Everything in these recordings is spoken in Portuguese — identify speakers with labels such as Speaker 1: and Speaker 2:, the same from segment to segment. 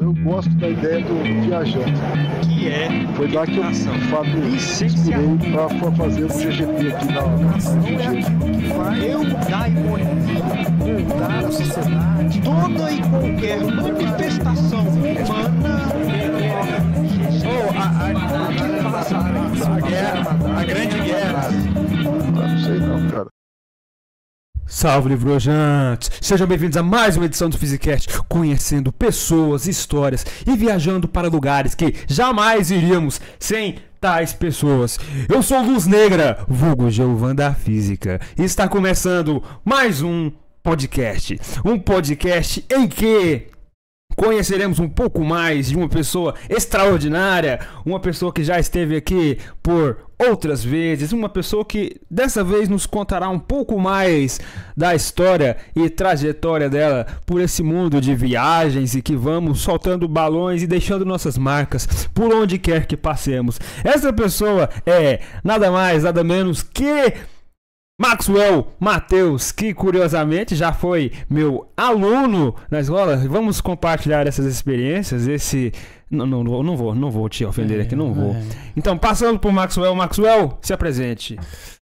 Speaker 1: Eu gosto da ideia do viajante.
Speaker 2: que é
Speaker 1: Foi lá que eu,
Speaker 2: Licenciado.
Speaker 1: inspirei para fazer o CGP aqui na, na UFG.
Speaker 2: Eu dar economia, mudar a sociedade, toda e qualquer manifestação humana. Oh, a, a, que passa a guerra, a grande guerra.
Speaker 1: Não
Speaker 3: Salve livrojantes! Sejam bem-vindos a mais uma edição do Physicast, conhecendo pessoas, histórias e viajando para lugares que jamais iríamos sem tais pessoas. Eu sou Luz Negra, vulgo Geuvan da Física, e está começando mais um podcast. Um podcast em que conheceremos um pouco mais de uma pessoa extraordinária, uma pessoa que já esteve aqui por outras vezes, uma pessoa que dessa vez nos contará um pouco mais da história e trajetória dela por esse mundo de viagens e que vamos soltando balões e deixando nossas marcas por onde quer que passemos. Essa pessoa é nada mais, nada menos que Maxwell Matheus, que curiosamente já foi meu aluno na escola. Vamos compartilhar essas experiências, esse não, não, não não vou, não vou te ofender aqui, não vou. Então, passando por Maxwell, Maxwell, se apresente.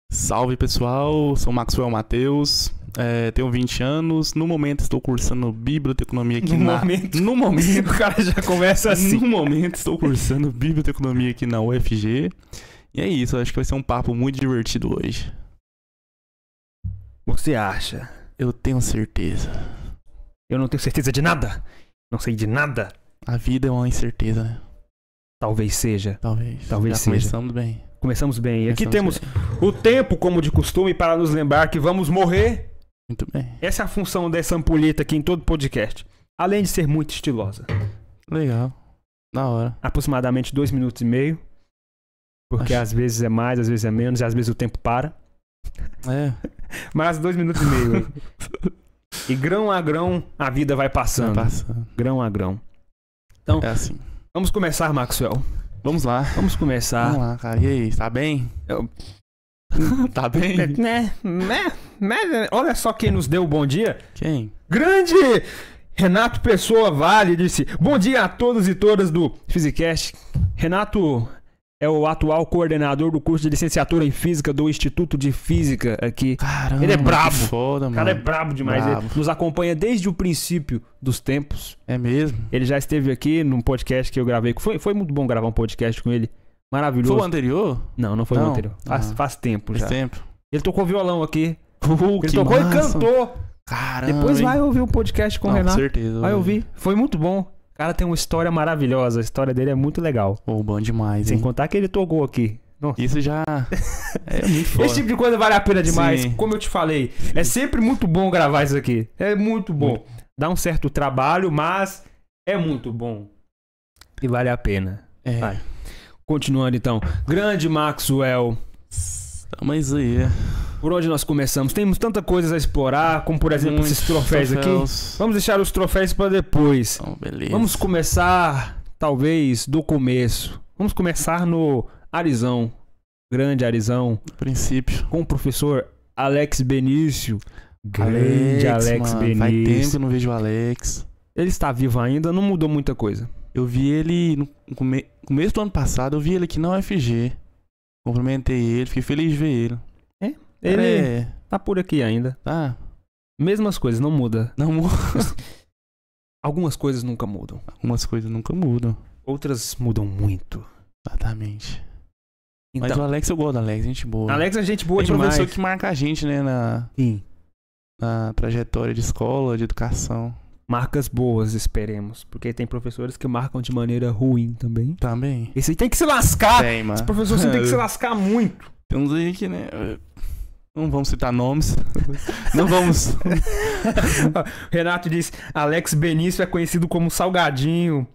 Speaker 4: Salve pessoal, sou Maxwell Matheus, é, tenho 20 anos, no momento estou cursando biblioteconomia aqui
Speaker 3: No
Speaker 4: na...
Speaker 3: momento.
Speaker 4: No momento,
Speaker 3: O cara já começa assim.
Speaker 4: no momento estou cursando biblioteconomia aqui na UFG. E é isso, acho que vai ser um papo muito divertido hoje.
Speaker 3: Você acha?
Speaker 4: Eu tenho certeza.
Speaker 3: Eu não tenho certeza de nada. Não sei de nada.
Speaker 4: A vida é uma incerteza, né?
Speaker 3: Talvez seja.
Speaker 4: Talvez.
Speaker 3: Talvez
Speaker 4: Já
Speaker 3: seja.
Speaker 4: começamos bem.
Speaker 3: Começamos bem. E aqui
Speaker 4: Começamos
Speaker 3: temos
Speaker 4: bem.
Speaker 3: o tempo, como de costume, para nos lembrar que vamos morrer.
Speaker 4: Muito bem.
Speaker 3: Essa é a função dessa ampulheta aqui em todo podcast. Além de ser muito estilosa.
Speaker 4: Legal. Da hora.
Speaker 3: Aproximadamente dois minutos e meio. Porque
Speaker 4: Acho-
Speaker 3: às vezes é mais, às vezes é menos, e às vezes o tempo para.
Speaker 4: É.
Speaker 3: Mas dois minutos e meio. e grão a grão a vida vai passando.
Speaker 4: Tá passando.
Speaker 3: Grão a grão.
Speaker 4: É assim.
Speaker 3: Vamos começar, Maxwell.
Speaker 4: Vamos lá.
Speaker 3: Vamos começar.
Speaker 4: Vamos lá, cara. E aí, tá bem?
Speaker 3: Eu-
Speaker 4: tá bem?
Speaker 3: Né, né, né, olha só quem nos deu o bom dia.
Speaker 4: Quem?
Speaker 3: Grande Renato Pessoa Vale disse: Bom dia a todos e todas do Physicast. Renato é o atual coordenador do curso de licenciatura em Física do Instituto de Física aqui.
Speaker 4: Caramba.
Speaker 3: Ele é brabo.
Speaker 4: Foda,
Speaker 3: O
Speaker 4: mano.
Speaker 3: cara é brabo demais.
Speaker 4: Brabo.
Speaker 3: Ele nos acompanha desde o princípio dos tempos.
Speaker 4: É mesmo?
Speaker 3: Ele já esteve aqui num podcast que eu gravei. Foi, foi muito bom gravar um podcast com ele. Maravilhoso.
Speaker 4: Foi o anterior?
Speaker 3: Não, não foi o
Speaker 4: Não?
Speaker 3: anterior. Faz,
Speaker 4: Ah.
Speaker 3: faz tempo
Speaker 4: Faz
Speaker 3: já.
Speaker 4: tempo.
Speaker 3: Ele tocou violão aqui.
Speaker 4: Uh,
Speaker 3: Ele tocou e cantou.
Speaker 4: Caramba.
Speaker 3: Depois vai ouvir o podcast com o
Speaker 4: Não,
Speaker 3: Renato.
Speaker 4: certeza.
Speaker 3: Vai ouvir. Foi muito bom. O cara tem uma história maravilhosa. A história dele é muito legal.
Speaker 4: Pô, bom demais,
Speaker 3: Sem
Speaker 4: hein?
Speaker 3: contar que ele tocou aqui. Nossa.
Speaker 4: Isso já é muito foda.
Speaker 3: Esse tipo de coisa vale a pena demais.
Speaker 4: Sim.
Speaker 3: Como eu te falei, é sempre muito bom gravar isso aqui. É muito bom. Dá um certo trabalho, mas é muito bom. E vale a pena.
Speaker 4: É.
Speaker 3: Vai. Continuando então. Grande Maxwell.
Speaker 4: Mas aí, é.
Speaker 3: Por onde nós começamos? Temos tanta coisa a explorar, como por exemplo
Speaker 4: Muitos
Speaker 3: esses troféus aqui.
Speaker 4: troféus.
Speaker 3: Vamos deixar os troféus para depois.
Speaker 4: Beleza.
Speaker 3: Vamos começar, talvez, do começo. Vamos começar no Arizão. Grande Arizão.
Speaker 4: No princípio.
Speaker 3: Com o professor Alex Benício. Grande Alex,
Speaker 4: mano, Faz tempo que
Speaker 3: Benício.
Speaker 4: eu não vejo o Alex.
Speaker 3: Ele está vivo ainda, não mudou muita coisa.
Speaker 4: Eu vi ele no come- começo do ano passado, eu vi ele aqui na UFG. Cumprimentei ele, fiquei feliz de ver ele.
Speaker 3: Ele
Speaker 4: É,
Speaker 3: tá por aqui ainda.
Speaker 4: tá.
Speaker 3: Mesmas coisas, não muda.
Speaker 4: Não muda.
Speaker 3: Algumas coisas nunca mudam.
Speaker 4: Algumas coisas nunca mudam.
Speaker 3: Outras mudam muito.
Speaker 4: Exatamente. Mas o
Speaker 3: Então,
Speaker 4: Alex eu gosto do Alex, gente boa.
Speaker 3: Alex é gente boa
Speaker 4: Tem
Speaker 3: demais.
Speaker 4: professor que marca a gente, né, na,
Speaker 3: Sim.
Speaker 4: na trajetória de escola, de educação.
Speaker 3: Marcas boas, esperemos. Porque tem professores que marcam de maneira ruim também.
Speaker 4: Também.
Speaker 3: Esse aí tem que se lascar.
Speaker 4: Tem, mano.
Speaker 3: Esse professor tem que se lascar muito.
Speaker 4: Tem uns aí que, né? Não vamos citar nomes. Não vamos.
Speaker 3: Renato diz: Alex Benício é conhecido como Salgadinho.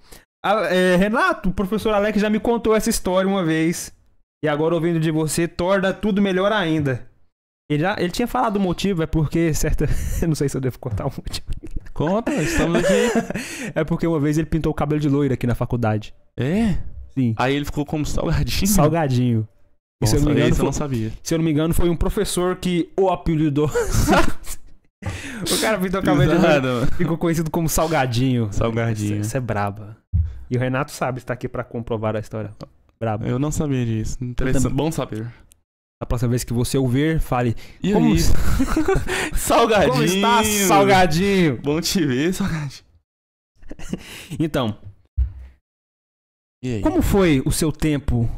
Speaker 3: Ah, é, Renato, o professor Alex já me contou essa história uma vez. E agora, ouvindo de você, torna tudo melhor ainda. Ele, já, ele tinha falado o motivo, é porque certa. Eu não sei se eu devo contar o motivo.
Speaker 4: Conta, estamos aqui.
Speaker 3: É porque uma vez ele pintou o cabelo de loira aqui na faculdade.
Speaker 4: É?
Speaker 3: Sim.
Speaker 4: Aí ele ficou como salgadinho.
Speaker 3: Salgadinho. E se eu, não me
Speaker 4: Nossa,
Speaker 3: engano, foi,
Speaker 4: não sabia.
Speaker 3: se eu não me engano, foi um professor que o apelidou. O cara pintou o cabelo de
Speaker 4: mano.
Speaker 3: Ficou conhecido como Salgadinho.
Speaker 4: Salgadinho.
Speaker 3: Isso é braba. E o Renato sabe, está aqui pra comprovar a história. Brabo.
Speaker 4: Eu não sabia disso. Interessante. Bom saber.
Speaker 3: A próxima vez que você ouvir, fale.
Speaker 4: E
Speaker 3: Como
Speaker 4: aí?
Speaker 3: es-
Speaker 4: Salgadinho.
Speaker 3: Como está, Salgadinho?
Speaker 4: Bom te ver, Salgadinho.
Speaker 3: Então,
Speaker 4: E aí?
Speaker 3: como foi o seu tempo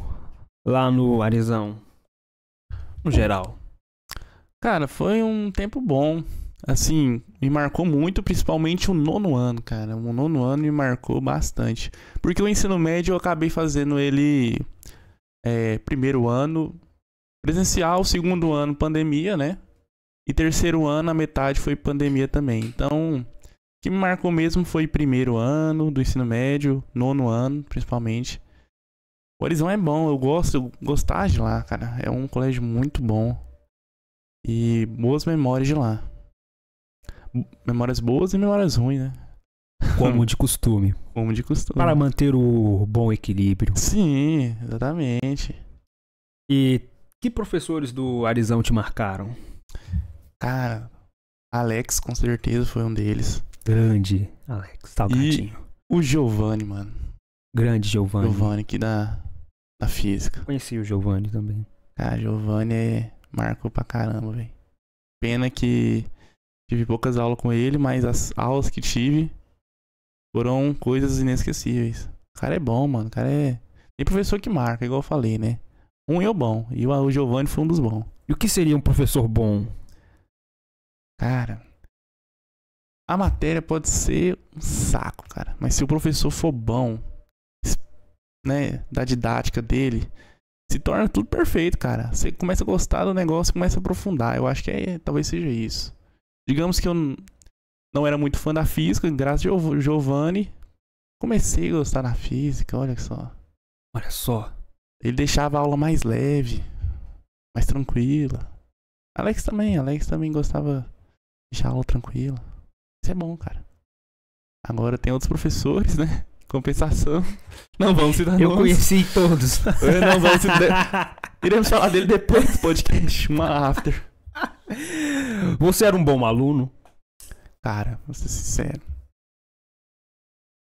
Speaker 3: lá no Arizão? No geral.
Speaker 4: Cara, foi um tempo bom. Assim, me marcou muito, principalmente o nono ano, cara. O nono ano me marcou bastante. Porque o ensino médio eu acabei fazendo ele é, primeiro ano presencial, segundo ano pandemia, né? E terceiro ano, a metade foi pandemia também. Então, o que me marcou mesmo foi primeiro ano do ensino médio, nono ano, principalmente. O Horizão é bom, eu gosto, eu gostava de lá, cara. É um colégio muito bom. E boas memórias de lá. Memórias boas e memórias ruins, né?
Speaker 3: Como de costume.
Speaker 4: Como de costume.
Speaker 3: Para manter o bom equilíbrio.
Speaker 4: Sim, exatamente.
Speaker 3: E que professores do Arizão te marcaram?
Speaker 4: Cara, Alex com certeza foi um deles.
Speaker 3: Grande Alex, Salgadinho.
Speaker 4: O Giovanni, mano.
Speaker 3: Grande Giovanni.
Speaker 4: Giovanni aqui da, da física.
Speaker 3: Conheci o Giovanni também.
Speaker 4: Cara, Giovanni é... marcou pra caramba, velho. Pena que tive poucas aulas com ele, mas as aulas que tive foram coisas inesquecíveis. O cara é bom, mano. O cara é. Tem professor que marca, igual eu falei, né? Um o bom. E o Giovanni foi um dos bons.
Speaker 3: E o que seria um professor bom?
Speaker 4: Cara. A matéria pode ser um saco, cara. Mas se o professor for bom, né, da didática dele, se torna tudo perfeito, cara. Você começa a gostar do negócio, começa a aprofundar. Eu acho que é, talvez seja isso. Digamos que eu não era muito fã da física, graças Giov- Giovanni, comecei a gostar da física, olha só.
Speaker 3: Olha só.
Speaker 4: Ele deixava a aula mais leve, mais tranquila. Alex também, Alex também gostava de deixar a aula tranquila. Isso é bom, cara. Agora tem outros professores, né? Compensação. Não vamos citar
Speaker 3: Eu
Speaker 4: nomes.
Speaker 3: conheci todos.
Speaker 4: Eu não vamos citar. Iremos falar dele depois do podcast, uma after.
Speaker 3: Você era um bom aluno?
Speaker 4: Cara, vou ser sincero.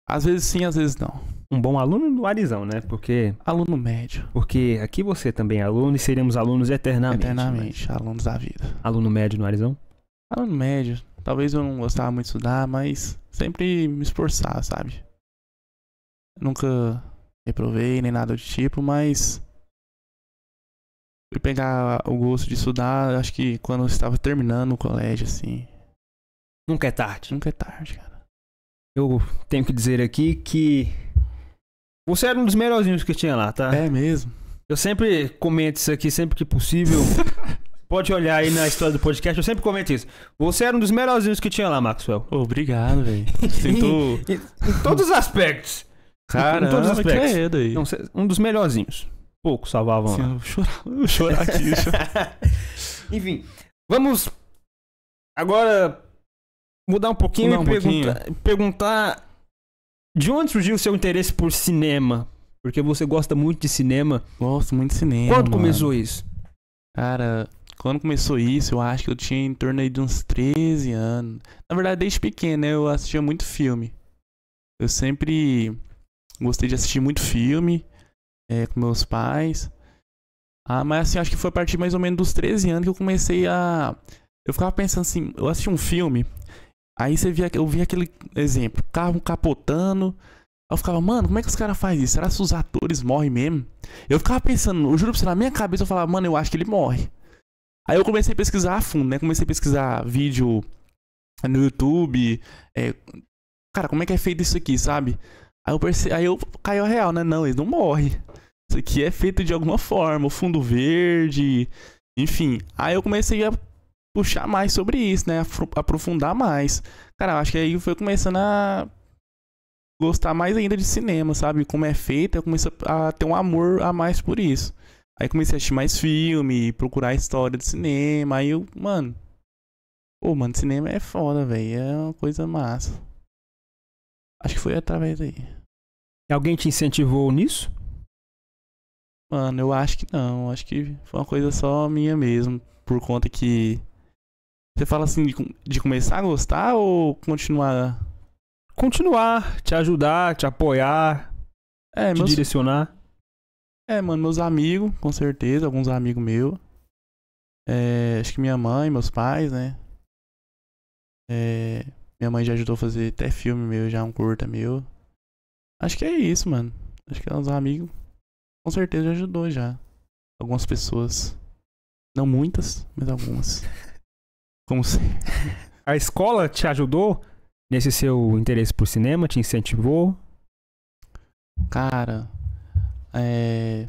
Speaker 4: Às vezes sim, às vezes não.
Speaker 3: Um bom aluno do Arizão, né? Porque,
Speaker 4: Aluno médio,
Speaker 3: porque aqui você também é aluno e seremos alunos eternamente.
Speaker 4: eternamente, alunos da vida.
Speaker 3: mas Aluno médio no Arizão?
Speaker 4: Aluno médio, talvez eu não gostava muito de estudar, mas sempre me esforçava, sabe? Nunca reprovei nem nada do tipo, mas fui pegar o gosto de estudar, acho que quando eu estava terminando o colégio, assim.
Speaker 3: Nunca é tarde.
Speaker 4: Nunca é tarde, cara.
Speaker 3: Eu tenho que dizer aqui que você era um dos melhorzinhos que tinha lá, tá?
Speaker 4: É mesmo.
Speaker 3: Eu sempre comento isso aqui, sempre que possível. Pode olhar aí na história do podcast, eu sempre comento isso. Você era um dos melhorzinhos que tinha lá, Maxwell.
Speaker 4: Obrigado, velho. Sinto.
Speaker 3: Em, em todos os aspectos.
Speaker 4: Cara,
Speaker 3: em todos os aspectos. cê- um dos melhorzinhos. Poucos salvavam lá.
Speaker 4: eu vou chorar, eu vou chorar aqui. deixa eu-
Speaker 3: Enfim, vamos agora mudar um pouquinho
Speaker 4: Mudar um
Speaker 3: e perguntar, perguntar de onde surgiu o seu interesse por cinema? Porque você gosta muito de cinema.
Speaker 4: Gosto muito de cinema.
Speaker 3: Quando
Speaker 4: mano.
Speaker 3: começou isso?
Speaker 4: Cara, quando começou isso, eu acho que eu tinha em torno aí de uns 13 anos. Na verdade, desde pequeno, né, eu assistia muito filme. Eu sempre gostei de assistir muito filme é, com meus pais. Ah, mas assim, acho que foi a partir mais ou menos dos 13 anos que eu comecei a. Eu ficava pensando assim, eu assisti um filme, aí você via, eu via aquele exemplo, carro capotando. Eu ficava, mano, como é que os caras fazem isso? Será que os atores morrem mesmo? Eu ficava pensando, eu juro pra você, na minha cabeça eu falava, mano, eu acho que ele morre. Aí eu comecei a pesquisar a fundo, né? Comecei a pesquisar vídeo no YouTube. é, Cara, como é que é feito isso aqui, sabe? Aí eu percebi, aí eu caiu a real, né? Não, eles não morrem. Isso aqui é feito de alguma forma, o fundo verde, enfim. Aí eu comecei a puxar mais sobre isso, né? Aprofundar mais. Cara, eu acho que aí foi começando a gostar mais ainda de cinema, sabe? Como é feito, eu comecei a ter um amor a mais por isso. Aí comecei a assistir mais filme, procurar história do cinema. Aí eu, mano. Pô, mano, cinema é foda, velho. É uma coisa massa. Acho que foi através aí.
Speaker 3: Alguém te incentivou nisso?
Speaker 4: Mano, eu acho que não. Acho que foi uma coisa só minha mesmo. Por conta que Você fala assim de, de começar a gostar ou continuar?
Speaker 3: Continuar, te ajudar, te apoiar,
Speaker 4: É,
Speaker 3: te
Speaker 4: meus,
Speaker 3: direcionar.
Speaker 4: é, mano, meus amigos, com certeza, alguns amigos meus. É, acho que minha mãe, meus pais, né? É, minha mãe já ajudou a fazer até filme meu, já um curta meu. Acho que é isso, mano. Acho que é uns amigos, com certeza já ajudou já. Algumas pessoas. Não muitas, mas algumas. Como se...
Speaker 3: A escola te ajudou nesse seu interesse por cinema? Te incentivou?
Speaker 4: Cara, é.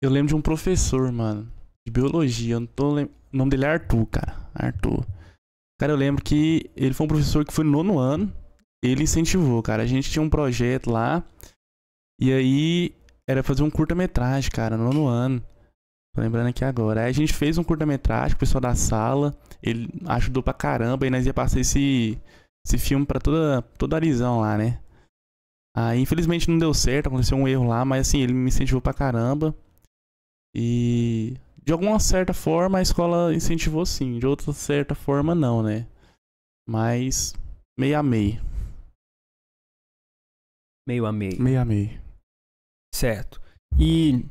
Speaker 4: Eu lembro de um professor, mano, de biologia. Eu não tô lem... O nome dele é Arthur, cara. Arthur. Cara, eu lembro que ele foi um professor que foi no nono ano. Ele incentivou, cara. A gente tinha um projeto lá. E aí era fazer um curta-metragem, cara, no nono ano. Tô lembrando aqui agora. Aí a gente fez um curta-metragem com o pessoal da sala. Ele ajudou pra caramba. E nós ia passar esse, esse filme pra toda, toda a Arizão lá, né? Aí, infelizmente, não deu certo, aconteceu um erro lá, mas assim, ele me incentivou pra caramba. E de alguma certa forma a escola incentivou sim, de outra certa forma não, né? Mas meio a meio.
Speaker 3: Meio a meio.
Speaker 4: Meio a meio.
Speaker 3: Certo. E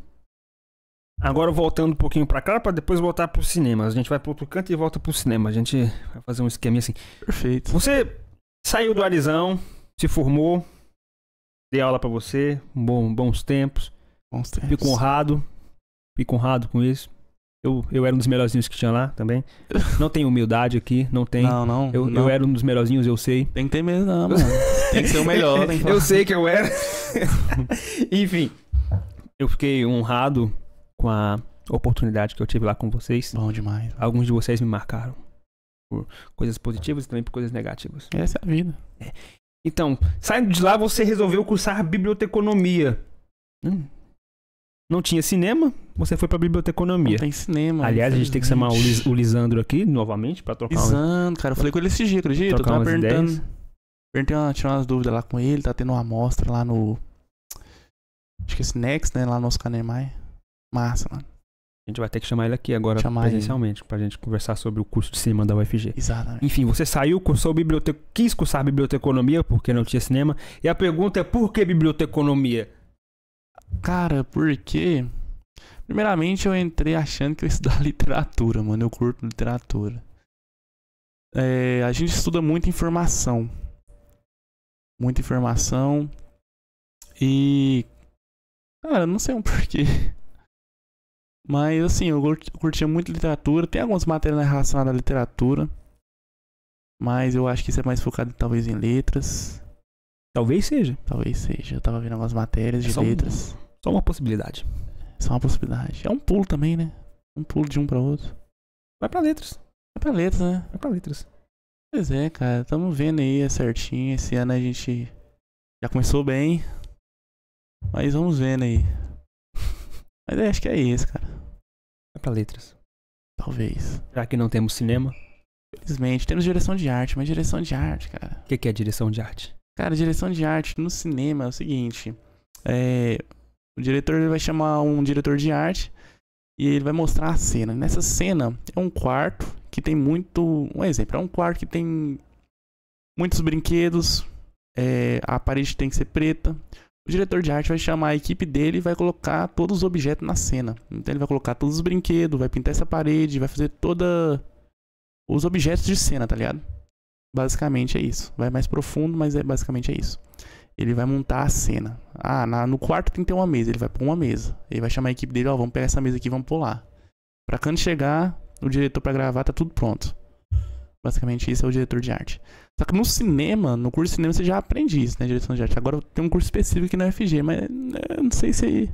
Speaker 3: agora voltando um pouquinho pra cá, pra depois voltar pro cinema. A gente vai pro outro canto e volta pro cinema. A gente vai fazer um esqueminha assim.
Speaker 4: Perfeito.
Speaker 3: Você saiu do Arizão, se formou, dei aula pra você, bom, bons tempos.
Speaker 4: Bons tempos.
Speaker 3: Fico honrado. Fico honrado com isso. Eu, eu era um dos melhorzinhos que tinha lá também. Não tem humildade aqui, não tem.
Speaker 4: Não, não.
Speaker 3: eu,
Speaker 4: não.
Speaker 3: eu era um dos melhorzinhos, eu sei.
Speaker 4: Tem que ter mesmo, não, mano. Tem que ser o melhor,
Speaker 3: eu sei que eu era. Enfim, eu fiquei honrado com a oportunidade que eu tive lá com vocês.
Speaker 4: Bom demais.
Speaker 3: Alguns de vocês me marcaram por coisas positivas e também por coisas negativas.
Speaker 4: Essa é a vida.
Speaker 3: Então, saindo de lá, você resolveu cursar biblioteconomia. Hum. Não tinha cinema, você foi pra
Speaker 4: Não
Speaker 3: biblioteconomia.
Speaker 4: tem cinema.
Speaker 3: Aliás, a gente tem que chamar o. Lis- o Lisandro aqui novamente pra trocar.
Speaker 4: Lisandro, cara, eu falei com ele esse dia, acredita? Eu tava perguntando.
Speaker 3: ideias.
Speaker 4: Perguntei uma, tirei umas dúvidas lá com ele, tá tendo uma amostra lá no. Acho que esse Next, né? Lá no nosso Canemai. Massa, mano.
Speaker 3: A gente vai ter que chamar ele aqui agora
Speaker 4: Chamar ele.
Speaker 3: presencialmente pra gente conversar sobre o curso de cinema da UFG.
Speaker 4: Exatamente.
Speaker 3: Enfim, você saiu, cursou biblioteca, quis cursar biblioteconomia porque não tinha cinema. E a pergunta é por que biblioteconomia?
Speaker 4: Cara, porque. Primeiramente eu entrei achando que eu ia estudar literatura, mano. Eu curto literatura. É, a gente estuda muita informação. Muita informação. E. Cara, não sei um porquê. Mas assim, eu curt- curtia muito literatura. Tem algumas matérias relacionadas à literatura. Mas eu acho que isso é mais focado talvez em letras.
Speaker 3: Talvez seja.
Speaker 4: Talvez seja. Eu tava vendo algumas matérias
Speaker 3: É
Speaker 4: de
Speaker 3: só um-
Speaker 4: letras.
Speaker 3: Só uma possibilidade.
Speaker 4: É uma possibilidade. É um pulo também, né? Um pulo de um pra outro.
Speaker 3: Vai pra letras.
Speaker 4: É pra letras, né?
Speaker 3: Vai pra letras.
Speaker 4: Pois é, cara. Tamo vendo aí é certinho. Esse ano a gente já começou bem. Mas vamos vendo aí. Mas é, acho que é isso, cara.
Speaker 3: Vai pra letras.
Speaker 4: Talvez.
Speaker 3: Já que não temos cinema,
Speaker 4: Felizmente. Temos direção de arte, mas direção de arte, cara.
Speaker 3: o que, que é direção de arte?
Speaker 4: Cara, direção de arte no cinema é o seguinte. É, o diretor vai chamar um diretor de arte e ele vai mostrar a cena. Nessa cena é um quarto que tem muito. Um exemplo, é um quarto que tem muitos brinquedos. é, a parede tem que ser preta. O diretor de arte vai chamar a equipe dele e vai colocar todos os objetos na cena. Então ele vai colocar todos os brinquedos, vai pintar essa parede, vai fazer toda os objetos de cena, tá ligado? Basicamente é isso. Vai mais profundo, mas é basicamente é isso. Ele vai montar a cena. Ah, na- no quarto tem que ter uma mesa. Ele vai pôr uma mesa. Ele vai chamar a equipe dele, ó, vamos pegar essa mesa aqui e vamos pular. Pra quando chegar, o diretor pra gravar tá tudo pronto. Basicamente isso é o diretor de arte. Só que no cinema, no curso de cinema você já aprende isso, né, direção de arte. Agora tem um curso específico aqui na UFG, mas eu não sei se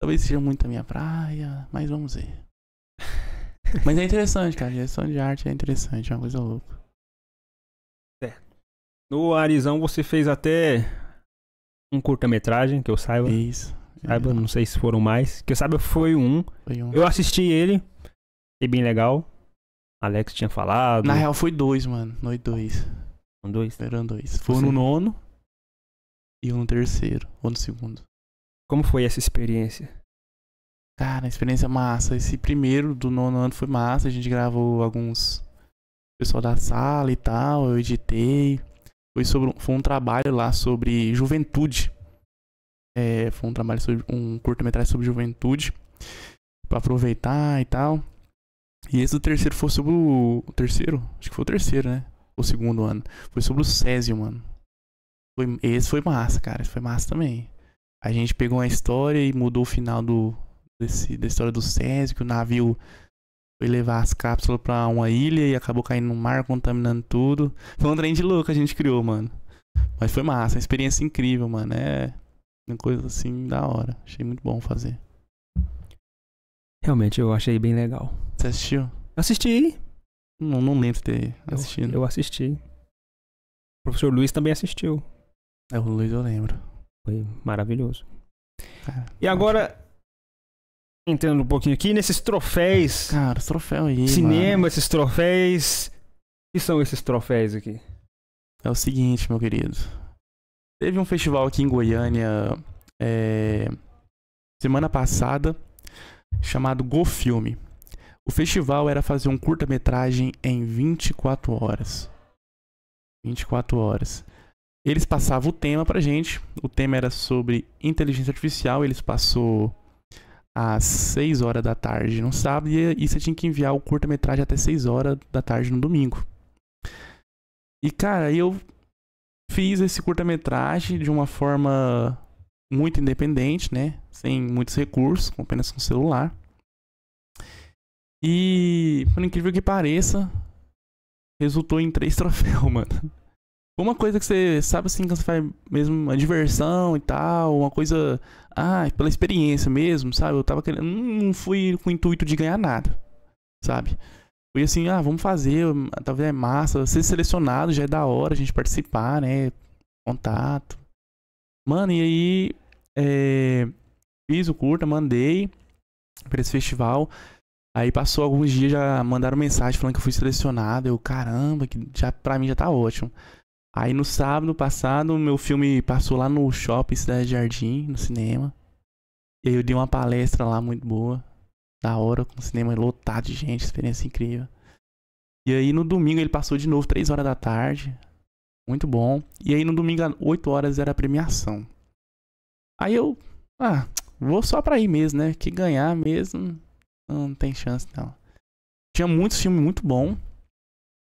Speaker 4: talvez seja muito a minha praia, mas vamos ver. Mas é interessante, cara. Direção de arte é interessante, é uma coisa louca.
Speaker 3: No Arizão você fez até um curta-metragem, que eu saiba.
Speaker 4: Isso.
Speaker 3: Saiba, não sei se foram mais. Que eu saiba foi um.
Speaker 4: Foi um.
Speaker 3: Eu assisti ele. Achei bem legal. Alex tinha falado.
Speaker 4: Na real foi dois, mano. Foi dois.
Speaker 3: São dois.
Speaker 4: Eram dois. Foi um no nono e um no terceiro. Ou no segundo.
Speaker 3: Como foi essa experiência?
Speaker 4: Cara, experiência massa. Esse primeiro do nono ano foi massa. A gente gravou alguns pessoal da sala e tal, eu editei. Foi, sobre, foi um trabalho lá sobre juventude. É, foi um trabalho sobre um curta-metragem sobre juventude. Pra aproveitar e tal. E esse do terceiro foi sobre o. o terceiro? Acho que foi o terceiro, né? O segundo ano. Foi sobre o Césio, mano. Foi, esse foi massa, cara. Esse foi massa também. A gente pegou uma história e mudou o final do, desse, da história do Césio, que o navio foi levar as cápsulas pra uma ilha e acabou caindo no mar, contaminando tudo. Foi um trem de louco que a gente criou, mano. Mas foi massa, uma experiência incrível, mano. É uma coisa assim da hora. Achei muito bom fazer.
Speaker 3: Realmente eu achei bem legal.
Speaker 4: Você assistiu?
Speaker 3: Assisti.
Speaker 4: Não, não lembro de ter
Speaker 3: Eu-
Speaker 4: assistido.
Speaker 3: Eu, assisti. O professor Luiz também assistiu.
Speaker 4: É, o Luiz eu lembro.
Speaker 3: Foi maravilhoso.
Speaker 4: Cara,
Speaker 3: E agora, entrando um pouquinho aqui nesses troféus,
Speaker 4: Cara, os troféus aí.
Speaker 3: cinema,
Speaker 4: mano.
Speaker 3: esses troféus. O que são esses troféus aqui?
Speaker 4: É o seguinte, meu querido. Teve um festival aqui em Goiânia é, semana passada chamado Go Filme. O festival era fazer um curta-metragem em 24 horas. 24 horas. Eles passavam o tema pra gente. O tema era sobre inteligência artificial. Eles passou às 6 horas da tarde no sábado e, e você tinha que enviar o curta-metragem até 6 horas da tarde no domingo. E cara, eu fiz esse curta-metragem de uma forma muito independente, né? Sem muitos recursos, com apenas um celular. E, por incrível que pareça, resultou em três troféus, mano. Uma coisa que você sabe assim, que você faz mesmo uma diversão e tal, uma coisa. Ah, pela experiência mesmo, sabe? Eu tava querendo. Não fui com o intuito de ganhar nada, sabe? Fui assim, ah, vamos fazer, talvez é massa, ser selecionado já é da hora a gente participar, né? Contato. Mano, e aí é, fiz o curta, mandei pra esse festival. Aí passou alguns dias, já mandaram mensagem falando que eu fui selecionado. Eu, caramba, que já, pra mim já tá ótimo. Aí no sábado passado, meu filme passou lá no shopping Cidade Jardim, no cinema. E aí eu dei uma palestra lá muito boa da hora, com o cinema lotado de gente, experiência incrível. E aí no domingo ele passou de novo, 3 horas da tarde. Muito bom. E aí no domingo, às 8 horas, era a premiação. Aí eu, ah, vou só pra ir mesmo, né? Que ganhar mesmo, não tem chance não. Tinha muitos filmes muito bons.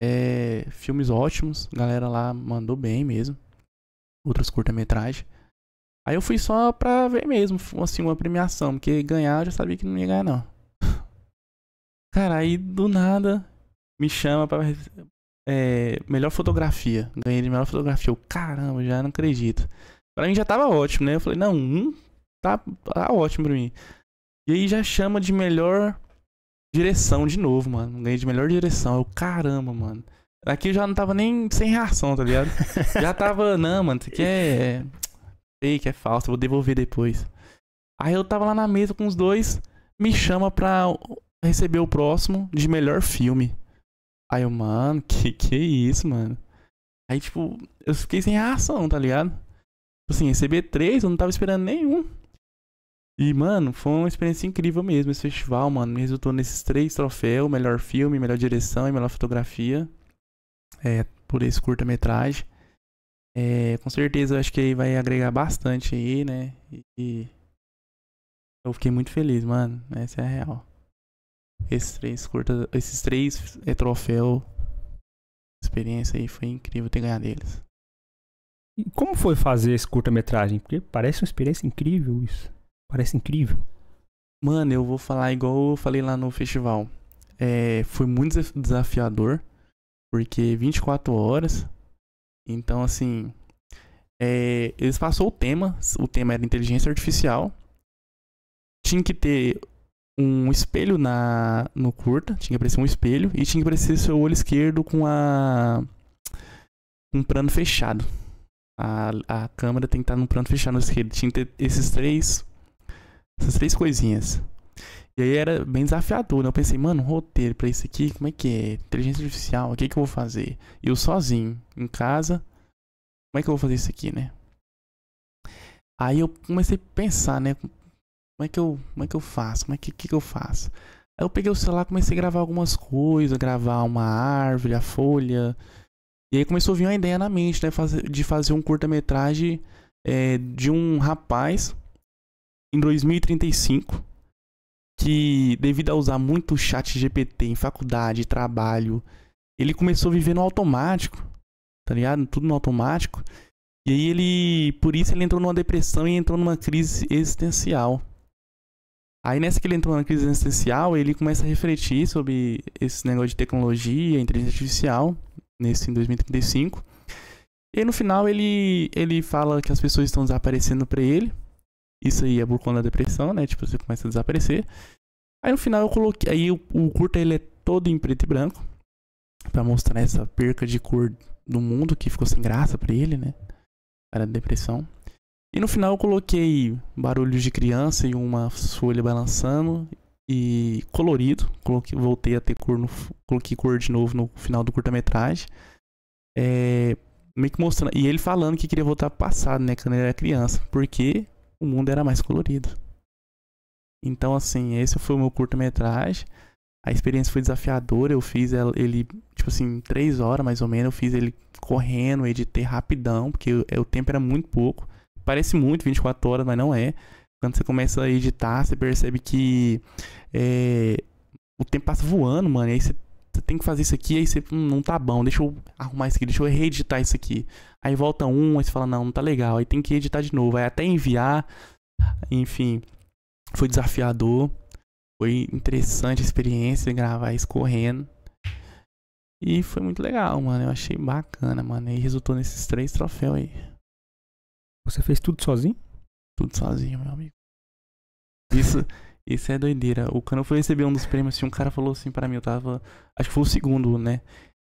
Speaker 4: É, filmes ótimos. Galera lá mandou bem mesmo. Outros curta-metragens. Aí eu fui só pra ver mesmo, assim, uma premiação. Porque ganhar eu já sabia que não ia ganhar, não. Cara, aí do nada me chama pra é, melhor fotografia. Ganhei de melhor fotografia. Eu, caramba, já não acredito. Pra mim já tava ótimo, né? Eu falei, não, um tá, tá ótimo pra mim. E aí já chama de melhor direção de novo, mano. Ganhei de melhor direção. Eu, caramba, mano. Aqui eu já não tava nem sem reação, tá ligado? já tava, não, mano, isso aqui é fake, é falso, vou devolver depois. Aí eu tava lá na mesa com os dois, me chama pra receber o próximo de melhor filme. Aí eu, mano, que que é isso, mano? Aí, tipo, eu fiquei sem reação, tá ligado? Tipo Assim, receber três, eu não tava esperando nenhum. E, mano, foi uma experiência incrível mesmo esse festival, mano. Me resultou nesses três troféus: melhor filme, melhor direção e melhor fotografia. É, por esse curta-metragem. É, com certeza eu acho que aí vai agregar bastante aí, né? E eu fiquei muito feliz, mano. Essa é a real. Esses três curta, esses três é, troféu, experiência aí foi incrível ter ganhado eles.
Speaker 3: E como foi fazer esse curta-metragem? Porque parece uma experiência incrível isso. Parece incrível.
Speaker 4: Mano, eu vou falar igual eu falei lá no festival. É, foi muito desaf- desafiador, porque 24 horas. Então, assim, é, eles passou o tema. O tema era inteligência artificial. Tinha que ter um espelho na no curta, tinha que aparecer um espelho e tinha que aparecer seu olho esquerdo com a um plano fechado. A, a câmera tem que estar num plano fechado no esquerdo. Tinha que ter esses três essas três coisinhas. E aí era bem desafiador, né? Eu pensei, mano, roteiro pra isso aqui, como é que é? Inteligência artificial, o que que eu vou fazer? Eu sozinho, em casa, como é que eu vou fazer isso aqui, né? Aí eu comecei a pensar, né? Como é que eu, como é que eu faço? Como é que, que, que eu faço? Aí eu peguei o celular, comecei a gravar algumas coisas, gravar uma árvore, a folha. E aí começou a vir uma ideia na mente, né? De fazer um curta-metragem é, de um rapaz em 2035 que, devido a usar muito chat GPT em faculdade, trabalho, ele começou a viver no automático, tá ligado? Tudo no automático. E aí ele, por isso ele entrou numa depressão e entrou numa crise existencial. Aí nessa que ele entrou na crise existencial, ele começa a refletir sobre esse negócio de tecnologia, inteligência artificial, nesse em 2035. E no final ele ele fala que as pessoas estão desaparecendo pra ele. Isso aí é por conta da depressão, né? Tipo, você começa a desaparecer. Aí no final eu coloquei, aí o, o curta ele é todo em preto e branco Pra mostrar essa perca de cor do mundo que ficou sem graça pra ele, né? Era depressão. E no final eu coloquei barulhos de criança e uma folha balançando e colorido. Coloquei, voltei a ter cor no, coloquei cor de novo no final do curta-metragem. É, meio que mostrando. E ele falando que queria voltar pro passado, né? Quando ele era criança. Porque o mundo era mais colorido. Então, assim, esse foi o meu curta-metragem. A experiência foi desafiadora. Eu fiz ele, tipo assim, três horas mais ou menos. Eu fiz ele correndo, editei rapidão, porque o, o tempo era muito pouco. Parece muito 24 horas, mas não é. Quando você começa a editar, você percebe que é, o tempo passa voando, mano. E aí você, você tem que fazer isso aqui, aí você "Hum, não tá bom, deixa eu arrumar isso aqui, deixa eu reeditar isso aqui. Aí volta um, aí você fala, não, não tá legal. Aí tem que editar de novo. Aí até enviar. Enfim, foi desafiador. Foi interessante a experiência gravar isso correndo. E foi muito legal, mano. Eu achei bacana, mano. E resultou nesses três troféus aí.
Speaker 3: Você fez tudo sozinho?
Speaker 4: Tudo sozinho, meu amigo. Isso, isso é doideira. O eu fui receber um dos prêmios, assim, um cara falou assim pra mim, eu tava. Acho que foi o segundo, né?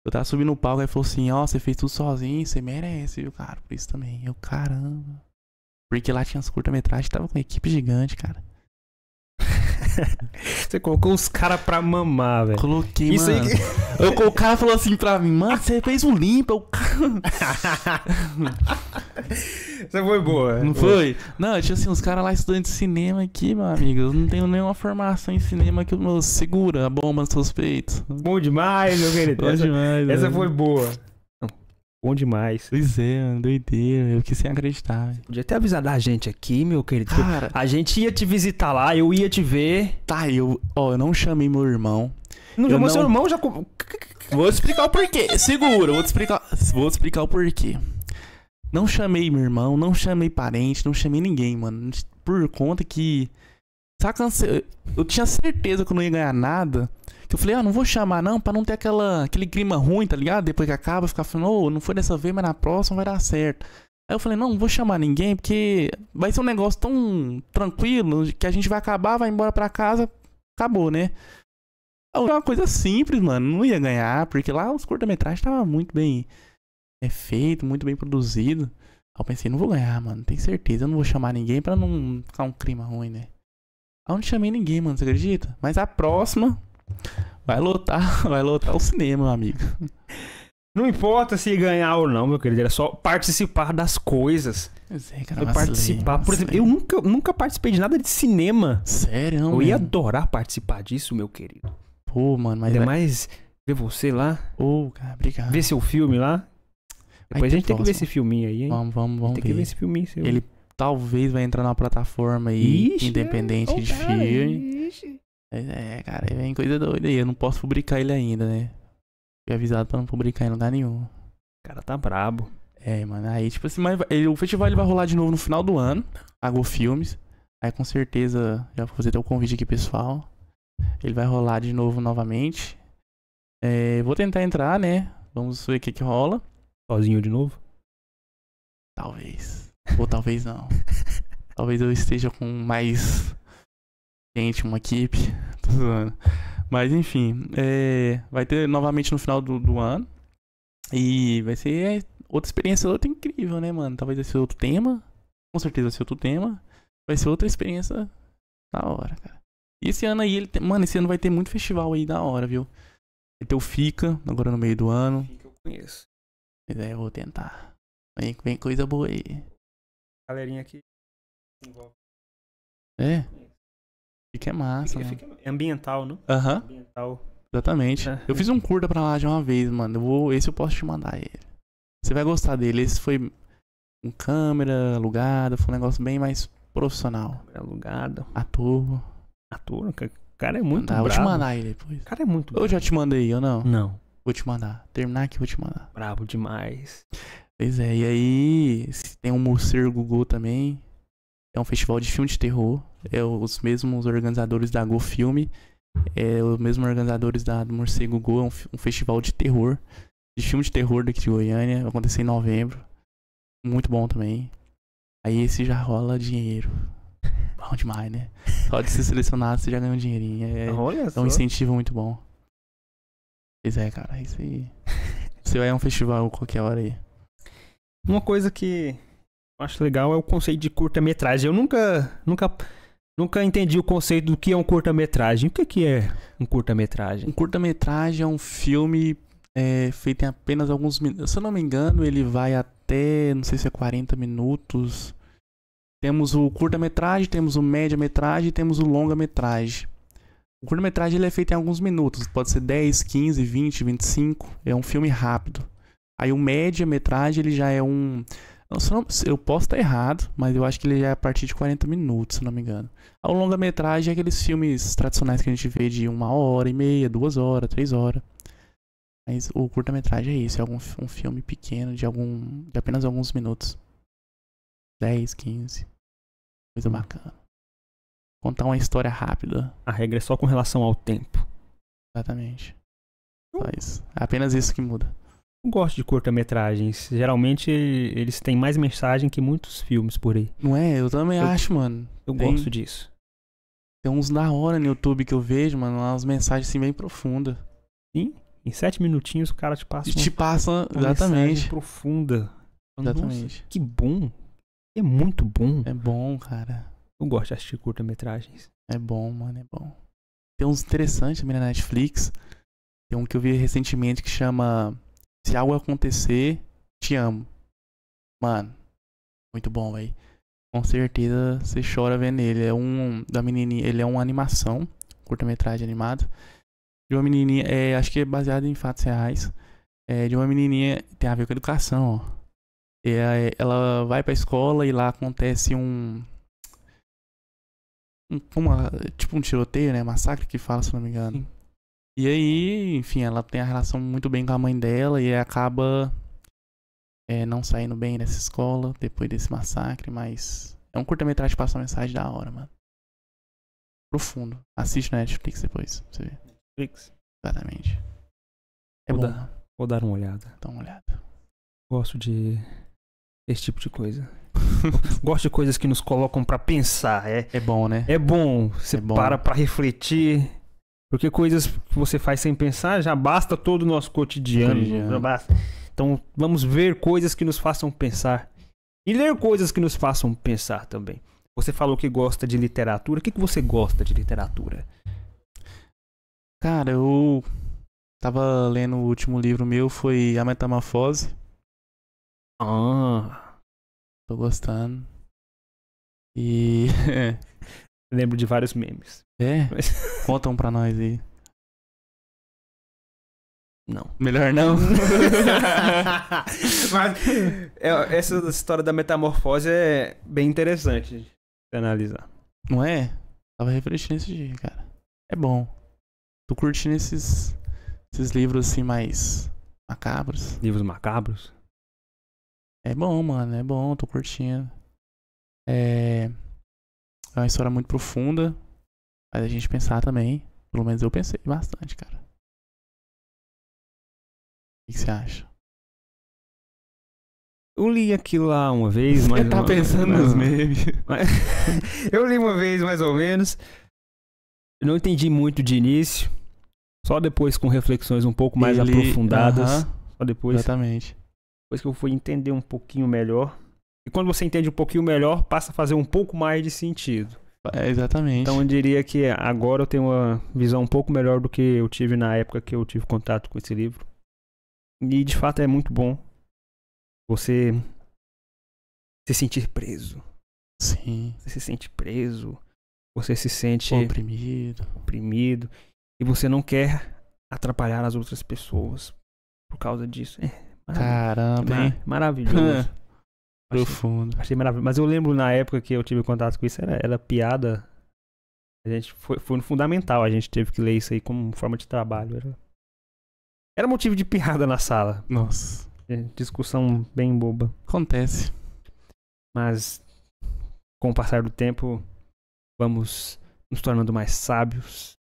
Speaker 4: Eu tava subindo no palco, aí falou assim, ó, você fez tudo sozinho, você merece, viu, cara? Por isso também. Eu, caramba. Porque lá tinha as curta-metragens, tava com uma equipe gigante, cara.
Speaker 3: Você colocou os caras pra mamar, velho.
Speaker 4: Coloquei,
Speaker 3: Isso aí
Speaker 4: mano. Eu- o cara falou assim pra mim, mano, você fez um limpa, cara.
Speaker 3: Você foi boa.
Speaker 4: Não foi? Não, tinha assim, uns caras lá estudando de cinema aqui, meu amigo. Eu não tenho nenhuma formação em cinema que o meu segura a bomba nos seus peitos.
Speaker 3: Bom demais, meu querido.
Speaker 4: Bom
Speaker 3: Essa,
Speaker 4: demais,
Speaker 3: essa
Speaker 4: mano.
Speaker 3: foi boa. Bom demais.
Speaker 4: Pois é, mano, doideira. Eu quis sem acreditar. velho.
Speaker 3: Podia ter avisado a gente aqui, meu querido. que
Speaker 4: Cara,
Speaker 3: A gente ia te visitar lá, eu ia te ver.
Speaker 4: tá, eu, ó, eu não chamei meu irmão.
Speaker 3: Não
Speaker 4: Eu
Speaker 3: chamou
Speaker 4: não-
Speaker 3: seu irmão, já.
Speaker 4: Vou te explicar o porquê. Segura, vou te explicar, vou te explicar o porquê. Não chamei meu irmão, não chamei parente, não chamei ninguém, mano. Por conta que. Saca, eu, tinha certeza que eu não ia ganhar nada. Que eu falei, ah, não vou chamar não, pra não ter aquela, aquele clima ruim, tá ligado? Depois que acaba, ficar falando, ô, não foi dessa vez, mas na próxima vai dar certo. Aí eu falei, não, não vou chamar ninguém, porque vai ser um negócio tão tranquilo que a gente vai acabar, vai embora pra casa, acabou, né? É uma coisa simples, mano. Não ia ganhar, porque lá os curta-metragens estavam muito bem é, feito, muito bem produzido. Aí eu pensei, não vou ganhar, mano. Tem certeza. Eu não vou chamar ninguém pra não ficar um clima ruim, né? Eu não chamei ninguém, mano. Você acredita? Mas a próxima vai lotar, vai lotar o cinema, meu amigo.
Speaker 3: Não importa se ganhar ou não, meu querido. Era só participar das coisas.
Speaker 4: Pois é, cara.
Speaker 3: Eu
Speaker 4: vacilei,
Speaker 3: participar. Por exemplo,
Speaker 4: vacilei.
Speaker 3: eu nunca, nunca participei de nada de cinema.
Speaker 4: Sério, não,
Speaker 3: eu ia adorar participar disso, meu querido.
Speaker 4: Pô, mano, mas.
Speaker 3: Ainda
Speaker 4: vai-
Speaker 3: mais ver você lá,
Speaker 4: Ô, cara, obrigado.
Speaker 3: ver seu filme lá. Depois a gente tem que ver
Speaker 4: próximo.
Speaker 3: esse filminho aí, hein?
Speaker 4: Vamos, vamos, vamos
Speaker 3: tem que ver
Speaker 4: ver.
Speaker 3: esse filminho seu.
Speaker 4: Ele talvez vai entrar numa plataforma aí
Speaker 3: Ixi,
Speaker 4: independente
Speaker 3: é,
Speaker 4: de
Speaker 3: cara,
Speaker 4: filme.
Speaker 3: ixi.
Speaker 4: É, cara, vem coisa doida aí. Eu não posso publicar ele ainda, né? Fui avisado pra não publicar em lugar nenhum.
Speaker 3: O cara tá brabo.
Speaker 4: É, mano. Aí, tipo assim, mas ele- o festival ele vai rolar de novo no final do ano. A Go Filmes. Aí com certeza, já vou fazer até o convite aqui, pessoal. Ele vai rolar de novo novamente. É, vou tentar entrar, né? Vamos ver o que que rola.
Speaker 3: Sozinho de novo.
Speaker 4: Talvez. Ou talvez não. talvez eu esteja com mais gente, uma equipe. Tô zoando. Mas enfim, é, vai ter novamente no final do, do ano. E vai ser outra experiência outra incrível, né, mano? Talvez vai ser outro tema. Com certeza vai ser outro tema. Vai ser outra experiência da hora, cara. E esse ano aí, ele tem- mano, esse ano vai ter muito festival aí da hora, viu? Vai ter o FICA, agora no meio do ano.
Speaker 3: que eu conheço.
Speaker 4: Mas é, eu vou tentar. Vem, vem coisa boa aí.
Speaker 3: Galerinha aqui.
Speaker 4: É? Fica é massa,
Speaker 3: Fica-
Speaker 4: mano.
Speaker 3: fica- é ambiental, não?
Speaker 4: Aham,
Speaker 3: Ambiental.
Speaker 4: exatamente.
Speaker 3: É.
Speaker 4: Eu fiz um curta pra lá de uma vez, mano. Eu vou, esse eu posso te mandar ele. Você vai gostar dele. Esse foi com câmera alugada, foi um negócio bem mais profissional.
Speaker 3: Alugado.
Speaker 4: Ator.
Speaker 3: Ator, ca- o cara é muito
Speaker 4: Mandar, vou te mandar ele depois.
Speaker 3: O cara é muito
Speaker 4: Eu já te mandei, ou não?
Speaker 3: Não,
Speaker 4: Vou te mandar. Terminar aqui, vou te mandar.
Speaker 3: brabo demais.
Speaker 4: Pois é, e aí se tem um Morcego Gugu também. É um festival de filme de terror. É os mesmos organizadores da Go Filme. É os mesmos organizadores da do Morcego Gugu. É um, um festival de terror. De filme de terror daqui de Goiânia. Vai acontecer em novembro. Muito bom também. Aí esse já rola dinheiro. Bom demais, né? Só de ser selecionado você já ganha um dinheirinho. É,
Speaker 3: Olha
Speaker 4: é
Speaker 3: só.
Speaker 4: um incentivo muito bom. Pois é, cara. é Isso aí. Você vai a um festival qualquer hora aí.
Speaker 3: Uma coisa que eu acho legal é o conceito de curta-metragem. Eu nunca, nunca, nunca entendi o conceito do que é um curta-metragem. O que, que é um curta-metragem?
Speaker 4: Um curta-metragem é um filme é, feito em apenas alguns minutos. Se eu não me engano, ele vai até, não sei se é 40 minutos. Temos o curta-metragem, temos o média-metragem temos o longa-metragem. O curta-metragem é feito em alguns minutos, pode ser 10, 15, 20, 25. É um filme rápido. Aí o média-metragem ele já é um. Eu, só não- eu posso estar errado, mas eu acho que ele já é a partir de 40 minutos, se não me engano. O longa-metragem é aqueles filmes tradicionais que a gente vê de uma hora e meia, duas horas, três horas. Mas o curta-metragem é isso, é algum, um filme pequeno de algum. de apenas alguns minutos. 10, 15. Coisa bacana. Contar uma história rápida.
Speaker 3: A regra é só com relação ao tempo.
Speaker 4: Exatamente. Só isso. É apenas isso que muda.
Speaker 3: Eu gosto de curta-metragens. Geralmente eles têm mais mensagem que muitos filmes por aí.
Speaker 4: Não é? Eu também
Speaker 3: Eu-
Speaker 4: acho, mano.
Speaker 3: Eu
Speaker 4: Tem-
Speaker 3: gosto disso.
Speaker 4: Tem uns da hora no YouTube que eu vejo, mano. Umas mensagens assim bem profundas.
Speaker 3: Em sete minutinhos o cara te passa
Speaker 4: E
Speaker 3: uma,
Speaker 4: te passa.
Speaker 3: uma mensagem
Speaker 4: Exatamente.
Speaker 3: profunda. Nossa,
Speaker 4: Exatamente.
Speaker 3: que bom. É muito bom.
Speaker 4: É bom, cara.
Speaker 3: Eu gosto de assistir curta-metragens.
Speaker 4: É bom, mano, é bom. Tem uns interessantes também na Netflix. Tem um que eu vi recentemente que chama Se Algo Acontecer, Te Amo. Mano, muito bom, velho. Com certeza você chora vendo ele. É um da menininha, ele é uma animação, curta-metragem animado. De uma menininha, é, acho que é baseado em fatos reais. É de uma menininha, tem a ver com educação, ó. Aí ela vai pra escola e lá acontece um um- tipo um tiroteio, né? Massacre que fala, se não me engano.
Speaker 3: Sim.
Speaker 4: E aí, enfim, ela tem a relação muito bem com a mãe dela e acaba é, não saindo bem dessa escola depois desse massacre, mas é um curta-metragem que passa uma mensagem da hora, mano. Profundo. Assiste na Netflix depois, pra você ver.
Speaker 3: Netflix.
Speaker 4: Exatamente. É
Speaker 3: Vou
Speaker 4: bom,
Speaker 3: dar-
Speaker 4: mano.
Speaker 3: Vou dar uma olhada.
Speaker 4: Dá uma olhada.
Speaker 3: Gosto de esse tipo de coisa. Gosto de coisas que nos colocam pra pensar. É,
Speaker 4: É bom, né?
Speaker 3: é bom. Você
Speaker 4: É bom.
Speaker 3: para pra refletir. Porque coisas que você faz sem pensar já basta todo o nosso cotidiano. Então vamos ver coisas que nos façam pensar. E ler coisas que nos façam pensar também. Você falou que gosta de literatura. O que, que você gosta de literatura?
Speaker 4: Cara, eu tava lendo o último livro meu, foi A Metamorfose.
Speaker 3: Ah,
Speaker 4: Tô gostando. E.
Speaker 3: lembro de vários memes.
Speaker 4: é?
Speaker 3: Mas-
Speaker 4: Conta um pra nós aí.
Speaker 3: Não.
Speaker 4: Melhor não?
Speaker 3: Mas é, essa história da metamorfose é bem interessante de analisar.
Speaker 4: não é? Tava refletindo esse dia, cara. É bom. Tô curtindo esses, esses livros assim mais macabros.
Speaker 3: Livros macabros.
Speaker 4: É bom, mano. É bom, tô curtindo. É. É uma história muito profunda. Faz a gente pensar também. Pelo menos eu pensei bastante, cara. O que que você acha?
Speaker 3: Eu li aquilo lá uma vez, mas.
Speaker 4: Você tá pensando nos memes.
Speaker 3: eu li uma vez, mais ou menos. Eu não entendi muito de início. Só depois com reflexões um pouco mais
Speaker 4: Ele-
Speaker 3: aprofundadas.
Speaker 4: Aham,
Speaker 3: Só depois,
Speaker 4: exatamente.
Speaker 3: depois que eu fui entender um pouquinho melhor. E quando você entende um pouquinho melhor, passa a fazer um pouco mais de sentido.
Speaker 4: É, exatamente.
Speaker 3: Então eu diria que agora eu tenho uma visão um pouco melhor do que eu tive na época que eu tive contato com esse livro. E de fato é muito bom você se sentir preso.
Speaker 4: Sim.
Speaker 3: Você se sente preso. você se sente
Speaker 4: Oprimido.
Speaker 3: oprimido e você não quer atrapalhar as outras pessoas por causa disso. É maravilhoso.
Speaker 4: Caramba, hein?
Speaker 3: Ma- maravilhoso. Achei,
Speaker 4: Profundo.
Speaker 3: achei maravilhoso. Mas eu lembro na época que eu tive contato com isso, era, era piada. A gente foi, foi no fundamental, a gente teve que ler isso aí como forma de trabalho. Era, era motivo de piada na sala.
Speaker 4: Nossa.
Speaker 3: É, Discussão bem boba.
Speaker 4: Acontece.
Speaker 3: Mas com o passar do tempo, vamos nos tornando mais sábios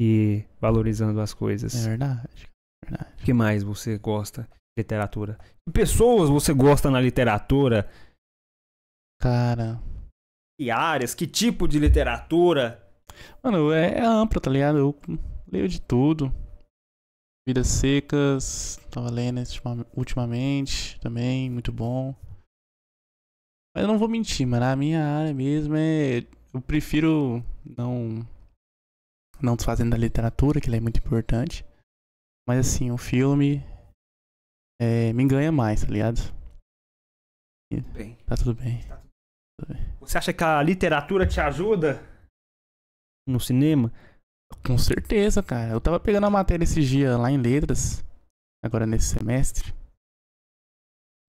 Speaker 3: e valorizando as coisas.
Speaker 4: É verdade. Verdade.
Speaker 3: O que mais você gosta literatura? Que pessoas você gosta na literatura?
Speaker 4: Cara.
Speaker 3: Que áreas? Que tipo de literatura?
Speaker 4: Mano, é, é amplo, tá ligado? Eu leio de tudo. Vidas Secas, tava lendo ultimamente também, muito bom. Mas eu não vou mentir, mano. A minha área mesmo é. Eu prefiro não. Não desfazendo da literatura, que ela é muito importante. Mas assim, o filme. É, me ganha mais, tá ligado?
Speaker 3: Bem,
Speaker 4: Tá tudo bem.
Speaker 3: você acha que a literatura te ajuda no cinema?
Speaker 4: Com certeza, cara. Eu tava pegando a matéria esses dias lá em letras, agora nesse semestre.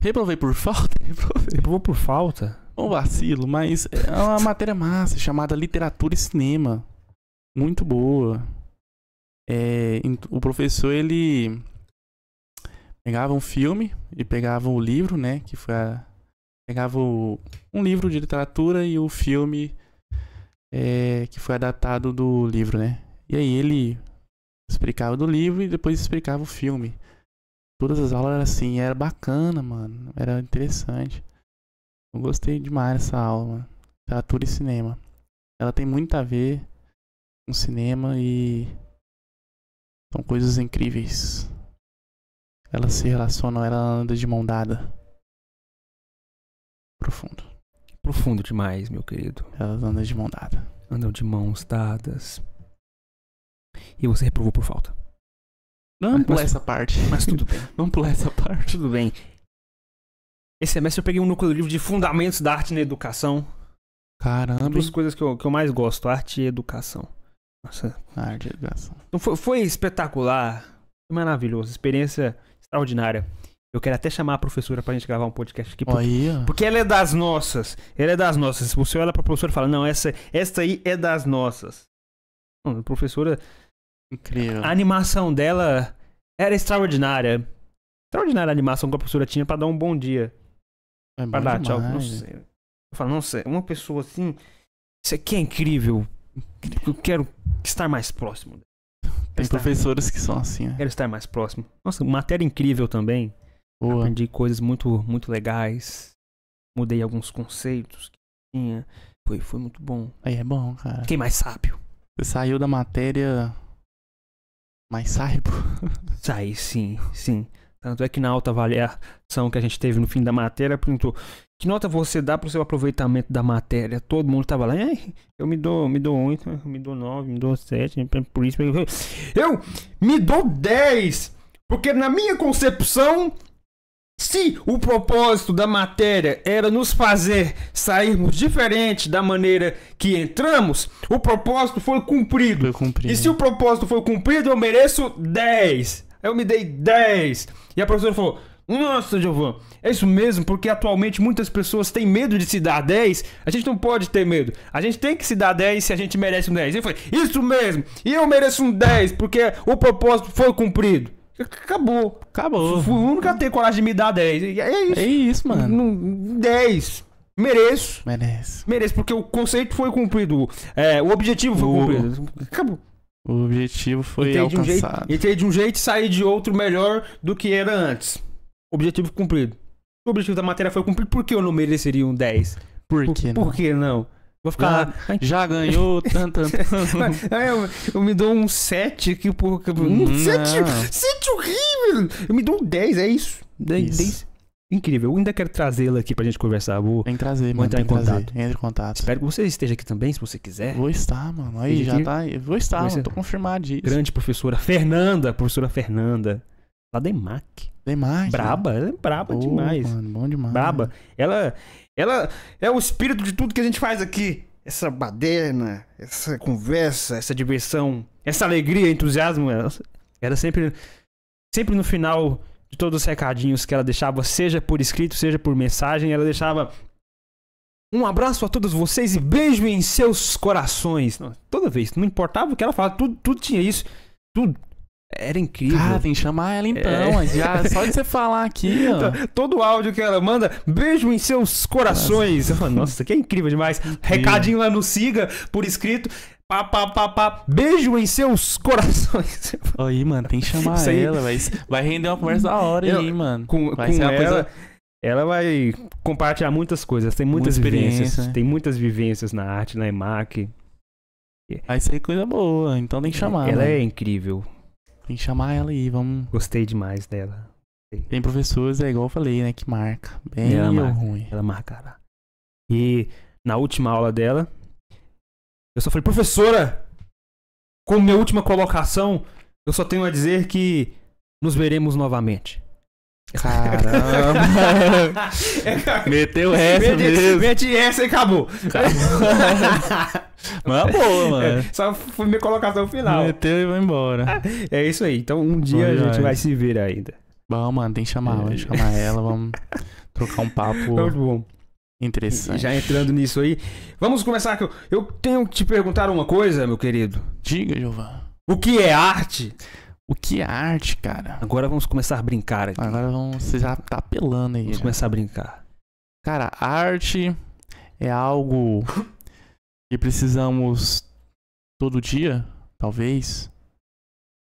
Speaker 4: Reprovei por falta? Reprovei.
Speaker 3: Eu vou por falta.
Speaker 4: Um vacilo, mas é uma matéria massa, chamada Literatura e Cinema. Muito boa. É, o professor, ele pegava um filme e pegava o livro, né? Que foi a, Pegava o- um livro de literatura e o filme é, que foi adaptado do livro, né? E aí ele explicava do livro e depois explicava o filme. Todas as aulas eram assim, era bacana, mano. Era interessante. Eu gostei demais dessa aula, mano. Literatura e cinema. Ela tem muito a ver com cinema e são coisas incríveis. Elas se relacionam, ela anda de mão dada. Profundo.
Speaker 3: Profundo demais, meu querido.
Speaker 4: Elas andam de mão dada.
Speaker 3: Andam de mãos dadas. E você reprovou por falta.
Speaker 4: Vamos
Speaker 3: Mas-
Speaker 4: pular essa parte.
Speaker 3: Mas tudo bem.
Speaker 4: Vamos pular essa parte.
Speaker 3: Tudo bem. Esse semestre eu peguei um núcleo livre de Fundamentos da Arte na Educação. Uma
Speaker 4: Caramba,
Speaker 3: das coisas que eu, que eu mais gosto, arte e educação. Nossa,
Speaker 4: arte de educação.
Speaker 3: Então foi, foi espetacular, foi maravilhoso, experiência extraordinária. Eu quero até chamar a professora pra gente gravar um podcast aqui, porque,
Speaker 4: Aí, ó.
Speaker 3: porque ela é das nossas. Ela é das nossas. Você olha pra professora e fala, não, essa, essa aí é das nossas. Não, a professora,
Speaker 4: Incrível.
Speaker 3: a animação dela era extraordinária. Extraordinária a animação que a professora tinha pra dar um bom dia.
Speaker 4: É
Speaker 3: Pra dar tchau.
Speaker 4: demais.
Speaker 3: Nossa, eu falo, nossa, uma pessoa assim, isso aqui é incrível. Eu quero estar mais próximo.
Speaker 4: Tem
Speaker 3: Está-
Speaker 4: professores que são assim, ó.
Speaker 3: Quero estar mais próximo. Nossa, matéria incrível também.
Speaker 4: Boa.
Speaker 3: Aprendi coisas muito, muito legais. Mudei alguns conceitos que tinha. Foi, foi muito bom.
Speaker 4: Aí é bom, cara.
Speaker 3: Fiquei mais sábio.
Speaker 4: Você saiu da matéria mais sábio.
Speaker 3: Saí, sim, sim. Tanto é que na alta avaliação que a gente teve no fim da matéria, perguntou que nota você dá pro seu aproveitamento da matéria? Todo mundo tava lá, "Ai, eu me dou, me dou 8, eu me dou 9, me dou 7, por isso eu, eu me dou 10, porque na minha concepção, se o propósito da matéria era nos fazer sairmos diferente da maneira que entramos, o propósito foi cumprido.
Speaker 4: Foi cumprido.
Speaker 3: E se o propósito foi cumprido, eu mereço 10. Eu me dei 10. E a professora falou: Nossa, Giovan, é isso mesmo, porque atualmente muitas pessoas têm medo de se dar 10. A gente não pode ter medo. A gente tem que se dar 10 se a gente merece um 10. Eu falei: Isso mesmo. E eu mereço um 10, porque o propósito foi cumprido. Acabou.
Speaker 4: Acabou.
Speaker 3: Fui o único a ter coragem de me dar 10. E É isso.
Speaker 4: É isso, mano.
Speaker 3: Não- 10. Mereço.
Speaker 4: Merece.
Speaker 3: Mereço, porque o conceito foi cumprido. É, o objetivo foi
Speaker 4: O-
Speaker 3: cumprido. Acabou.
Speaker 4: O objetivo foi
Speaker 3: Entrei de, um jeito,
Speaker 4: alcançado.
Speaker 3: entrei de um jeito e saí de outro melhor do que era antes. Objetivo cumprido. O objetivo da matéria foi cumprido, por que eu não mereceria um 10?
Speaker 4: Por
Speaker 3: Por,
Speaker 4: que não?
Speaker 3: por que não? Vou ficar lá. Ai,
Speaker 4: Já ganhou tanto.
Speaker 3: ai, eu, eu me dou um 7 que por. que- Um
Speaker 4: Não.
Speaker 3: 7, 7 horrível! Eu me dou um 10, é isso. 10,
Speaker 4: Isso.
Speaker 3: 10. Incrível. Eu ainda quero trazê-la aqui pra gente conversar. Vou,
Speaker 4: que trazer,
Speaker 3: Vou
Speaker 4: mano.
Speaker 3: entrar
Speaker 4: que
Speaker 3: em
Speaker 4: trazer.
Speaker 3: contato.
Speaker 4: Entra em contato.
Speaker 3: espero que você esteja aqui também, se você quiser.
Speaker 4: Vou estar, mano. Aí, já
Speaker 3: aqui.
Speaker 4: tá. Vou estar,
Speaker 3: ser-
Speaker 4: mano. Tô confirmado disso.
Speaker 3: Grande professora Fernanda, professora Fernanda. Lá da EMAC.
Speaker 4: Demais.
Speaker 3: Braba, ela é braba
Speaker 4: Ô,
Speaker 3: demais.
Speaker 4: Mano, bom demais.
Speaker 3: Braba. Ela, ela é o espírito de tudo que a gente faz aqui. essa baderna, essa conversa, essa diversão, essa alegria, entusiasmo, era, era sempre, sempre no final de todos os recadinhos que ela deixava, seja por escrito, seja por mensagem, ela deixava um abraço a todos vocês e beijo em seus corações. Não, Toda vez, não importava o que ela falava, tudo, tudo tinha isso. Tudo. Era incrível.
Speaker 4: Cara, tem que chamar ela então.
Speaker 3: É.
Speaker 4: Já, só de você falar aqui, ó.
Speaker 3: Todo áudio que ela manda, beijo em seus corações. Nossa, isso aqui é incrível demais. Recadinho lá no Siga, por escrito. Pá, pá, pá, pá, beijo em seus corações.
Speaker 4: Aí, mano, tem que chamar
Speaker 3: Isso aí-
Speaker 4: ela. Vai, vai render uma conversa da hora
Speaker 3: Eu-
Speaker 4: aí, hein, mano.
Speaker 3: Com,
Speaker 4: Vai
Speaker 3: com
Speaker 4: ser uma
Speaker 3: ela,
Speaker 4: coisa-
Speaker 3: ela vai compartilhar muitas coisas. Tem muitas
Speaker 4: Muita
Speaker 3: vivências.
Speaker 4: né?
Speaker 3: Tem muitas vivências na arte, na EMAC.
Speaker 4: Vai ser coisa boa, então tem que chamar.
Speaker 3: ela
Speaker 4: mano.
Speaker 3: é incrível.
Speaker 4: Tem que chamar ela aí, vamos.
Speaker 3: Gostei demais dela.
Speaker 4: Tem professores, é igual eu falei, né, que marca. Bem
Speaker 3: Ela marca.
Speaker 4: ruim.
Speaker 3: Ela marcará. E na última aula dela, eu só falei, professora, como minha última colocação, eu só tenho a dizer que nos veremos novamente.
Speaker 4: Caramba! Meteu essa
Speaker 3: mete,
Speaker 4: mesmo.
Speaker 3: mete essa e acabou.
Speaker 4: Mas é boa, mano.
Speaker 3: É, só foi minha colocação final.
Speaker 4: Meteu e vai embora.
Speaker 3: É isso aí. Então um dia a
Speaker 4: Bom
Speaker 3: gente
Speaker 4: demais.
Speaker 3: vai se ver ainda.
Speaker 4: Bom, mano, tem que chamar.
Speaker 3: É.
Speaker 4: Vamos chamar ela, vamos trocar um papo
Speaker 3: Muito bom.
Speaker 4: interessante.
Speaker 3: Já entrando nisso aí, vamos começar. que eu- Eu tenho que te perguntar uma coisa, meu querido.
Speaker 4: Diga, Giovanni.
Speaker 3: O que é arte?
Speaker 4: O que é arte, cara?
Speaker 3: Agora vamos começar a brincar aqui.
Speaker 4: Agora vamos, você já tá apelando aí.
Speaker 3: Vamos
Speaker 4: né?
Speaker 3: começar a brincar.
Speaker 4: Cara, arte é algo que precisamos todo dia, talvez.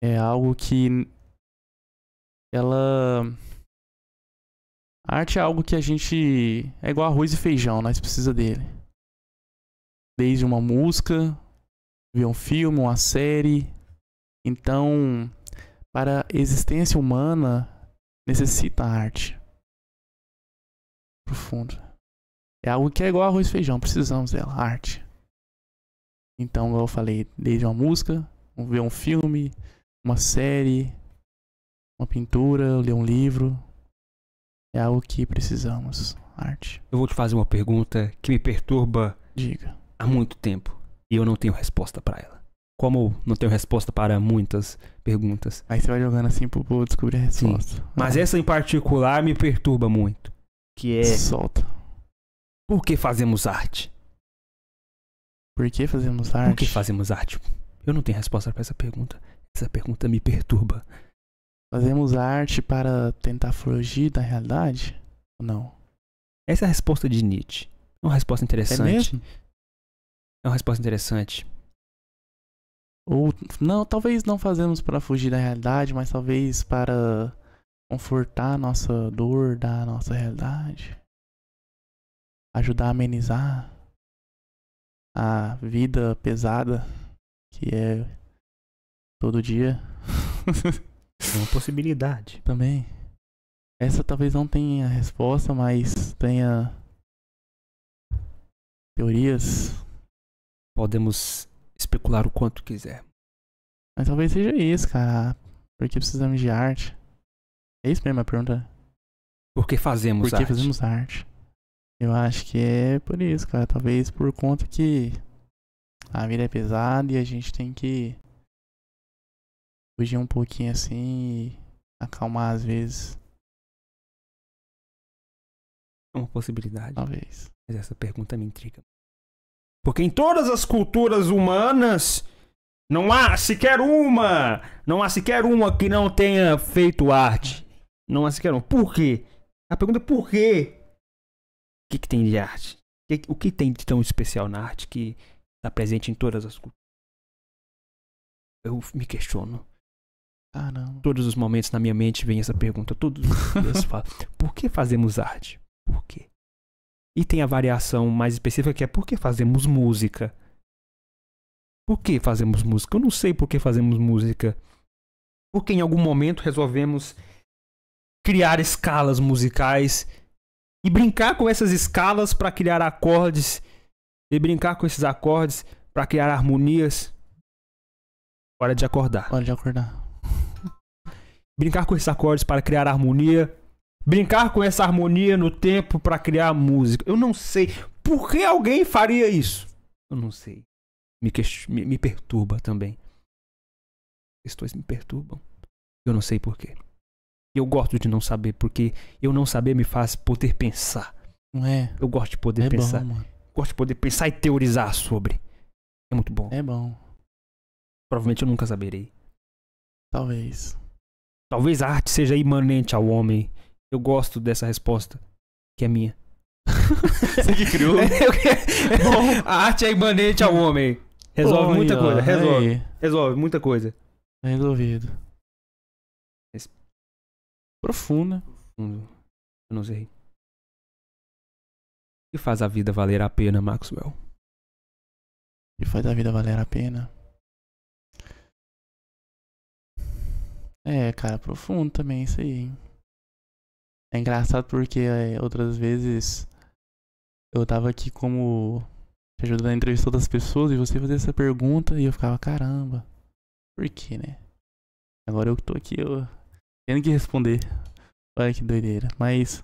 Speaker 4: É algo que ela a arte é algo que a gente é igual arroz e feijão, nós precisa dele. Desde uma música, ver um filme, uma série. Então, para a existência humana necessita arte profundo. É algo que é igual arroz e feijão, precisamos dela, arte. Então, igual eu falei, desde uma música, ver um filme, uma série, uma pintura, ler um livro. É algo que precisamos, arte.
Speaker 3: Eu vou te fazer uma pergunta que me perturba
Speaker 4: Diga.
Speaker 3: há muito tempo e eu não tenho resposta para ela. Como não tenho resposta para muitas perguntas.
Speaker 4: Aí você vai jogando assim pro povo descobrir a
Speaker 3: Sim.
Speaker 4: resposta.
Speaker 3: Mas
Speaker 4: Ah,
Speaker 3: essa em particular me perturba muito. Que é
Speaker 4: Solta.
Speaker 3: por que fazemos arte?
Speaker 4: Por que fazemos
Speaker 3: Por
Speaker 4: arte?
Speaker 3: que fazemos arte? Eu não tenho resposta para essa pergunta. Essa pergunta me perturba.
Speaker 4: Fazemos arte para tentar fugir da realidade? Ou não?
Speaker 3: Essa é a resposta de Nietzsche. É uma resposta
Speaker 4: É
Speaker 3: interessante.
Speaker 4: mesmo?
Speaker 3: É uma resposta interessante.
Speaker 4: Ou não, talvez não fazemos para fugir da realidade, mas talvez para confortar a nossa dor da nossa realidade. Ajudar a amenizar a vida pesada que é todo dia.
Speaker 3: É uma possibilidade.
Speaker 4: Também. Essa talvez não tenha resposta, mas tenha teorias.
Speaker 3: Podemos especular o quanto quiser.
Speaker 4: Mas talvez seja isso, cara. Porque precisamos de arte. É isso mesmo a pergunta.
Speaker 3: Por que fazemos
Speaker 4: Por que
Speaker 3: arte?
Speaker 4: fazemos arte? Eu acho que é por isso, cara. Talvez por conta que a vida é pesada e a gente tem que fugir um pouquinho assim e acalmar às vezes,
Speaker 3: É uma possibilidade.
Speaker 4: talvez.
Speaker 3: Mas essa pergunta me intriga. Porque em todas as culturas humanas não há sequer uma, não há sequer uma que não tenha feito arte. Não há sequer uma. Por quê? A pergunta é por quê? O que, que tem de arte? O que- tem de tão especial na arte que está presente em todas as culturas? Eu me questiono.
Speaker 4: Caramba.
Speaker 3: Todos os momentos na minha mente vem essa pergunta. Todos os dias falo, por que fazemos arte? Por quê? E tem a variação mais específica que é por que fazemos música? Por que fazemos música? Eu não sei por que fazemos música. Porque em algum momento resolvemos criar escalas musicais e brincar com essas escalas para criar acordes e brincar com esses acordes para criar harmonias. Hora de acordar
Speaker 4: Pode acordar.
Speaker 3: brincar com esses acordes para criar harmonia, brincar com essa harmonia no tempo para criar música. Eu não sei por que alguém faria isso. Eu não sei. Me, me, me perturba também. Questões me perturbam. Eu não sei porquê. Eu gosto de não saber, porque eu não saber me faz poder pensar.
Speaker 4: Não é?
Speaker 3: Eu gosto de poder
Speaker 4: É
Speaker 3: pensar.
Speaker 4: bom, mano.
Speaker 3: Gosto de poder pensar e teorizar sobre. É muito bom.
Speaker 4: É bom.
Speaker 3: Provavelmente eu nunca saberei.
Speaker 4: Talvez.
Speaker 3: Talvez a arte seja imanente ao homem. Eu gosto dessa resposta, que é minha.
Speaker 4: Você que criou?
Speaker 3: a arte é imanente ao homem. Resolve
Speaker 4: Pô,
Speaker 3: muita
Speaker 4: aí, ó.
Speaker 3: coisa, resolve.
Speaker 4: Aí,
Speaker 3: Resolve muita coisa.
Speaker 4: resolvido.
Speaker 3: Esse-
Speaker 4: Profunda.
Speaker 3: Eu não sei. O que faz a vida valer a pena, Maxwell?
Speaker 4: E faz a vida valer a pena. É, cara, profundo também isso aí, hein? É engraçado porque é, outras vezes eu tava aqui como te ajudando a entrevistar outras pessoas e você fazia essa pergunta e eu ficava, caramba, por quê, né? Agora eu que tô aqui, eu tendo que responder. Olha que doideira. Mas.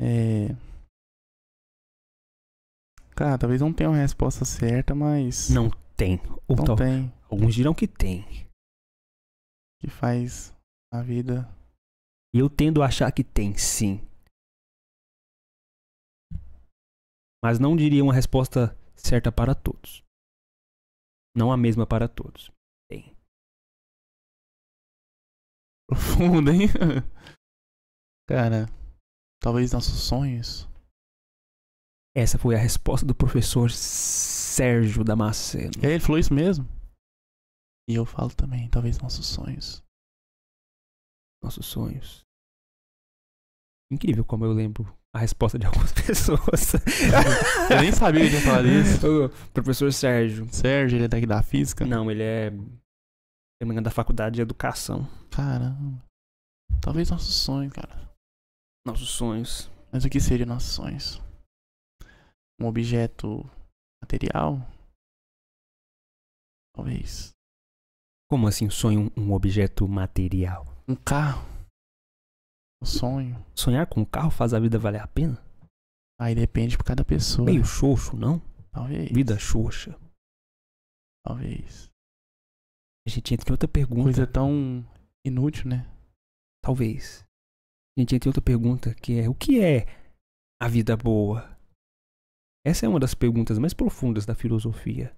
Speaker 4: É. Cara, talvez não tenha uma resposta certa, mas.
Speaker 3: Não tem. Ou
Speaker 4: não
Speaker 3: tal-
Speaker 4: tem.
Speaker 3: Alguns dirão que tem.
Speaker 4: Que faz a vida.
Speaker 3: E eu tendo a achar que tem, sim. Mas não diria uma resposta certa para todos. Não a mesma para todos. Tem.
Speaker 4: Profunda, hein? Cara, talvez nossos sonhos.
Speaker 3: Essa foi a resposta do professor Sérgio Damasceno.
Speaker 4: É, ele falou isso mesmo. E eu falo também, talvez nossos sonhos.
Speaker 3: Nossos sonhos. Incrível como eu lembro a resposta de algumas pessoas.
Speaker 4: Eu nem sabia que ia falar disso.
Speaker 3: O professor Sérgio.
Speaker 4: Sérgio, ele é daqui da física?
Speaker 3: Não, ele é. Se não da faculdade de educação.
Speaker 4: Caramba. Talvez nossos sonhos, cara.
Speaker 3: Nossos sonhos.
Speaker 4: Mas o que seriam nossos sonhos? Um objeto material? Talvez.
Speaker 3: Como assim, sonho um objeto material?
Speaker 4: Um carro? Um sonho?
Speaker 3: Sonhar com um carro faz a vida valer a pena?
Speaker 4: Aí depende por cada pessoa.
Speaker 3: Meio
Speaker 4: né?
Speaker 3: xoxo, não?
Speaker 4: Talvez.
Speaker 3: Vida xoxa.
Speaker 4: Talvez.
Speaker 3: A gente entra em outra pergunta.
Speaker 4: Coisa tão inútil, né?
Speaker 3: Talvez. A gente entra em outra pergunta que é: o que é a vida boa? Essa é uma das perguntas mais profundas da filosofia.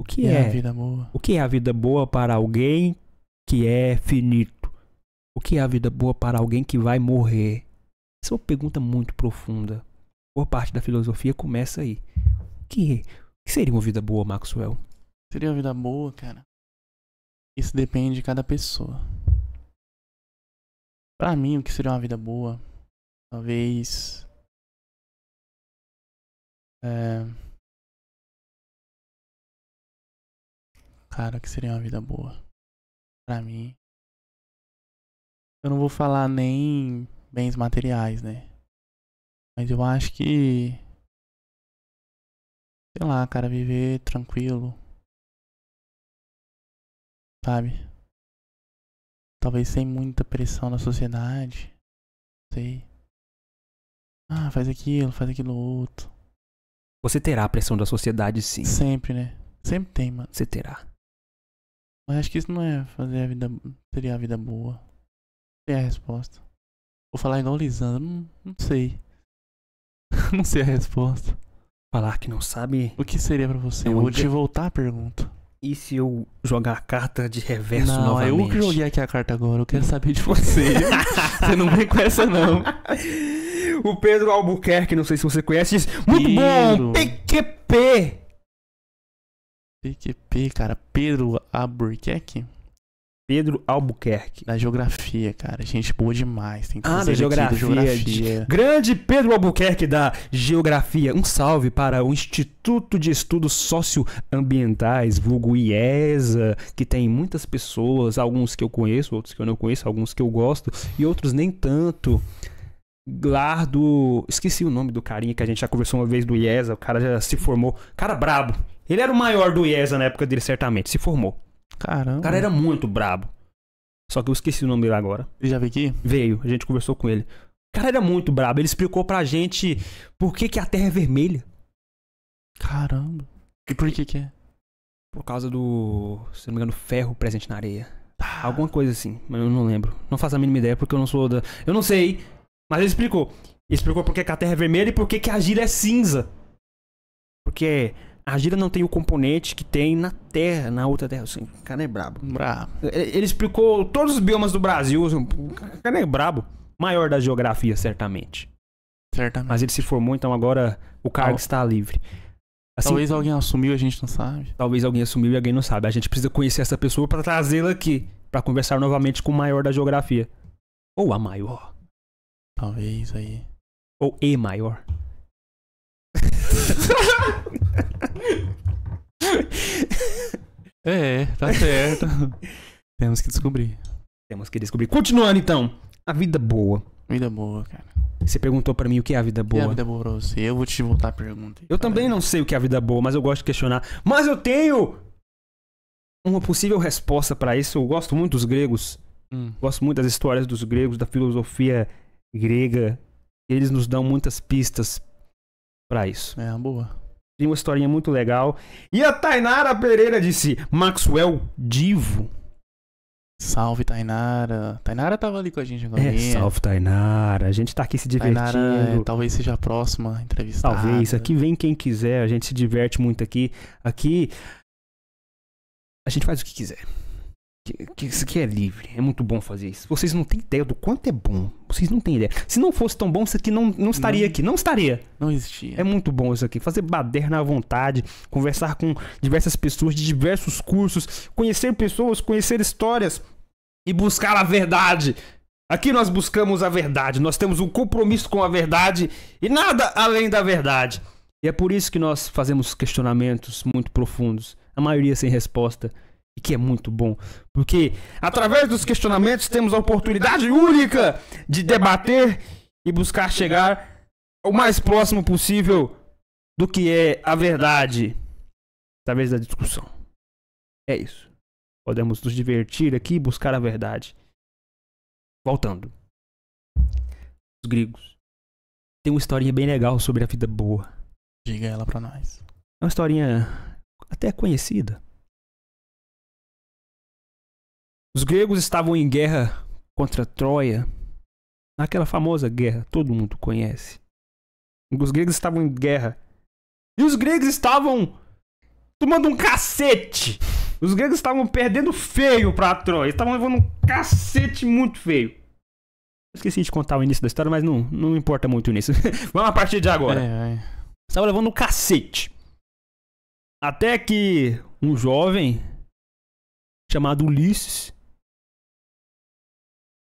Speaker 3: O que
Speaker 4: E
Speaker 3: é,
Speaker 4: a vida boa?
Speaker 3: o que é a vida boa para alguém que é finito? O que é a vida boa para alguém que vai morrer? Essa é uma pergunta muito profunda. Boa parte da filosofia começa aí. O que, o que seria uma vida boa, Maxwell?
Speaker 4: Seria uma vida boa, cara? Isso depende de cada pessoa. Pra mim, o que seria uma vida boa? Talvez. É. Cara, o que seria uma vida boa? Pra mim. Eu não vou falar nem bens materiais, né? Mas eu acho que. Sei lá, cara, viver tranquilo. Sabe? Talvez sem muita pressão da sociedade. Sei. Ah, faz aquilo, faz aquilo outro.
Speaker 3: Você terá a pressão da sociedade, sim.
Speaker 4: Sempre, né? Sempre tem, mano.
Speaker 3: Você terá.
Speaker 4: Mas acho que isso não é fazer a vida. Seria a vida boa. Não sei a resposta. Vou falar igual Lisandro. Não, não sei. não sei a resposta.
Speaker 3: Falar que não sabe.
Speaker 4: O que seria pra você? Eu vou te voltar a pergunta.
Speaker 3: E se eu jogar a carta de reverso
Speaker 4: não,
Speaker 3: novamente?
Speaker 4: eu que joguei aqui a carta agora. Eu quero saber de você. você não vem com essa, não.
Speaker 3: o Pedro Albuquerque, não sei se você conhece, diz: Muito
Speaker 4: Pedro.
Speaker 3: bom! PQP!
Speaker 4: PQP, cara. Pedro Albuquerque?
Speaker 3: Pedro Albuquerque.
Speaker 4: Da geografia, cara. Gente boa demais. Tem que
Speaker 3: Ah, da
Speaker 4: ele aqui,
Speaker 3: geografia,
Speaker 4: geografia.
Speaker 3: Grande Pedro Albuquerque da Geografia. Um salve para o Instituto de Estudos Socioambientais, vulgo IESA, que tem muitas pessoas, alguns que eu conheço, outros que eu não conheço, alguns que eu gosto e outros nem tanto. Lá do. Esqueci o nome do carinha que a gente já conversou uma vez do IESA, o cara já se formou. Cara brabo. Ele era o maior do IESA na época dele, certamente. Se formou.
Speaker 4: Caramba.
Speaker 3: O cara era muito brabo. Só que eu esqueci o nome dele agora.
Speaker 4: Ele já veio aqui?
Speaker 3: Veio, a gente conversou com ele. O cara era muito brabo. Ele explicou pra gente por que, que a Terra é vermelha.
Speaker 4: Caramba. E por que que é?
Speaker 3: Por causa do, se não me engano, ferro presente na areia. Alguma coisa assim, mas eu não lembro. Não faço a mínima ideia porque eu não sou da. Eu não sei, mas ele explicou. Ele explicou por que que a terra é vermelha e por que que a argila é cinza. Porque a argila não tem o componente que tem na terra, na outra terra. Assim, o cara é brabo.
Speaker 4: Brabo.
Speaker 3: Ele explicou todos os biomas do Brasil. assim, O cara é brabo. Maior da geografia, certamente.
Speaker 4: Certamente.
Speaker 3: Mas ele se formou, então agora o cargo
Speaker 4: Tal-
Speaker 3: está livre. Assim,
Speaker 4: Talvez alguém assumiu, a gente não sabe.
Speaker 3: talvez alguém assumiu e alguém não sabe. A gente precisa conhecer essa pessoa para trazê-la aqui, para conversar novamente com o maior da geografia. Ou a maior.
Speaker 4: Talvez aí.
Speaker 3: Ou e maior.
Speaker 4: É, tá certo. Temos que descobrir.
Speaker 3: Temos que descobrir. Continuando então. A vida boa.
Speaker 4: Vida boa, cara.
Speaker 3: Você perguntou para mim o que é a vida
Speaker 4: E a
Speaker 3: boa.
Speaker 4: vida boa pra você? Eu vou te voltar a pergunta.
Speaker 3: Eu também não sei o que é a vida boa, mas eu gosto de questionar. Mas eu tenho uma possível resposta para isso. Eu gosto muito dos gregos.
Speaker 4: Hum.
Speaker 3: Gosto muito das histórias dos gregos, da filosofia grega. Eles nos dão muitas pistas para isso.
Speaker 4: É uma boa.
Speaker 3: Tem uma historinha muito legal. E a Tainara Pereira disse: Maxwell Divo.
Speaker 4: Salve, Tainara. Tainara tava ali com a gente agora.
Speaker 3: É, salve Tainara. A gente tá aqui se divertindo.
Speaker 4: Tainara é, talvez seja a próxima entrevistada.
Speaker 3: Talvez. Aqui vem quem quiser. A gente se diverte muito aqui. Aqui. A gente faz o que quiser. Que- que Isso aqui é livre. É muito bom fazer isso. Vocês não têm ideia do quanto é bom. Vocês não têm ideia. Se não fosse tão bom, isso aqui não, não estaria
Speaker 4: Não.
Speaker 3: aqui. Não estaria.
Speaker 4: Não existia.
Speaker 3: É muito bom isso aqui. Fazer baderna à vontade, conversar com diversas pessoas de diversos cursos, conhecer pessoas, conhecer histórias e buscar a verdade. Aqui nós buscamos a verdade. Nós temos um compromisso com a verdade e nada além da verdade. E é por isso que nós fazemos questionamentos muito profundos, a maioria sem resposta, e que é muito bom, porque através dos questionamentos temos a oportunidade única de debater e buscar chegar o mais próximo possível do que é a verdade através da discussão. É isso. Podemos nos divertir aqui e buscar a verdade. Voltando. Os gregos. Tem uma historinha bem legal sobre a vida boa.
Speaker 4: Diga ela pra nós.
Speaker 3: É uma historinha até conhecida. Os gregos estavam em guerra contra Troia. Naquela famosa guerra, todo mundo conhece. Os gregos estavam em guerra. E os gregos estavam tomando um cacete. Os gregos estavam perdendo feio pra Troia. Estavam levando um cacete muito feio. Esqueci de contar o início da história, mas não, não importa muito nisso. Vamos a partir de agora.
Speaker 4: É, é.
Speaker 3: Estava levando um cacete. Até que um jovem chamado Ulisses.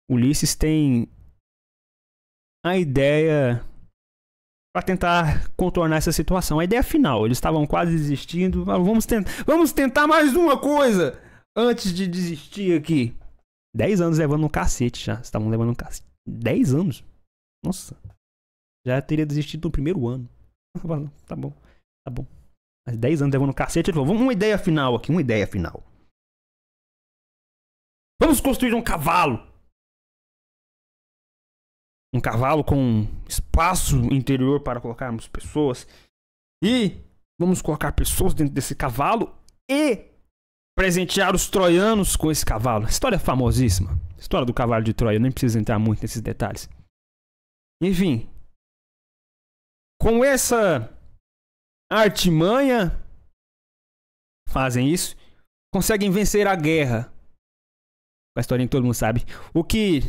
Speaker 3: Ulisses tem a ideia para tentar contornar essa situação. A ideia final, eles estavam quase desistindo. Ah, Vamos tentar, vamos tentar mais uma coisa antes de desistir aqui. Dez anos levando um cacete já. Estavam levando um cacete. Dez anos? Nossa. Já teria desistido no primeiro ano. Tá bom, tá bom. Mas 10 anos levando um cacete, ele falou: vamos uma ideia final aqui, uma ideia final. Vamos construir um cavalo. Um cavalo com espaço interior para colocarmos pessoas. E vamos colocar pessoas dentro desse cavalo e presentear os troianos com esse cavalo. História famosíssima. História do cavalo de Troia, nem preciso entrar muito nesses detalhes. Enfim, com essa artimanha, fazem isso, conseguem vencer a guerra. A historinha que todo mundo sabe. O que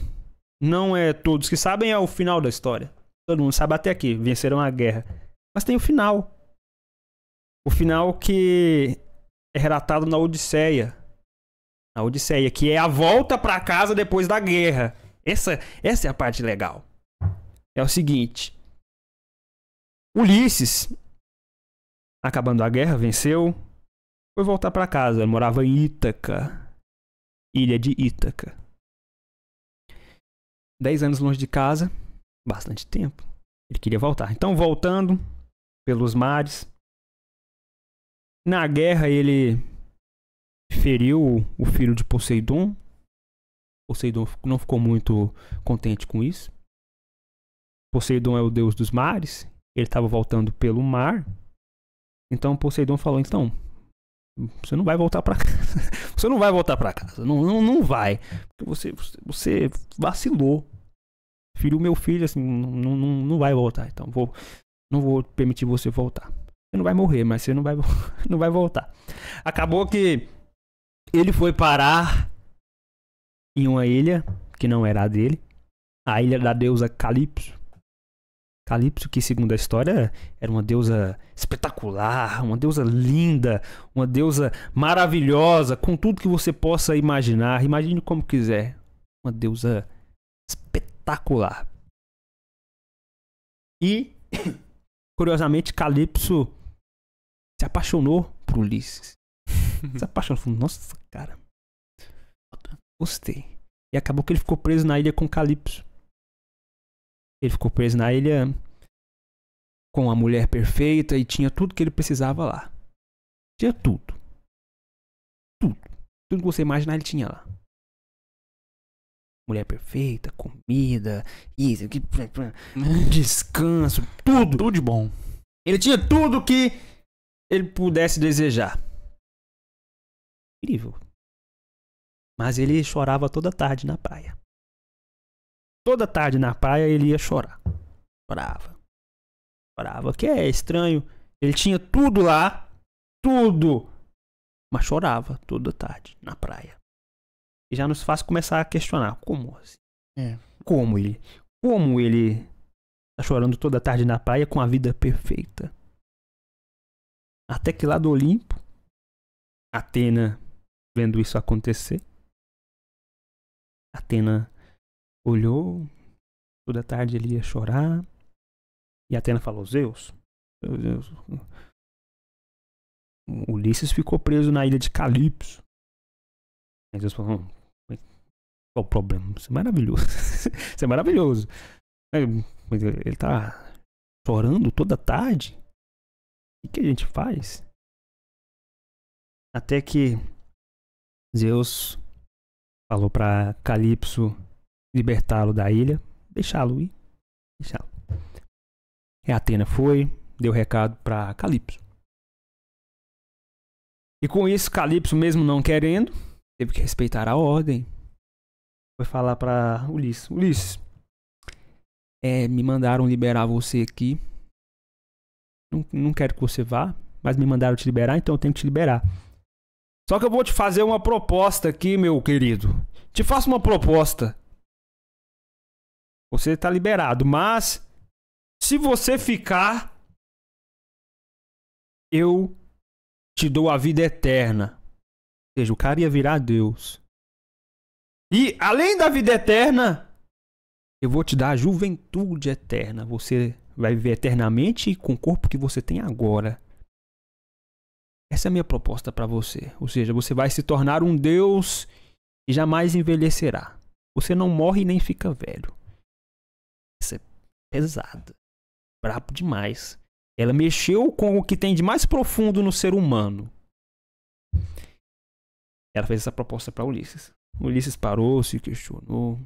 Speaker 3: não é todos que sabem é o final da história. Todo mundo sabe até aqui, venceram a guerra. Mas tem o final. O final que é relatado na Odisseia. Na Odisseia, que é a volta para casa depois da guerra. Essa, essa é a parte legal. É o seguinte: Ulisses, acabando a guerra, venceu, foi voltar para casa. Ele morava em Ítaca, ilha de Ítaca. Dez anos longe de casa, bastante tempo. Ele queria voltar. Então, voltando pelos mares, na guerra ele feriu o filho de Poseidon. Poseidon não ficou muito contente com isso. Poseidon é o deus dos mares. Ele estava voltando pelo mar. Então Poseidon falou: então, você não vai voltar pra casa. você não vai voltar pra casa. Não, não, não vai. Porque você, você, você vacilou. Filho, meu filho, assim, não, não, não vai voltar. Então, vou, não vou permitir você voltar. Você não vai morrer, mas você não vai, não vai voltar. Acabou que ele foi parar em uma ilha que não era a dele, a ilha da deusa Calypso. Calypso, que segundo a história era uma deusa espetacular, uma deusa linda, uma deusa maravilhosa, com tudo que você possa imaginar. Imagine como quiser. Uma deusa espetacular. E, curiosamente, Calypso se apaixonou por Ulisses. se apaixonou. Falou, Nossa, cara. Gostei. E acabou que ele ficou preso na ilha com Calypso. Ele ficou preso na ilha com a mulher perfeita e tinha tudo que ele precisava lá. Tinha tudo. Tudo. Tudo que você imaginar ele tinha lá. Mulher perfeita, comida, isso, aqui, descanso, tudo.
Speaker 4: Tudo de bom.
Speaker 3: Ele tinha tudo que ele pudesse desejar. Incrível. Mas ele chorava toda tarde na praia. Toda tarde na praia ele ia chorar. Chorava. Chorava. Que é estranho. Ele tinha tudo lá. Tudo. Mas chorava toda tarde na praia. E já nos faz começar a questionar. Como assim?
Speaker 4: É.
Speaker 3: Como ele? Como ele tá chorando toda tarde na praia com a vida perfeita? Até que lá do Olimpo, Atena, vendo isso acontecer, Atena olhou, toda tarde ele ia chorar, e Atena falou: Zeus, Zeus, Ulisses ficou preso na ilha de Calipso. Aí Zeus falou: qual o problema? Isso é maravilhoso. Isso é maravilhoso. Ele tá chorando toda tarde. O que a gente faz? Até que Zeus falou para Calipso libertá-lo da ilha, deixá-lo ir, deixá-lo. E Atena foi, deu recado para Calipso. E com isso, Calipso, mesmo não querendo, teve que respeitar a ordem. Foi falar para Ulisses: Ulisses, é, me mandaram liberar você aqui. Não, não quero que você vá, mas me mandaram te liberar, então eu tenho que te liberar. Só que eu vou te fazer uma proposta aqui, meu querido. Te faço uma proposta. Você está liberado, mas se você ficar, eu te dou a vida eterna. Ou seja, o cara ia virar Deus. E além da vida eterna, eu vou te dar a juventude eterna. Você vai viver eternamente com o corpo que você tem agora. Essa é a minha proposta para você. Ou seja, você vai se tornar um Deus e jamais envelhecerá. Você não morre nem fica velho. Isso é pesado. Brabo demais. Ela mexeu com o que tem de mais profundo no ser humano. Ela fez essa proposta para Ulisses. Ulisses parou, se questionou.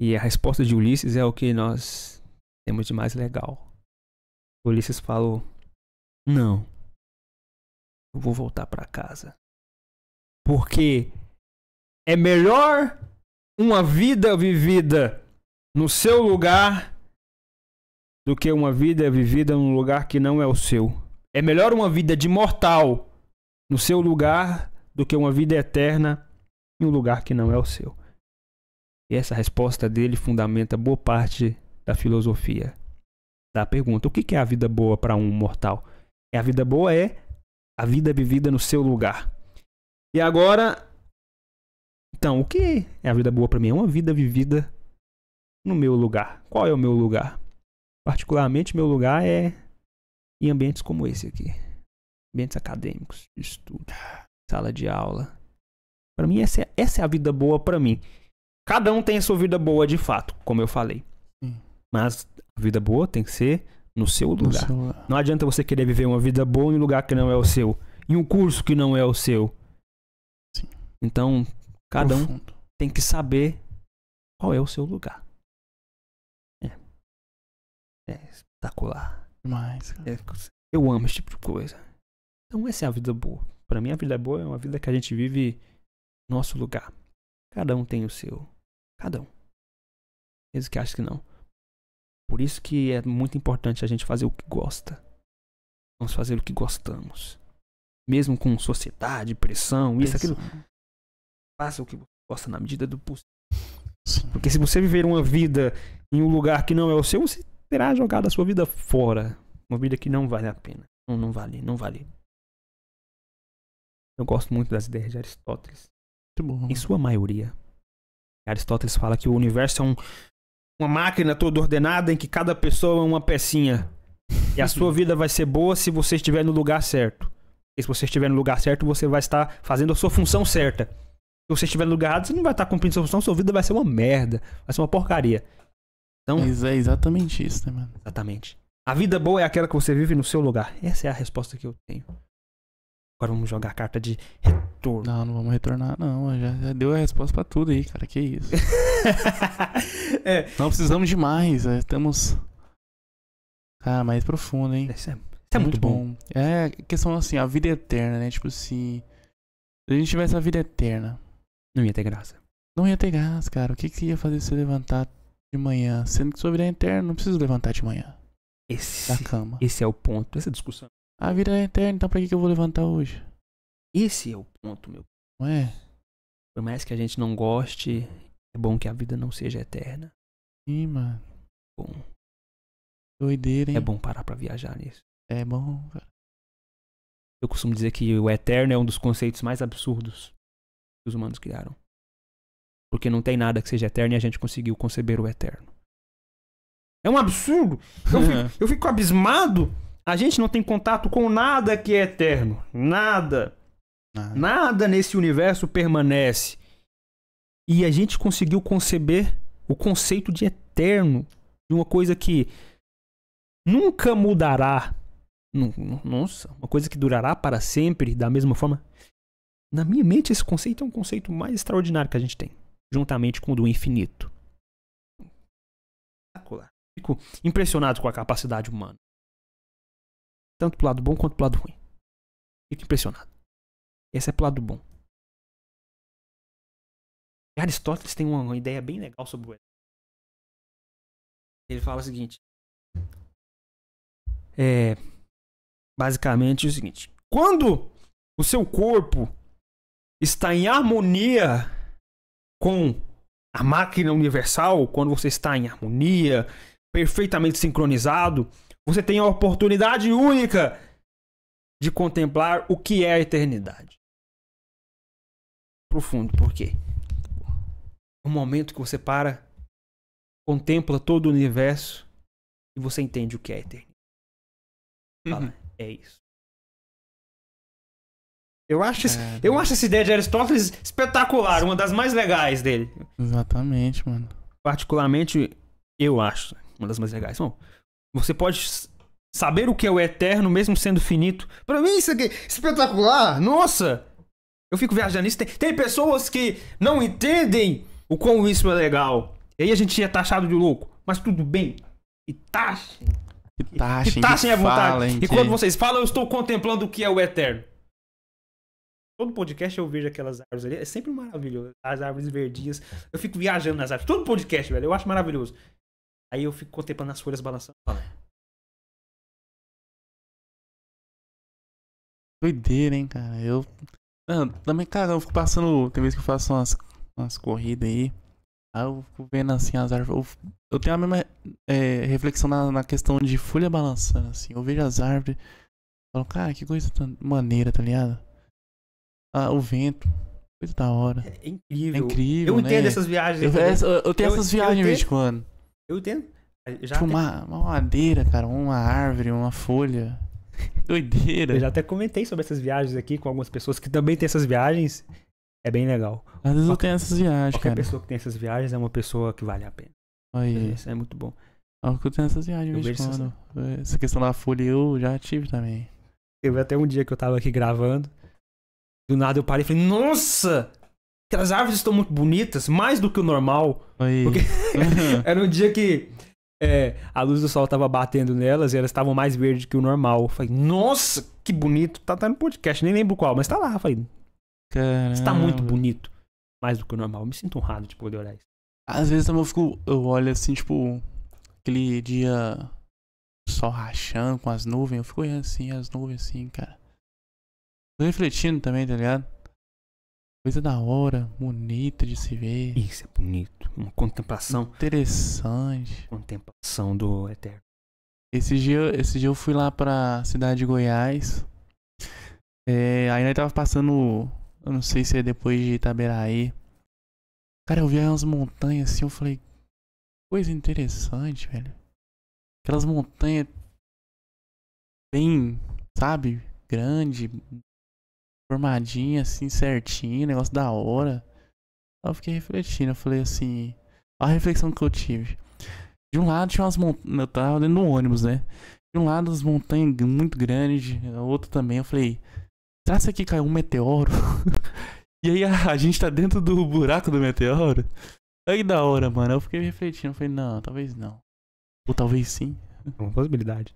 Speaker 3: E a resposta de Ulisses é o que nós temos de mais legal. Ulisses falou: Não, eu vou voltar para casa. Porque é melhor uma vida vivida no seu lugar do que uma vida vivida num lugar que não é o seu. É melhor uma vida de mortal no seu lugar do que uma vida eterna em um lugar que não é o seu. E essa resposta dele fundamenta boa parte da filosofia da pergunta: o que é a vida boa para um mortal? É a vida boa é a vida vivida no seu lugar. E agora, então, o que é a vida boa para mim? É uma vida vivida no meu lugar. Qual é o meu lugar? Particularmente, meu lugar é em ambientes como esse aqui ambientes acadêmicos, de estudo, sala de aula. Para mim, essa é, essa é a vida boa para mim. Cada um tem a sua vida boa de fato, como eu falei.
Speaker 4: Sim.
Speaker 3: Mas a vida boa tem que ser no seu
Speaker 4: No
Speaker 3: lugar.
Speaker 4: lugar.
Speaker 3: Não adianta você querer viver uma vida boa em um lugar que não é o seu, em um curso que não é o seu.
Speaker 4: Sim.
Speaker 3: Então, cada um
Speaker 4: Profundo.
Speaker 3: tem que saber qual é o seu lugar. É. Espetacular.
Speaker 4: Demais, cara.
Speaker 3: É Eu amo esse tipo de coisa. Então essa é a vida boa. Pra mim a vida boa é uma vida que a gente vive no nosso lugar. Cada um tem o seu. Cada um. Eles que acham que não. Por isso que é muito importante a gente fazer o que gosta. Vamos fazer o que gostamos. Mesmo com sociedade, pressão, isso, aquilo. Faça o que você gosta na medida do possível.
Speaker 4: Sim.
Speaker 3: Porque se você viver uma vida em um lugar que não é o seu, você terá jogado a sua vida fora. Uma vida que não vale a pena. Não, não vale, não vale. Eu gosto muito das ideias de Aristóteles. Em sua maioria. Aristóteles fala que o universo é um- uma máquina toda ordenada em que cada pessoa é uma pecinha. E a sua vida vai ser boa se você estiver no lugar certo. E se você estiver no lugar certo, você vai estar fazendo a sua função certa. Se você estiver no lugar errado, você não vai estar cumprindo sua função, sua vida vai ser uma merda. Vai ser uma porcaria. Então,
Speaker 4: Mas é exatamente isso, né, mano?
Speaker 3: Exatamente. A vida boa é aquela que você vive no seu lugar. Essa é a resposta que eu tenho. Agora vamos jogar a carta de retorno.
Speaker 4: Não, não vamos retornar, não. Já, já deu a resposta pra tudo aí, cara. Que isso.
Speaker 3: é.
Speaker 4: Não precisamos de mais. é, Estamos. Cara, mais profundo, hein?
Speaker 3: Isso é, isso é muito, bom.
Speaker 4: É questão assim, a vida eterna, né? Tipo assim. Se a gente tivesse a vida eterna,
Speaker 3: Não ia ter graça.
Speaker 4: não ia ter gás, cara. O que, que ia fazer você levantar de manhã? Sendo que sua vida é eterna, não precisa levantar de manhã
Speaker 3: Esse,
Speaker 4: da cama.
Speaker 3: esse é o ponto. Essa discussão.
Speaker 4: A vida é eterna, então pra que, que eu vou levantar hoje?
Speaker 3: Esse é o ponto, meu.
Speaker 4: Não é?
Speaker 3: Por mais que a gente não goste, é bom que a vida não seja eterna.
Speaker 4: Sim, mano.
Speaker 3: Bom,
Speaker 4: Doideira, hein?
Speaker 3: é bom parar pra viajar nisso.
Speaker 4: É bom, cara.
Speaker 3: Eu costumo dizer que o eterno é um dos conceitos mais absurdos que os humanos criaram. Porque não tem nada que seja eterno e a gente conseguiu conceber o eterno. É um absurdo! Eu fico, eu fico abismado! A gente não tem contato com nada que é eterno. Nada.
Speaker 4: Nada.
Speaker 3: Nada nesse universo permanece. E a gente conseguiu conceber o conceito de eterno. De uma coisa que nunca mudará. Nossa, uma coisa que durará para sempre, da mesma forma. Na minha mente, esse conceito é um conceito mais extraordinário que a gente tem. Juntamente com o do infinito. Fico impressionado com a capacidade humana. Tanto pro lado bom quanto pro lado ruim. Fico impressionado. Esse é pro lado bom. E Aristóteles tem uma, ideia bem legal sobre o. Ele fala o seguinte. É. Basicamente o seguinte. Quando o seu corpo está em harmonia com a máquina universal, quando você está em harmonia, perfeitamente sincronizado, você tem a oportunidade única de contemplar o que é a eternidade. Profundo, por quê? Um momento que você para, contempla todo o universo e você entende o que é a eternidade. Fala, é isso. Eu acho, esse-
Speaker 4: Cara,
Speaker 3: eu acho essa ideia de Aristóteles espetacular, uma das mais legais dele.
Speaker 4: Exatamente, mano.
Speaker 3: Particularmente, eu acho uma das mais legais. Bom, você pode saber o que é o eterno, mesmo sendo finito. Pra mim, isso aqui é espetacular! Nossa! Eu fico viajando nisso. Tem, tem pessoas que não entendem o quão isso é legal. E aí a gente é taxado de louco. Mas tudo bem. E taxem.
Speaker 4: Que taxem,
Speaker 3: Que taxem à vontade.
Speaker 4: falem,
Speaker 3: E quando vocês falam, eu estou contemplando o que é o eterno. Todo podcast eu vejo aquelas árvores ali. É sempre maravilhoso. As árvores verdinhas. Eu fico viajando nas árvores. Todo podcast, velho. Eu acho maravilhoso. Aí eu fico contemplando as folhas balançando.
Speaker 4: Doideira, hein, cara. Eu. Também, cara, eu fico passando. Tem vezes que eu faço umas, umas corridas aí. Aí eu fico vendo assim as árvores. Eu, eu tenho a mesma é, reflexão na, na questão de folha balançando, assim. Eu vejo as árvores. Falo, cara, que coisa tão maneira, tá ligado? Ah, o vento. Coisa da hora.
Speaker 3: É
Speaker 4: É
Speaker 3: incrível.
Speaker 4: incrível.
Speaker 3: eu
Speaker 4: né?
Speaker 3: entendo essas viagens.
Speaker 4: Eu, eu- eu tenho
Speaker 3: Eu-
Speaker 4: essas
Speaker 3: eu
Speaker 4: viagens de vez em quando.
Speaker 3: Eu entendo. Já
Speaker 4: Tipo,
Speaker 3: até-
Speaker 4: uma, uma madeira, cara, uma árvore, uma folha. Doideira.
Speaker 3: Eu já até comentei sobre essas viagens aqui com algumas pessoas que também têm essas viagens. É bem legal.
Speaker 4: Às vezes eu
Speaker 3: Qualquer-
Speaker 4: tenho essas viagens,
Speaker 3: Qualquer
Speaker 4: cara.
Speaker 3: pessoa que tem essas viagens é uma pessoa que vale a pena.
Speaker 4: Aí,
Speaker 3: Isso é muito bom.
Speaker 4: que eu tenho essas viagens
Speaker 3: Eu vejo essas-
Speaker 4: quando. Essa questão da folha eu já tive também.
Speaker 3: Teve até um dia que eu tava aqui gravando. Do nada eu parei e falei, nossa! Aquelas árvores estão muito bonitas, mais do que o normal.
Speaker 4: Aí.
Speaker 3: Porque- Era um dia que é, a luz do sol tava batendo nelas e elas estavam mais verdes que o normal. Eu falei, nossa, que bonito. Tá, tá no podcast, nem lembro qual, mas tá lá. Eu falei,
Speaker 4: Caramba.
Speaker 3: está muito bonito. Mais do que o normal. Eu me sinto honrado de poder olhar isso.
Speaker 4: Às vezes também eu fico. Eu olho assim, tipo. Aquele dia. Sol rachando com as nuvens. Eu fico olhando assim, as nuvens assim, cara. Tô refletindo também, tá ligado? Coisa da hora, bonita de se ver.
Speaker 3: Isso é bonito. Uma contemplação.
Speaker 4: Interessante.
Speaker 3: Contemplação do eterno.
Speaker 4: Esse dia, esse dia eu fui lá pra cidade de Goiás. É, aí nós tava passando. Eu não sei se é depois de Itaberaí. Cara, eu vi umas montanhas assim, eu falei. Coisa interessante, velho. Aquelas montanhas. Bem, sabe? Grande. Formadinha assim, certinho, negócio da hora. Eu fiquei refletindo, eu falei assim. A reflexão que eu tive. De um lado tinha umas montanhas. Eu tava dentro do ônibus, né? De um lado as montanhas muito grandes, outro também. Eu falei, será que aqui caiu um meteoro? e aí a, a gente tá dentro do buraco do meteoro? Aí da hora, mano. Eu fiquei refletindo, eu falei, não, talvez não. Ou talvez sim.
Speaker 3: É uma possibilidade.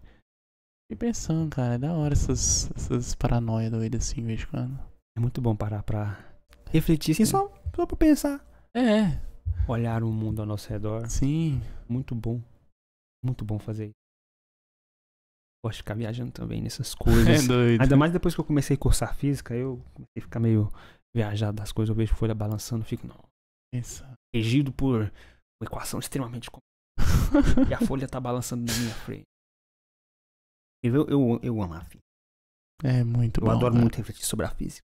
Speaker 4: Fiquei pensando, cara, é da hora essas, essas paranoias doidas assim, de vez em quando.
Speaker 3: É muito bom parar pra refletir, assim, só, só pra pensar.
Speaker 4: É,
Speaker 3: Olhar o mundo ao nosso redor.
Speaker 4: sim.
Speaker 3: Muito bom. Muito bom fazer isso. Gosto de ficar viajando também nessas coisas.
Speaker 4: É doido.
Speaker 3: Ainda mais depois que eu comecei a cursar física, eu comecei a ficar meio viajado das coisas. Eu vejo folha balançando, fico, não.
Speaker 4: Isso.
Speaker 3: Regido por uma equação extremamente complexa. e a folha tá balançando na minha frente. Eu, eu, eu amo a física.
Speaker 4: É muito
Speaker 3: Eu
Speaker 4: bom.
Speaker 3: adoro
Speaker 4: cara.
Speaker 3: muito refletir sobre a física.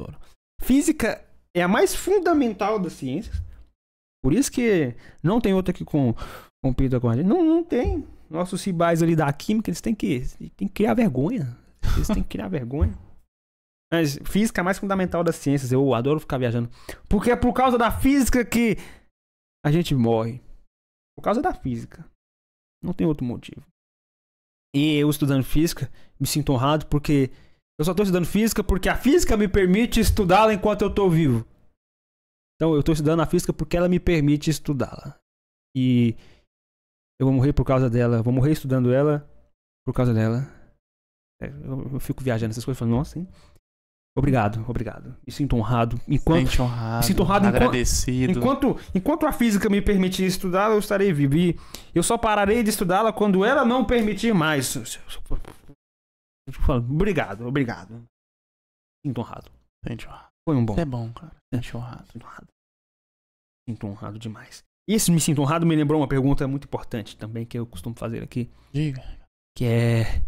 Speaker 3: Adoro. Física é a mais fundamental das ciências. Por isso que não tem outra que com, compita com a gente. Não, não tem. Nossos rivais ali da química, eles têm que, têm que criar vergonha. Eles têm que criar vergonha. Mas física é a mais fundamental das ciências. Eu adoro ficar viajando. Porque é por causa da física que a gente morre. Por causa da física. Não tem outro motivo. E eu estudando física, me sinto honrado porque eu só tô estudando física porque a física me permite estudá-la enquanto eu tô vivo. Então eu tô estudando a física porque ela me permite estudá-la. E eu vou morrer por causa dela, eu vou morrer estudando ela por causa dela. É, eu, eu fico viajando essas coisas falando, nossa, hein? Obrigado, obrigado. Me sinto honrado. Enquanto,
Speaker 4: Sente honrado,
Speaker 3: sinto honrado
Speaker 4: agradecido.
Speaker 3: Enquanto, enquanto a física me permitir estudá-la, eu estarei vivo. E eu só pararei de estudá-la quando ela não permitir mais. Obrigado, obrigado. Sinto honrado.
Speaker 4: Sente honrado.
Speaker 3: Foi um bom.
Speaker 4: É bom, cara. Sente honrado.
Speaker 3: Sinto honrado. Sinto honrado demais. E esse me sinto honrado me lembrou uma pergunta muito importante também que eu costumo fazer aqui,
Speaker 4: Diga.
Speaker 3: que é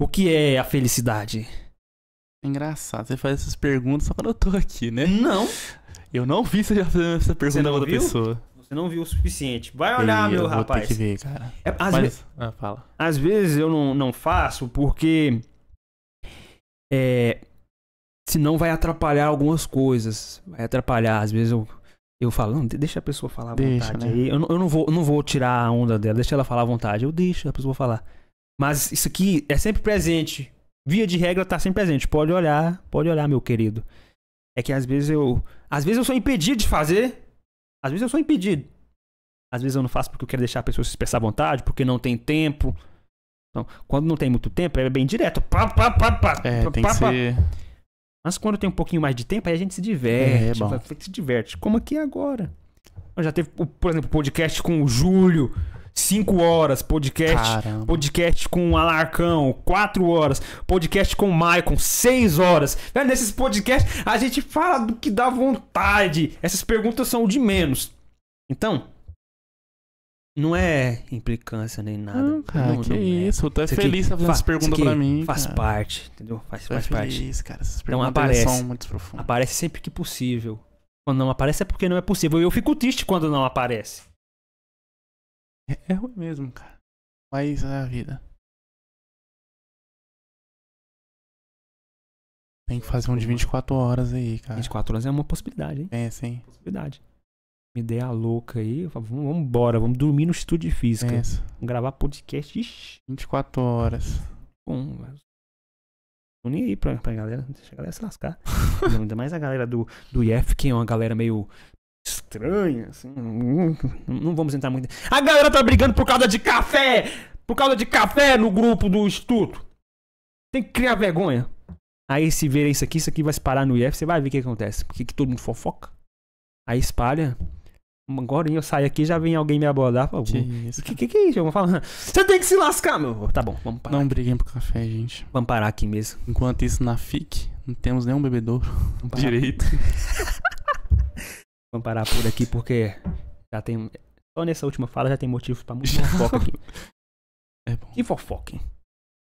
Speaker 3: o que é a felicidade?
Speaker 4: Engraçado, você faz essas perguntas só quando eu tô aqui, né?
Speaker 3: Não,
Speaker 4: Eu não vi você já fazendo essa pergunta pra outra
Speaker 3: viu?
Speaker 4: pessoa.
Speaker 3: você não viu o suficiente. Vai olhar,
Speaker 4: Ei,
Speaker 3: meu
Speaker 4: eu vou
Speaker 3: rapaz.
Speaker 4: ter que ver, cara.
Speaker 3: É, às ve-
Speaker 4: Mas, ah, fala.
Speaker 3: às vezes eu não, não faço porque é, senão vai atrapalhar algumas coisas. Vai atrapalhar. Às vezes eu, eu falo, não, de- deixa a pessoa falar à
Speaker 4: Deixa,
Speaker 3: vontade.
Speaker 4: né?
Speaker 3: Eu, não- eu não, vou, eu não vou tirar a onda dela, deixa ela falar à vontade. Eu deixo a pessoa falar. Mas isso aqui é sempre presente. Via de regra tá sempre presente. Pode olhar, pode olhar, meu querido. É que às vezes eu. Às vezes eu sou impedido de fazer. Às vezes eu sou impedido. Às vezes eu não faço porque eu quero deixar a pessoa se expressar à vontade, porque não tem tempo. Então, quando não tem muito tempo, é bem direto. Pá, pá, pá, pá,
Speaker 4: É,
Speaker 3: pá,
Speaker 4: tem
Speaker 3: pá,
Speaker 4: que
Speaker 3: pá.
Speaker 4: ser.
Speaker 3: Mas quando tem um pouquinho mais de tempo, aí a gente se diverte.
Speaker 4: É, bom.
Speaker 3: vai- se diverte. Como aqui agora. Eu já teve, por exemplo, podcast com o Júlio, 5 horas. Podcast,
Speaker 4: Caramba.
Speaker 3: podcast com Alarcão, 4 horas. Podcast com o Maicon, 6 horas. Velho, nesses podcasts, a gente fala do que dá vontade. Essas perguntas são de menos. Então, não é implicância nem nada.
Speaker 4: Não, cara,
Speaker 3: Não,
Speaker 4: que
Speaker 3: não é.
Speaker 4: isso. Eu tô
Speaker 3: Isso aqui
Speaker 4: feliz tá fazendo essa pergunta
Speaker 3: isso aqui
Speaker 4: pra mim.
Speaker 3: Faz
Speaker 4: cara.
Speaker 3: parte, entendeu? Faz,
Speaker 4: Tô
Speaker 3: faz parte.
Speaker 4: feliz, cara. Essas
Speaker 3: Não
Speaker 4: perguntas
Speaker 3: aparece.
Speaker 4: são muito profundas.
Speaker 3: Aparece sempre que possível. Quando não aparece é porque não é possível. Eu fico triste quando não aparece.
Speaker 4: É ruim mesmo, cara. Mas é a vida. Tem que fazer um de 24 horas aí, cara.
Speaker 3: 24 horas é uma possibilidade, hein?
Speaker 4: Pensa, hein?
Speaker 3: Possibilidade. Me ideia louca aí. vamos embora, vamos dormir no estúdio de física.
Speaker 4: Pensa.
Speaker 3: Vamos gravar podcast. Ixi,
Speaker 4: 24 horas.
Speaker 3: bom. mas Tô nem aí pra, pra galera. Deixa a galera se lascar. Ainda mais a galera do, do IF, que é uma galera meio estranha, assim. Não, não vamos entrar muito. A galera tá brigando por causa de café! Por causa de café no grupo do instituto. Tem que criar vergonha. Aí se ver isso aqui, isso aqui vai se parar no IF, você vai ver o que acontece. Porque que todo mundo fofoca. Aí espalha. Agora eu saio aqui já vem alguém me abordar. O que, que, que é isso? Eu vou falar. Você tem que se lascar, meu. Tá bom, vamos parar.
Speaker 4: Não briguem por café, gente.
Speaker 3: Vamos parar aqui mesmo.
Speaker 4: Enquanto isso, na FIC, não temos nenhum bebedouro direito.
Speaker 3: vamos parar por aqui porque já tem. Só nessa última fala já tem motivo pra muita fofoca aqui.
Speaker 4: É bom.
Speaker 3: Que fofoca, hein?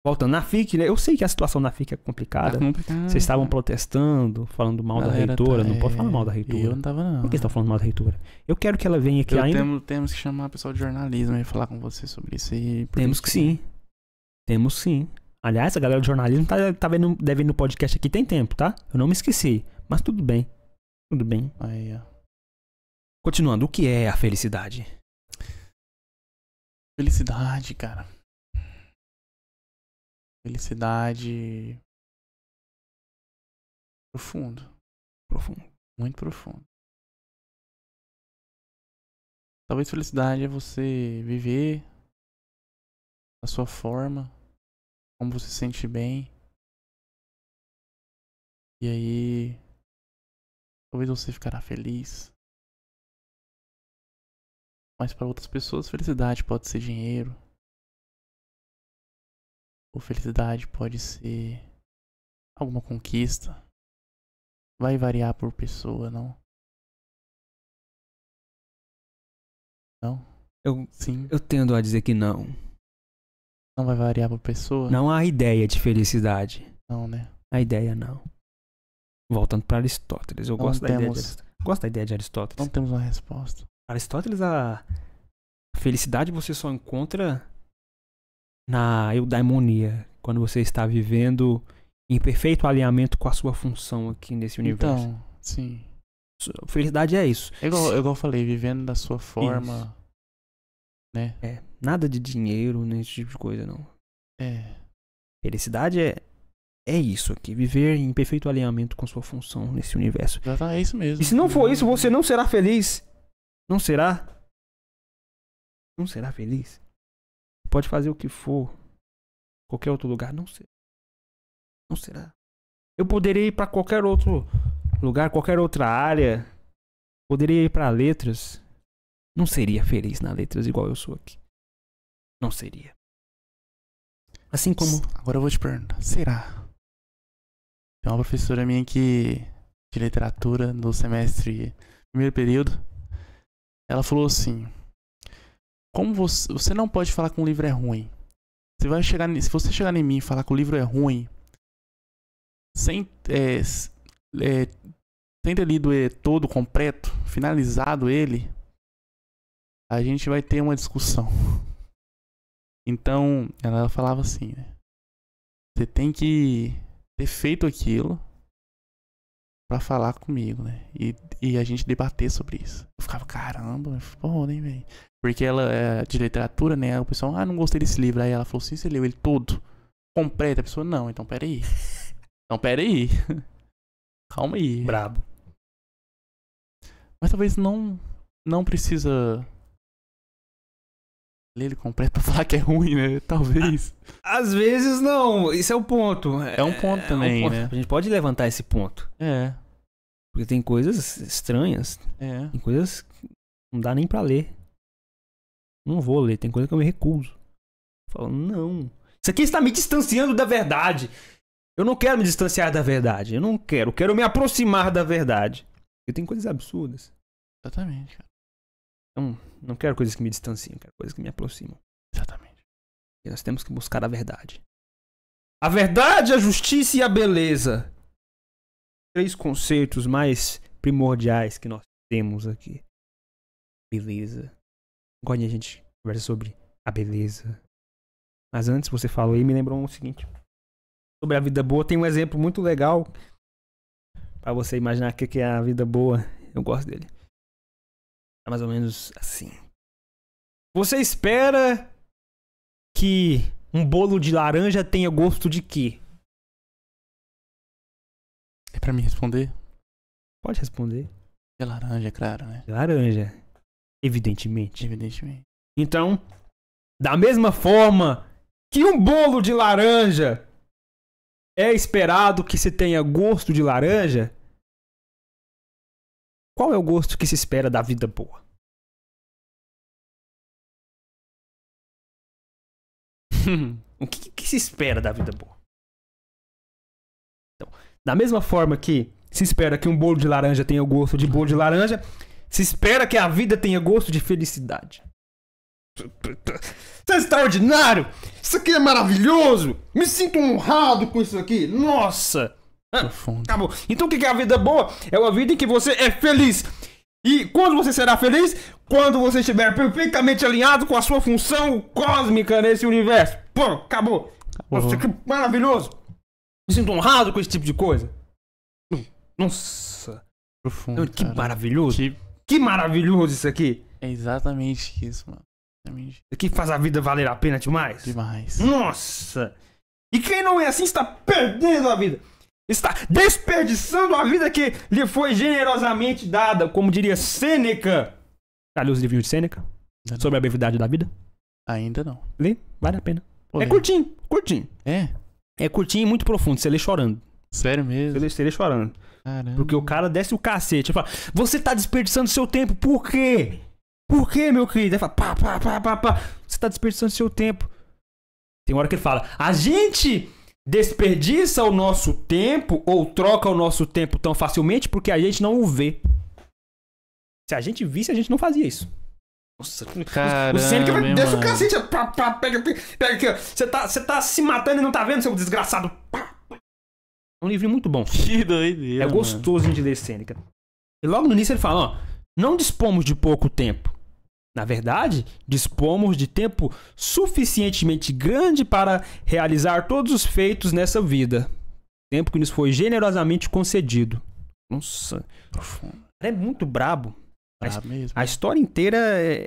Speaker 3: Voltando na FIC, né? Eu sei que a situação na FIC é complicada.
Speaker 4: Complicado.
Speaker 3: Vocês estavam protestando, falando mal da
Speaker 4: Galera
Speaker 3: reitora.
Speaker 4: tá-
Speaker 3: Não pode
Speaker 4: é,
Speaker 3: falar mal da reitora.
Speaker 4: Eu não tava, não.
Speaker 3: Por que você tá falando mal da reitora? Eu quero que ela venha aqui
Speaker 4: Eu
Speaker 3: ainda.
Speaker 4: temos, temos que chamar o pessoal de jornalismo e falar com você sobre isso aí.
Speaker 3: Temos que sim. Temos sim. Aliás, a galera do jornalismo tá, tá vendo, deve ir no podcast aqui tem tempo, tá? Eu não me esqueci. Mas tudo bem. Tudo bem.
Speaker 4: Aí, ó.
Speaker 3: Continuando, o que é a felicidade?
Speaker 4: Felicidade, cara. Felicidade. Profundo.
Speaker 3: Profundo.
Speaker 4: Muito profundo. Talvez felicidade é você viver da sua forma, como você se sente bem. E aí. Talvez você ficará feliz. Mas para outras pessoas, felicidade pode ser dinheiro. Ou felicidade pode ser alguma conquista. Vai variar por pessoa, não? Não?
Speaker 3: Eu,
Speaker 4: Sim.
Speaker 3: eu tendo a dizer que não.
Speaker 4: Não vai variar por pessoa?
Speaker 3: Não há ideia de felicidade.
Speaker 4: Não, né?
Speaker 3: A ideia não. Voltando para Aristóteles. Eu
Speaker 4: Não
Speaker 3: gosto da ideia de
Speaker 4: temos-
Speaker 3: Aristóteles. Gosto da ideia de Aristóteles.
Speaker 4: Não temos uma resposta.
Speaker 3: Aristóteles, a felicidade você só encontra na eudaimonia, quando você está vivendo em perfeito alinhamento com a sua função aqui nesse universo.
Speaker 4: Então, sim.
Speaker 3: Felicidade é isso.
Speaker 4: É igual, é igual eu falei, vivendo da sua forma. Né?
Speaker 3: É, nada de dinheiro, nem esse tipo de coisa, não.
Speaker 4: É.
Speaker 3: Felicidade é, é isso aqui, viver em perfeito alinhamento com sua função nesse universo.
Speaker 4: Tá, é isso mesmo.
Speaker 3: E se não for isso, você não será feliz. Não será? Não será feliz? Pode fazer o que for. Qualquer outro lugar, não será. Não será. Eu poderia ir para qualquer outro lugar, qualquer outra área. Poderia ir para letras. Não seria feliz na letras igual eu sou aqui. Não seria. Assim como.
Speaker 4: Agora eu vou te perguntar. Será? Tem uma professora minha que. de literatura do semestre. primeiro período. Ela falou assim. Como você. Você não pode falar que um livro é ruim. Você vai chegar. Se você chegar em mim e falar que o livro é ruim. Sem. É, é, sem ter lido ele todo completo, finalizado ele, a gente vai ter uma discussão. Então, ela falava assim, né? Você tem que ter feito aquilo pra falar comigo, né? E, e a gente debater sobre isso. Eu ficava, caramba, pô, nem velho. Porque ela é de literatura, né? O pessoal, ah, não gostei desse livro. Aí ela falou assim, você leu ele todo? Completo? A pessoa, não, então peraí. Então peraí. Calma aí.
Speaker 3: Brabo.
Speaker 4: Mas talvez não não precisa ler ele completo pra falar que é ruim, né? Talvez.
Speaker 3: Às vezes não, isso é o ponto.
Speaker 4: É um ponto também, né?
Speaker 3: A gente pode levantar esse ponto.
Speaker 4: É,
Speaker 3: Porque tem coisas estranhas,
Speaker 4: é.
Speaker 3: tem coisas que não dá nem pra ler. Não vou ler, tem coisa que eu me recuso. Falo, não. Isso aqui está me distanciando da verdade. Eu não quero me distanciar da verdade. Eu não quero. Eu quero me aproximar da verdade. Porque tem coisas absurdas.
Speaker 4: Exatamente, cara.
Speaker 3: Então, não quero coisas que me distanciam, quero coisas que me aproximam.
Speaker 4: Exatamente.
Speaker 3: E nós temos que buscar a verdade. A verdade, a justiça e a beleza. Três conceitos mais primordiais que nós temos aqui. Beleza. Agora a gente conversa sobre a beleza. Mas antes você falou aí, me lembrou o seguinte. Sobre a vida boa, tem um exemplo muito legal. Pra você imaginar o que é a vida boa. Eu gosto dele. É mais ou menos assim. Você espera que um bolo de laranja tenha gosto de quê?
Speaker 4: É pra mim responder?
Speaker 3: Pode responder.
Speaker 4: De laranja, claro, né?
Speaker 3: De laranja. Evidentemente.
Speaker 4: Evidentemente.
Speaker 3: Então, da mesma forma que um bolo de laranja é esperado que se tenha gosto de laranja, qual é o gosto que se espera da vida boa? O que, que se espera da vida boa? Então, da mesma forma que se espera que um bolo de laranja tenha gosto de bolo de laranja, se espera que a vida tenha gosto de felicidade. Isso é extraordinário! Isso aqui é maravilhoso! Me sinto honrado com isso aqui! Nossa! Acabou. Então o que é a vida boa? É uma vida em que você é feliz. E quando você será feliz? Quando você estiver perfeitamente alinhado com a sua função cósmica nesse universo. Pô, acabou. Nossa, que maravilhoso. Me sinto honrado com esse tipo de coisa. Nossa,
Speaker 4: Profundo.
Speaker 3: que
Speaker 4: cara.
Speaker 3: maravilhoso.
Speaker 4: Que-
Speaker 3: Que maravilhoso isso aqui.
Speaker 4: É exatamente isso, mano. Exatamente
Speaker 3: Isso aqui faz a vida valer a pena demais.
Speaker 4: demais.
Speaker 3: Nossa! E quem não é assim está perdendo a vida. Está desperdiçando a vida que lhe foi generosamente dada, como diria Sêneca. Já leu os livros de Sêneca?
Speaker 4: Ainda não.
Speaker 3: Sobre a brevidade da vida?
Speaker 4: Ainda não.
Speaker 3: Lê, vale a pena.
Speaker 4: Pô,
Speaker 3: é
Speaker 4: velho.
Speaker 3: curtinho, curtinho.
Speaker 4: É?
Speaker 3: É curtinho e muito profundo. Você lê chorando.
Speaker 4: Sério
Speaker 3: Você
Speaker 4: mesmo?
Speaker 3: lê, você lê chorando.
Speaker 4: Caramba.
Speaker 3: Porque o cara desce o cacete. Ele fala, você tá desperdiçando seu tempo. Por quê? Por quê, meu querido? Ele fala, pá, pá, pá, pá, pá. Você tá desperdiçando seu tempo. Tem hora que ele fala, a gente desperdiça o nosso tempo ou troca o nosso tempo tão facilmente porque a gente não o vê. Se a gente visse, a gente não fazia isso. Nossa,
Speaker 4: Caramba,
Speaker 3: o Sêneca vai
Speaker 4: hein,
Speaker 3: desce o
Speaker 4: mano.
Speaker 3: cacete. Pá, pá, pega, pega, pega aqui, ó. Você tá, você tá se matando e não tá vendo, seu desgraçado. Pá, pá. É um livro muito bom.
Speaker 4: Que doideira.
Speaker 3: É
Speaker 4: mano.
Speaker 3: gostoso de ler Sêneca. E logo no início ele fala, ó, não dispomos de pouco tempo. Na verdade, dispomos de tempo suficientemente grande para realizar todos os feitos nessa vida. Tempo que nos foi generosamente concedido. Nossa,
Speaker 4: Profundo.
Speaker 3: é muito brabo.
Speaker 4: Ah, mesmo.
Speaker 3: A história inteira é,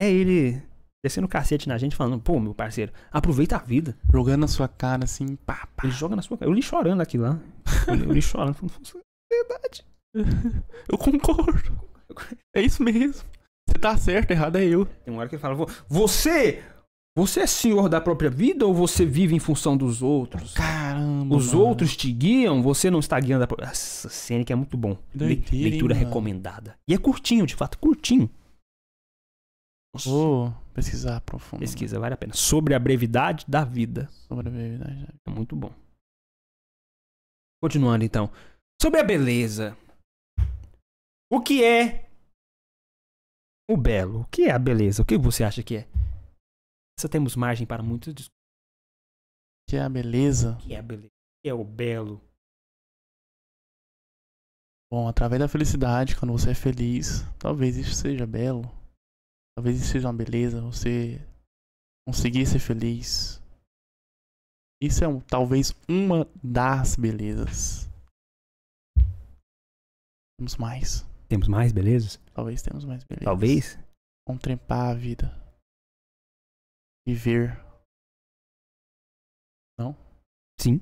Speaker 3: é ele descendo o cacete na gente, falando, pô, meu parceiro, aproveita a vida.
Speaker 4: Jogando na sua cara assim, pá, pá.
Speaker 3: Ele joga na sua cara. Eu li chorando aqui lá. Eu li, eu li chorando. falando, Verdade.
Speaker 4: Eu concordo. É isso mesmo. Você tá certo, errado é eu.
Speaker 3: Tem uma hora que ele fala: "Vo- Você. Você é senhor da própria vida ou você vive em função dos outros?
Speaker 4: Caramba.
Speaker 3: Os
Speaker 4: mano.
Speaker 3: outros te guiam, você não está guiando a própria. Essa cena que é muito bom.
Speaker 4: Doideira, hein,
Speaker 3: Leitura
Speaker 4: mano?
Speaker 3: recomendada. E é curtinho, de fato, curtinho.
Speaker 4: Vou pesquisar profundo.
Speaker 3: Pesquisa, vale a pena. Sobre a brevidade da vida.
Speaker 4: Sobre a brevidade.
Speaker 3: É muito bom. Continuando então. Sobre a beleza. O que é o belo? O que é a beleza? O que você acha que é? Só temos margem para muitos discursos.
Speaker 4: Que é a beleza.
Speaker 3: O que é a beleza? O que é o belo?
Speaker 4: Bom, através da felicidade, quando você é feliz, talvez isso seja belo. Talvez isso seja uma beleza, você conseguir ser feliz. Isso é um- talvez uma das belezas. Temos mais.
Speaker 3: Temos mais belezas?
Speaker 4: Talvez temos mais belezas.
Speaker 3: Talvez.
Speaker 4: Contemplar a vida. Viver.
Speaker 3: Sim.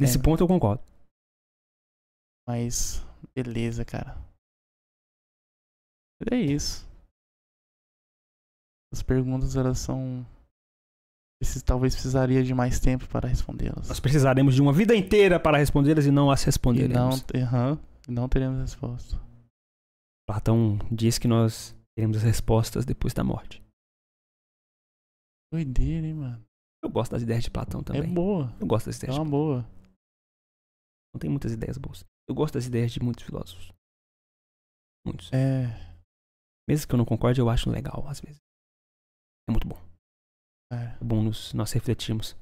Speaker 3: Nesse
Speaker 4: É.
Speaker 3: ponto eu concordo.
Speaker 4: Mas beleza, cara. É isso. As perguntas elas são talvez precisaria de mais tempo para respondê-las.
Speaker 3: Nós precisaremos de uma vida inteira para respondê-las e não as
Speaker 4: E não,
Speaker 3: responderemos.
Speaker 4: Não teremos resposta.
Speaker 3: Platão diz que nós teremos as respostas depois da morte.
Speaker 4: Doideira, hein, mano.
Speaker 3: Eu gosto das ideias de Platão também.
Speaker 4: É boa.
Speaker 3: Eu gosto das
Speaker 4: É
Speaker 3: ideias de
Speaker 4: uma boa.
Speaker 3: Não tem muitas ideias boas. Eu gosto das ideias de muitos filósofos. Muitos.
Speaker 4: É.
Speaker 3: Mesmo que eu não concorde, eu acho legal, às vezes. É muito bom.
Speaker 4: é.
Speaker 3: É bom nos, nós refletirmos.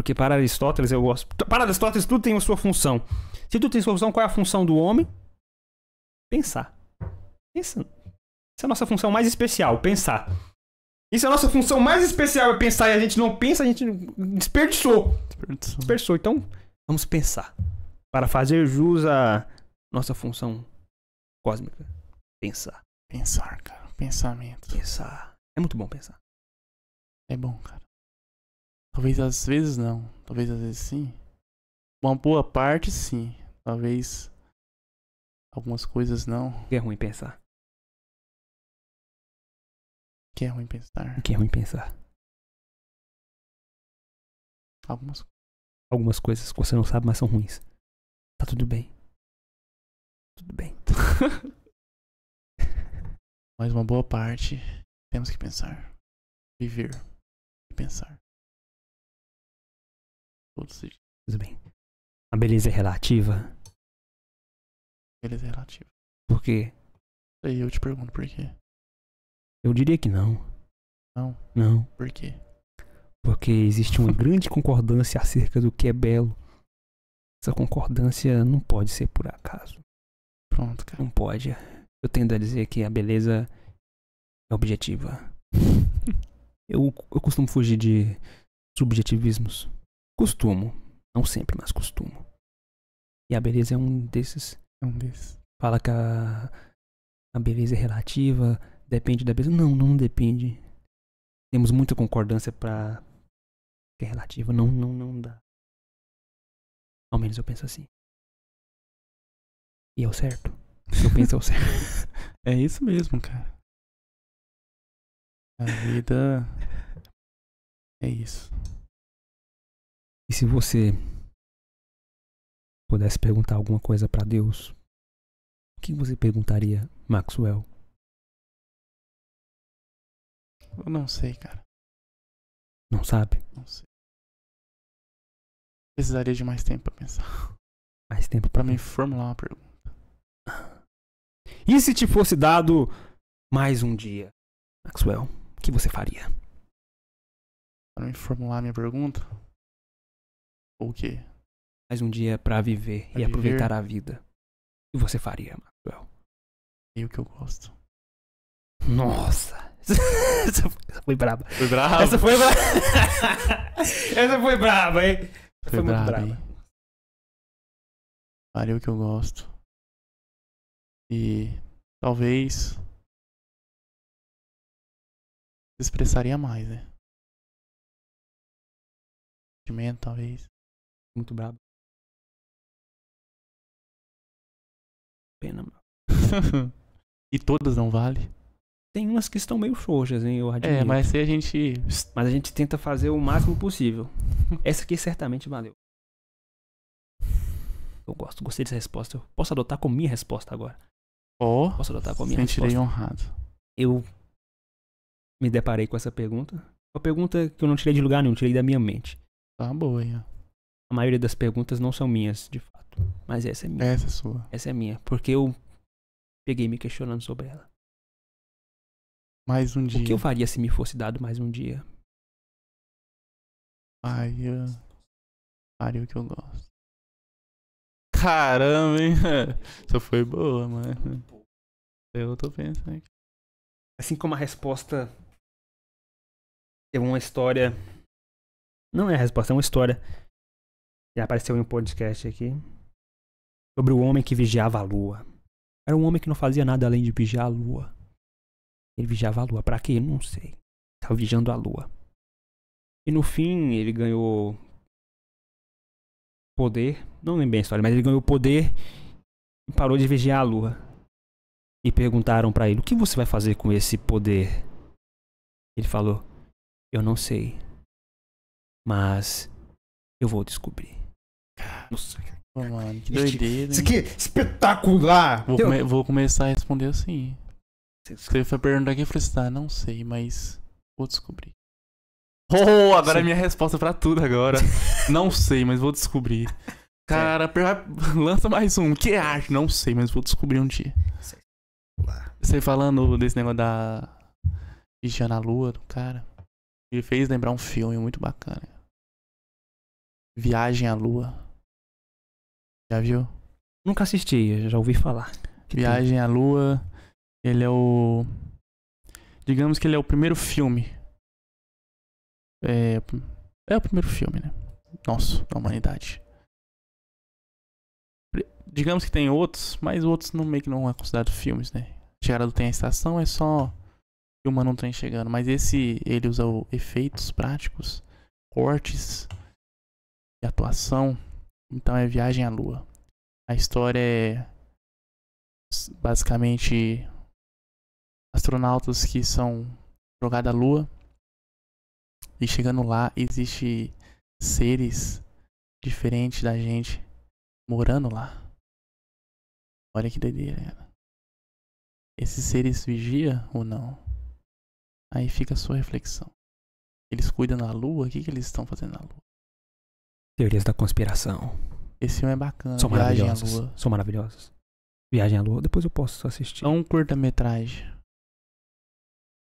Speaker 3: Porque para Aristóteles eu gosto. Para Aristóteles tudo tem a sua função. Se tudo tem sua função, qual é a função do homem? Pensar. Pensa. Essa é a nossa função mais especial, pensar. E se a nossa função mais especial é pensar e a gente não pensa, a gente desperdiçou.
Speaker 4: Desperdiçou.
Speaker 3: Dispersou. Então, vamos pensar. Para fazer jus à nossa função cósmica. Pensar.
Speaker 4: Pensar, cara. Pensamento.
Speaker 3: Pensar. É muito bom pensar.
Speaker 4: É bom, cara. Talvez às vezes não. Talvez às vezes sim. Uma boa parte sim. Talvez Algumas coisas não.
Speaker 3: O que é ruim pensar?
Speaker 4: Que é ruim pensar.
Speaker 3: O que é ruim pensar?
Speaker 4: Algumas
Speaker 3: Algumas coisas que você não sabe, mas são ruins. Tá tudo bem. Tudo bem.
Speaker 4: Mas uma boa parte temos que pensar. Viver e pensar. Todos.
Speaker 3: Tudo bem. A beleza é relativa.
Speaker 4: Beleza é relativo.
Speaker 3: Porque
Speaker 4: Aí eu te pergunto por quê?
Speaker 3: eu diria que não.
Speaker 4: Não.
Speaker 3: Não.
Speaker 4: Por quê?
Speaker 3: Porque existe uma grande concordância acerca do que é belo. Essa concordância não pode ser por acaso.
Speaker 4: Pronto, cara.
Speaker 3: Não pode. Eu tendo a dizer que a beleza é objetiva. Eu, eu costumo fugir de subjetivismos. Costumo. Não sempre, mas costumo. E a beleza é um desses.
Speaker 4: É um desses.
Speaker 3: Fala que a, a beleza é relativa, depende da beleza. Não, não depende. Temos muita concordância pra que é relativa. Não, não, não dá. Ao menos eu penso assim. E é o certo. Eu penso é o certo.
Speaker 4: É isso mesmo, cara. A vida é isso.
Speaker 3: E se você pudesse perguntar alguma coisa pra Deus, o que você perguntaria, Maxwell?
Speaker 4: Eu não sei, cara.
Speaker 3: Não sabe?
Speaker 4: Não sei. Precisaria de mais tempo pra pensar.
Speaker 3: Mais tempo
Speaker 4: Pra
Speaker 3: pra
Speaker 4: me formular uma pergunta.
Speaker 3: E se te fosse dado mais um dia, Maxwell, o que você faria?
Speaker 4: Pra me formular minha pergunta? Ou o quê?
Speaker 3: Mais um dia pra viver
Speaker 4: Pra
Speaker 3: e aproveitar
Speaker 4: viver?
Speaker 3: a vida. O que você faria, Maxwell?
Speaker 4: E o que eu gosto?
Speaker 3: Nossa! Essa foi- braba.
Speaker 4: Foi bravo?
Speaker 3: Essa foi braba. Essa foi braba, hein? Essa
Speaker 4: Foi
Speaker 3: foi muito braba.
Speaker 4: hein? Faria o que eu gosto. E talvez se expressaria mais, né? Sentimento, talvez.
Speaker 3: Muito braba. Pena, mano.
Speaker 4: e todas não vale.
Speaker 3: Tem umas que estão meio frouxas, hein? Eu.
Speaker 4: É, mas se a gente.
Speaker 3: Mas a gente tenta fazer o máximo possível. Essa aqui certamente valeu. Eu gosto, gostei dessa resposta. Eu posso adotar como minha resposta agora.
Speaker 4: Ó,
Speaker 3: Posso adotar como minha
Speaker 4: sentirei
Speaker 3: resposta.
Speaker 4: honrado.
Speaker 3: Eu me deparei com essa pergunta. Uma pergunta que eu não tirei de lugar nenhum, tirei da minha mente.
Speaker 4: Tá boa ó.
Speaker 3: A maioria das perguntas não são minhas, de fato. Mas essa é minha.
Speaker 4: Essa é sua.
Speaker 3: Essa é minha. Porque eu peguei me questionando sobre ela.
Speaker 4: Mais um dia.
Speaker 3: O que eu faria se me fosse dado mais um dia?
Speaker 4: Faria. Faria o que eu gosto. Caramba, hein? Essa foi boa, mano. Eu tô pensando aqui.
Speaker 3: Assim como a resposta é uma história. Não é a resposta, é uma história. Já apareceu em um podcast aqui. Sobre o homem que vigiava a lua. Era um homem que não fazia nada além de vigiar a lua. Ele vigiava a lua. Pra quê? Não sei. Tava vigiando a lua. E no fim ele ganhou poder. Não lembro bem a história, mas ele ganhou poder e parou de vigiar a lua. E perguntaram pra ele: O que você vai fazer com esse poder? Ele falou: Eu não sei. Mas eu vou descobrir. Nossa,
Speaker 4: mano, que doideira.
Speaker 3: isso aqui é espetacular!
Speaker 4: Vou, come- vou começar a responder assim. Você foi perguntar aqui, eu falei assim, tá, não sei, mas vou descobrir. Oh, agora é
Speaker 3: Sim.
Speaker 4: minha resposta pra tudo agora. não sei, mas vou descobrir. Cara, per- lança mais um. O que é arte? Não sei, mas vou descobrir um dia. Você falando desse negócio da vigiando a lua do cara, ele fez lembrar um filme muito bacana. Viagem à Lua. Já viu?
Speaker 3: Nunca assisti, já ouvi falar. Que tem-
Speaker 4: Viagem à Lua. Ele é o. Digamos que ele é o primeiro filme. É. É o primeiro filme, né? Nosso, da humanidade. Digamos que tem outros, mas outros não meio que não é considerado filmes, né? Chegada do Tem a Estação é só filmando um trem chegando. Mas esse, ele usa efeitos práticos, cortes e atuação. Então é Viagem à Lua. A história é basicamente astronautas que são jogados à lua. E chegando lá, existe seres diferentes da gente morando lá. Olha que doideira. Esses seres vigia ou não? Aí fica a sua reflexão. Eles cuidam da lua? O que, que eles estão fazendo na lua?
Speaker 3: Teorias da conspiração.
Speaker 4: Esse filme é bacana.
Speaker 3: São
Speaker 4: Viagem à lua.
Speaker 3: São maravilhosas. Viagem à Lua, depois eu posso assistir.
Speaker 4: É um curta-metragem.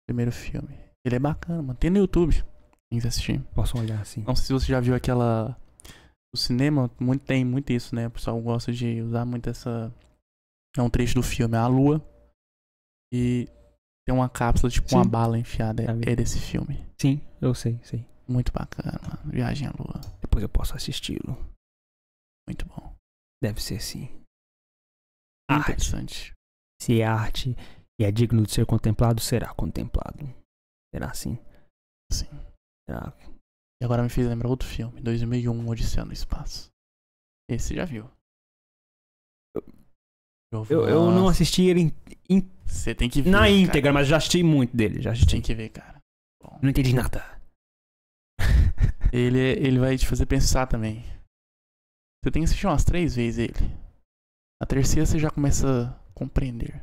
Speaker 4: Primeiro filme. Ele é bacana, mano. Tem no YouTube. Quem quiser assistir.
Speaker 3: Posso olhar assim.
Speaker 4: Não sei se você já viu aquela. O cinema muito, tem muito isso, né? O pessoal gosta de usar muito essa. É um trecho do filme, é a lua. E tem uma cápsula, tipo
Speaker 3: Sim.
Speaker 4: uma bala enfiada. É desse filme.
Speaker 3: Sim, eu sei, sei.
Speaker 4: Muito bacana. Viagem à lua.
Speaker 3: Depois eu posso assisti-lo.
Speaker 4: Muito bom.
Speaker 3: Deve ser sim. Arte.
Speaker 4: Interessante.
Speaker 3: Se é arte e é digno de ser contemplado, será contemplado. Será assim?
Speaker 4: Sim.
Speaker 3: Será?
Speaker 4: E agora me fez lembrar outro filme, 2001, Odisseia no Espaço. Esse já viu?
Speaker 3: Eu, eu não assisti ele em- em-
Speaker 4: Você tem que ver.
Speaker 3: na
Speaker 4: cara.
Speaker 3: íntegra, mas já assisti muito dele. Já assisti.
Speaker 4: Tem que ver, cara. Bom.
Speaker 3: Não entendi nada.
Speaker 4: Ele, ele vai te fazer pensar também. Você tem que assistir umas três vezes ele. A terceira você já começa a compreender.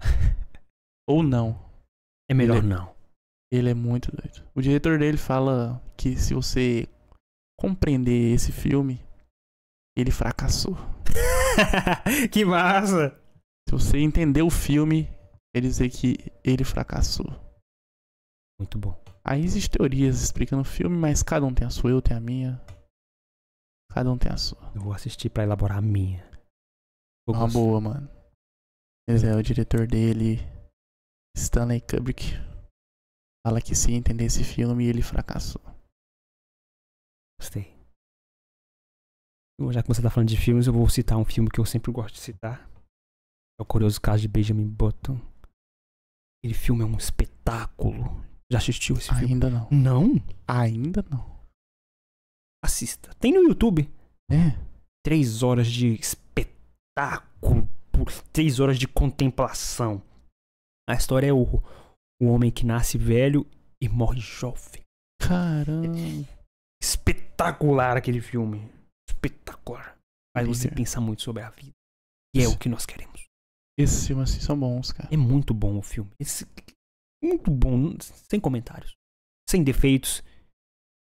Speaker 4: Ou não.
Speaker 3: É melhor
Speaker 4: Ele-
Speaker 3: não.
Speaker 4: Ele é muito doido. O diretor dele fala que se você compreender esse filme, ele fracassou.
Speaker 3: que massa!
Speaker 4: Se você entender o filme, quer dizer que ele fracassou.
Speaker 3: Muito bom.
Speaker 4: Aí existem teorias explicando o filme, mas cada um tem a sua, eu tenho a minha. Cada um tem a sua.
Speaker 3: Eu vou assistir pra elaborar a minha.
Speaker 4: É uma boa, mano. Mas é, o diretor dele, Stanley Kubrick, fala que se entender esse filme, ele fracassou.
Speaker 3: Gostei. Já que você tá falando de filmes, eu vou citar um filme que eu sempre gosto de citar. É o Curioso Caso de Benjamin Button. Aquele filme é um espetáculo. Já assistiu esse filme?
Speaker 4: Ainda não.
Speaker 3: Não?
Speaker 4: Ainda não.
Speaker 3: Assista. Tem no YouTube.
Speaker 4: É.
Speaker 3: Três horas de espetáculo. por- Três horas de contemplação. A história é o, o homem que nasce velho e morre jovem.
Speaker 4: Caramba.
Speaker 3: Espetacular aquele filme. Espetacular. Faz você
Speaker 4: Líder.
Speaker 3: pensar muito sobre a vida. E é o que nós queremos.
Speaker 4: Esses filmes assim são bons, cara.
Speaker 3: É muito bom o filme. Esse- muito bom. Sem comentários. Sem defeitos.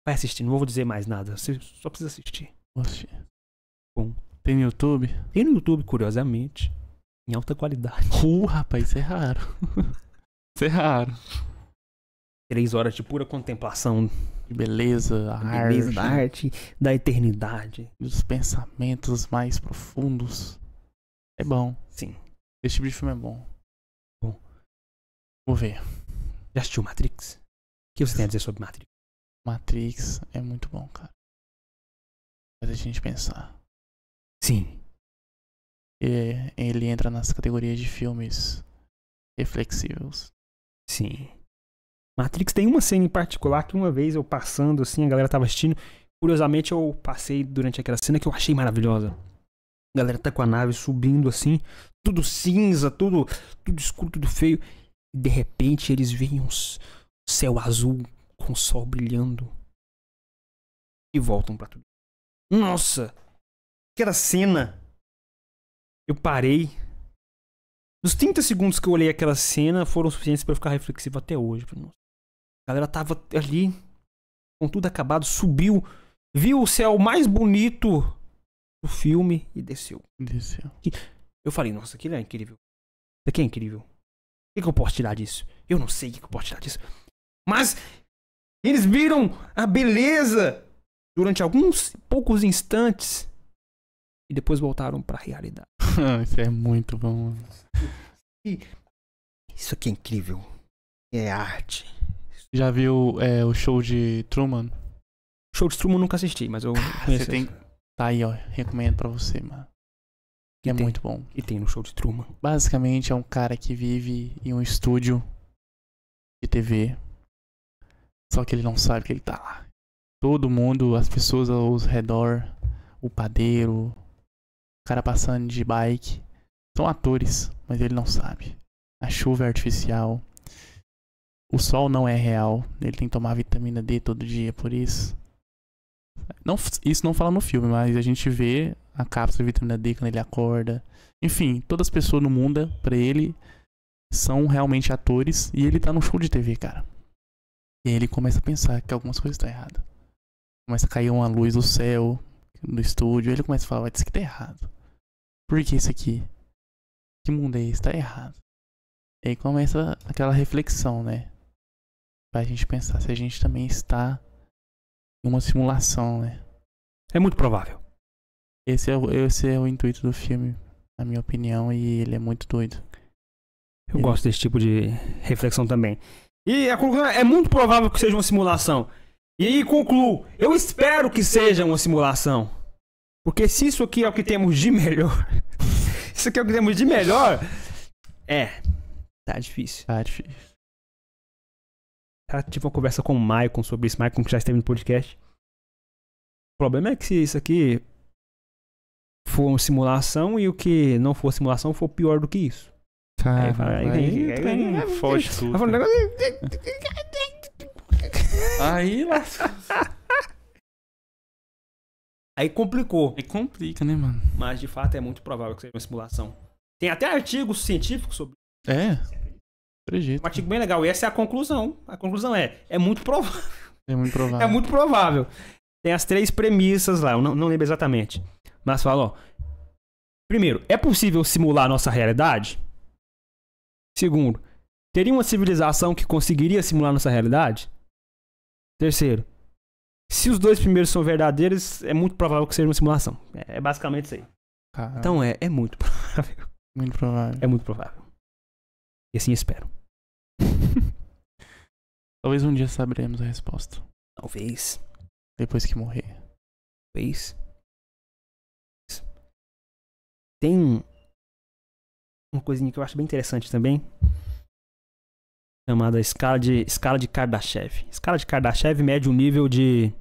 Speaker 3: Vai assistir. Não vou dizer mais nada. Você só precisa assistir.
Speaker 4: Oxe.
Speaker 3: Bom.
Speaker 4: Tem no YouTube?
Speaker 3: Tem no YouTube, curiosamente. Em alta qualidade.
Speaker 4: Uh, rapaz, isso é raro. isso é raro.
Speaker 3: Três horas de pura contemplação.
Speaker 4: De beleza, a
Speaker 3: da beleza
Speaker 4: arte,
Speaker 3: da arte, da eternidade.
Speaker 4: dos pensamentos mais profundos. É bom.
Speaker 3: Sim.
Speaker 4: Esse tipo de filme é bom.
Speaker 3: Bom.
Speaker 4: Vou ver.
Speaker 3: Já assistiu Matrix? O que você tem a dizer sobre Matrix?
Speaker 4: Matrix é muito bom, cara. Faz a gente pensar.
Speaker 3: Sim.
Speaker 4: E ele entra nas categorias de filmes reflexivos.
Speaker 3: Sim. Matrix tem uma cena em particular que uma vez eu passando assim, a galera tava assistindo. Curiosamente eu passei durante aquela cena que eu achei maravilhosa. A galera tá com a nave subindo assim, tudo cinza, tudo, tudo escuro, tudo feio. E de repente eles veem um céu azul com o sol brilhando. E voltam pra tudo. Nossa! Aquela cena. Eu parei, os 30 segundos que eu olhei aquela cena foram suficientes pra eu ficar reflexivo até hoje. A galera tava ali, com tudo acabado, subiu, viu o céu mais bonito do filme e desceu.
Speaker 4: Desceu.
Speaker 3: Eu falei, nossa, aquilo é incrível. Isso aqui é incrível. O que, que eu posso tirar disso? Eu não sei o que, que eu posso tirar disso. Mas eles viram a beleza durante alguns poucos instantes e depois voltaram pra realidade.
Speaker 4: Isso é muito bom. mano.
Speaker 3: Isso aqui é incrível. É arte.
Speaker 4: Já viu é, o show de Truman?
Speaker 3: Show de Truman nunca assisti, mas eu conheço.
Speaker 4: Você tem. Tá aí, ó. Recomendo pra você, mano. É
Speaker 3: tem?
Speaker 4: muito bom.
Speaker 3: E tem no show de Truman.
Speaker 4: Basicamente é um cara que vive em um estúdio de TV. Só que ele não sabe que ele tá lá. Todo mundo, as pessoas ao redor, o padeiro, o cara passando de bike, são atores, mas ele não sabe. A chuva é artificial. O sol não é real. Ele tem que tomar vitamina D todo dia por isso. Não, isso não fala no filme, mas a gente vê a cápsula de vitamina D quando ele acorda. Enfim, todas as pessoas no mundo, pra ele, são realmente atores. E ele tá num show de TV, cara. E aí ele começa a pensar que algumas coisas estão erradas. Começa a cair uma luz do céu, no estúdio. Ele começa a falar, isso aqui tá errado. Por que isso aqui? Que mundo é esse? Tá errado. E aí começa aquela reflexão, né? Pra gente pensar se a gente também está em uma simulação, né?
Speaker 3: É muito provável.
Speaker 4: Esse é, o, esse é o intuito do filme, na minha opinião, e ele é muito doido.
Speaker 3: Eu
Speaker 4: Ele-
Speaker 3: gosto desse tipo de reflexão também. E a conclusão é, é muito provável que seja uma simulação. E aí concluo, eu espero que seja uma simulação. Porque se isso aqui é o que temos de melhor, isso aqui é o que temos de melhor, é, tá difícil.
Speaker 4: Tá difícil.
Speaker 3: Eu tive uma conversa com o Maicon sobre isso, Maicon que já esteve no podcast. O problema é que se isso aqui for uma simulação e o que não for simulação for pior do que isso.
Speaker 4: Cara,
Speaker 3: fala- aí-
Speaker 4: aí,
Speaker 3: aí- aí-
Speaker 4: foge tudo.
Speaker 3: Tá falando um
Speaker 4: cara.
Speaker 3: negócio-
Speaker 4: Aí lasca.
Speaker 3: Aí complicou.
Speaker 4: Aí complica, né, mano?
Speaker 3: Mas de fato é muito provável que seja uma simulação. Tem até artigos científicos sobre
Speaker 4: É. Acredito.
Speaker 3: um artigo bem legal. E essa é a conclusão. A conclusão é: é muito provável.
Speaker 4: É muito provável.
Speaker 3: É muito provável. Tem as três premissas lá, eu não, não lembro exatamente. Mas fala, ó. Primeiro, é possível simular a nossa realidade? Segundo, teria uma civilização que conseguiria simular nossa realidade? Terceiro, se os dois primeiros são verdadeiros, é muito provável que seja uma simulação. É, é basicamente isso aí.
Speaker 4: Cara,
Speaker 3: Então é, é muito provável.
Speaker 4: muito provável.
Speaker 3: É muito provável. E assim espero.
Speaker 4: Talvez um dia saberemos a resposta.
Speaker 3: Talvez.
Speaker 4: Depois que morrer.
Speaker 3: Talvez. Tem um- uma coisinha que eu acho bem interessante também. Chamada escala de, escala de Kardashev. Escala de Kardashev mede o nível de.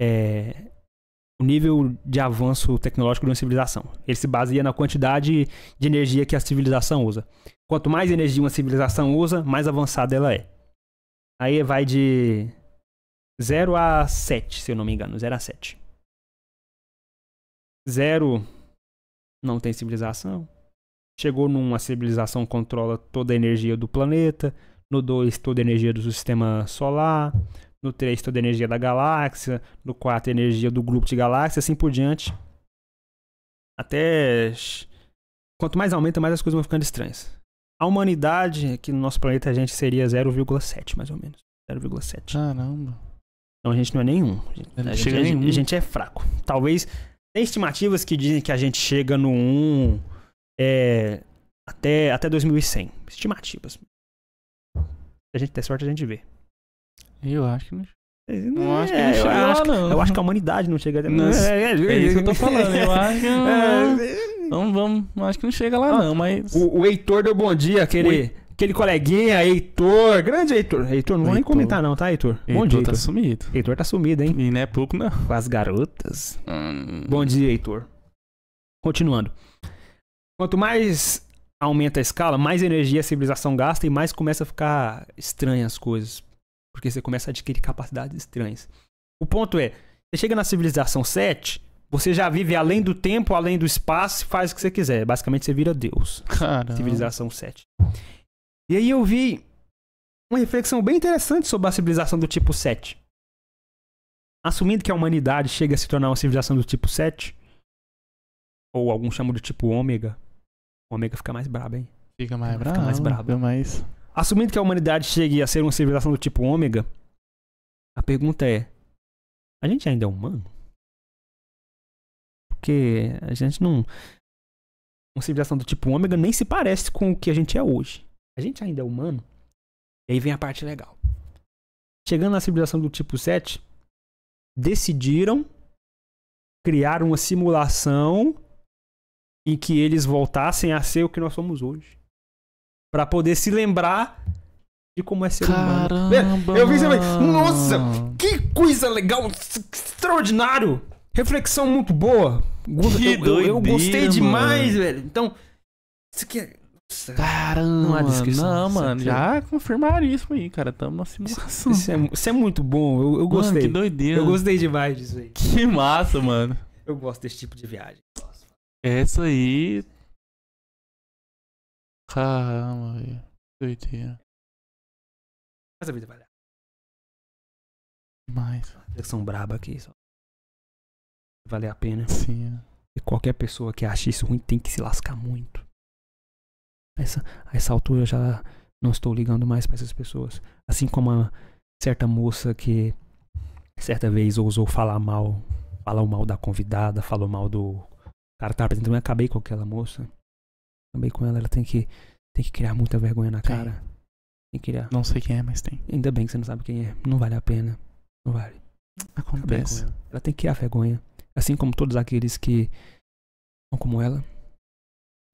Speaker 3: é, o nível de avanço tecnológico de uma civilização. Ele se baseia na quantidade de energia que a civilização usa. Quanto mais energia uma civilização usa, mais avançada ela é. Aí vai de 0 a 7, se eu não me engano. 0 a 7. 0 não tem civilização. Chegou numa civilização que controla toda a energia do planeta. No 2, toda a energia do sistema solar. No 3, toda a energia da galáxia. No 4, energia do grupo de galáxias, assim por diante. Até. Quanto mais aumenta, mais as coisas vão ficando estranhas. A humanidade aqui no nosso planeta, a gente seria 0,7, mais ou menos. 0,7.
Speaker 4: Caramba.
Speaker 3: Então a gente não é nenhum. A gente,
Speaker 4: Não
Speaker 3: a
Speaker 4: chega
Speaker 3: gente-
Speaker 4: nenhum.
Speaker 3: a gente é fraco. Talvez. Tem estimativas que dizem que a gente chega no 1 é, até, até 2100. Estimativas. Se a gente der sorte, a gente vê.
Speaker 4: Eu acho que não.
Speaker 3: Não
Speaker 4: Eu acho que
Speaker 3: é,
Speaker 4: não
Speaker 3: eu
Speaker 4: chega lá,
Speaker 3: acho,
Speaker 4: não.
Speaker 3: eu acho que a humanidade não chega até.
Speaker 4: Não, É isso que eu tô falando. Eu acho que.
Speaker 3: É,
Speaker 4: Vamos, vamos. Acho que não chega lá,
Speaker 3: Ah,
Speaker 4: não, mas.
Speaker 3: o, o Heitor deu bom dia, aquele, aquele coleguinha, Heitor. Grande Heitor. Heitor, não vou nem comentar, não, tá, Heitor? bom
Speaker 4: Heitor
Speaker 3: dia,
Speaker 4: tá
Speaker 3: Heitor.
Speaker 4: sumido.
Speaker 3: Heitor tá sumido, hein?
Speaker 4: E não é pouco, não.
Speaker 3: Com as garotas.
Speaker 4: Hum.
Speaker 3: Bom dia, Heitor. Continuando. Quanto mais aumenta a escala, mais energia a civilização gasta e mais começa a ficar estranha as coisas. Porque você começa a adquirir capacidades estranhas. O ponto é, você chega na civilização 7, você já vive além do tempo, além do espaço, e faz o que você quiser. Basicamente você vira Deus.
Speaker 4: Caramba.
Speaker 3: Civilização 7. E aí eu vi uma reflexão bem interessante sobre a civilização do tipo 7. Assumindo que a humanidade chega a se tornar uma civilização do tipo 7, ou alguns chamam de tipo ômega. O ômega fica mais brabo, hein?
Speaker 4: Fica mais
Speaker 3: Fica
Speaker 4: bravo.
Speaker 3: mais brabo.
Speaker 4: Fica mais.
Speaker 3: Assumindo que a humanidade chegue a ser uma civilização do tipo ômega, a pergunta é: a gente ainda é humano? Porque a gente não. Uma civilização do tipo ômega nem se parece com o que a gente é hoje. A gente ainda é humano? E aí vem a parte legal. Chegando na civilização do tipo 7, decidiram criar uma simulação em que eles voltassem a ser o que nós somos hoje. Pra poder se lembrar de como é ser humano.
Speaker 4: Caramba.
Speaker 3: Eu vi isso e falei, nossa. Que coisa legal, extraordinário. Reflexão muito boa.
Speaker 4: Que
Speaker 3: eu, eu- gostei demais,
Speaker 4: mano.
Speaker 3: velho. Então, Isso aqui é.
Speaker 4: Caramba,
Speaker 3: Não
Speaker 4: mano.
Speaker 3: isso
Speaker 4: já confirmaram isso aí, cara. Tamo na simulação.
Speaker 3: Isso é, isso é muito bom. Eu, eu
Speaker 4: Mano,
Speaker 3: gostei.
Speaker 4: que doideira.
Speaker 3: eu gostei demais disso aí.
Speaker 4: Que massa, mano.
Speaker 3: Eu gosto desse tipo de viagem.
Speaker 4: Essa aí. Caramba, velho. Doideira.
Speaker 3: Mas a vida vale.
Speaker 4: Demais.
Speaker 3: Reflexão braba aqui. Só. Vale a pena.
Speaker 4: Sim.
Speaker 3: E qualquer pessoa que ache isso ruim tem que se lascar muito. Essa, a essa altura eu já não estou ligando mais pra essas pessoas. Assim como a certa moça que certa vez ousou falar mal, falou mal da convidada, falou mal do cara que tava apresentando. Eu acabei com aquela moça. Acabei com ela. Ela tem que, tem que criar muita vergonha na cara. Tem que criar.
Speaker 4: Não sei quem é, mas tem.
Speaker 3: Ainda bem que você não sabe quem é. Não vale a pena. Não vale.
Speaker 4: Acontece.
Speaker 3: ela. Ela tem que criar vergonha. Assim como todos aqueles que são como ela.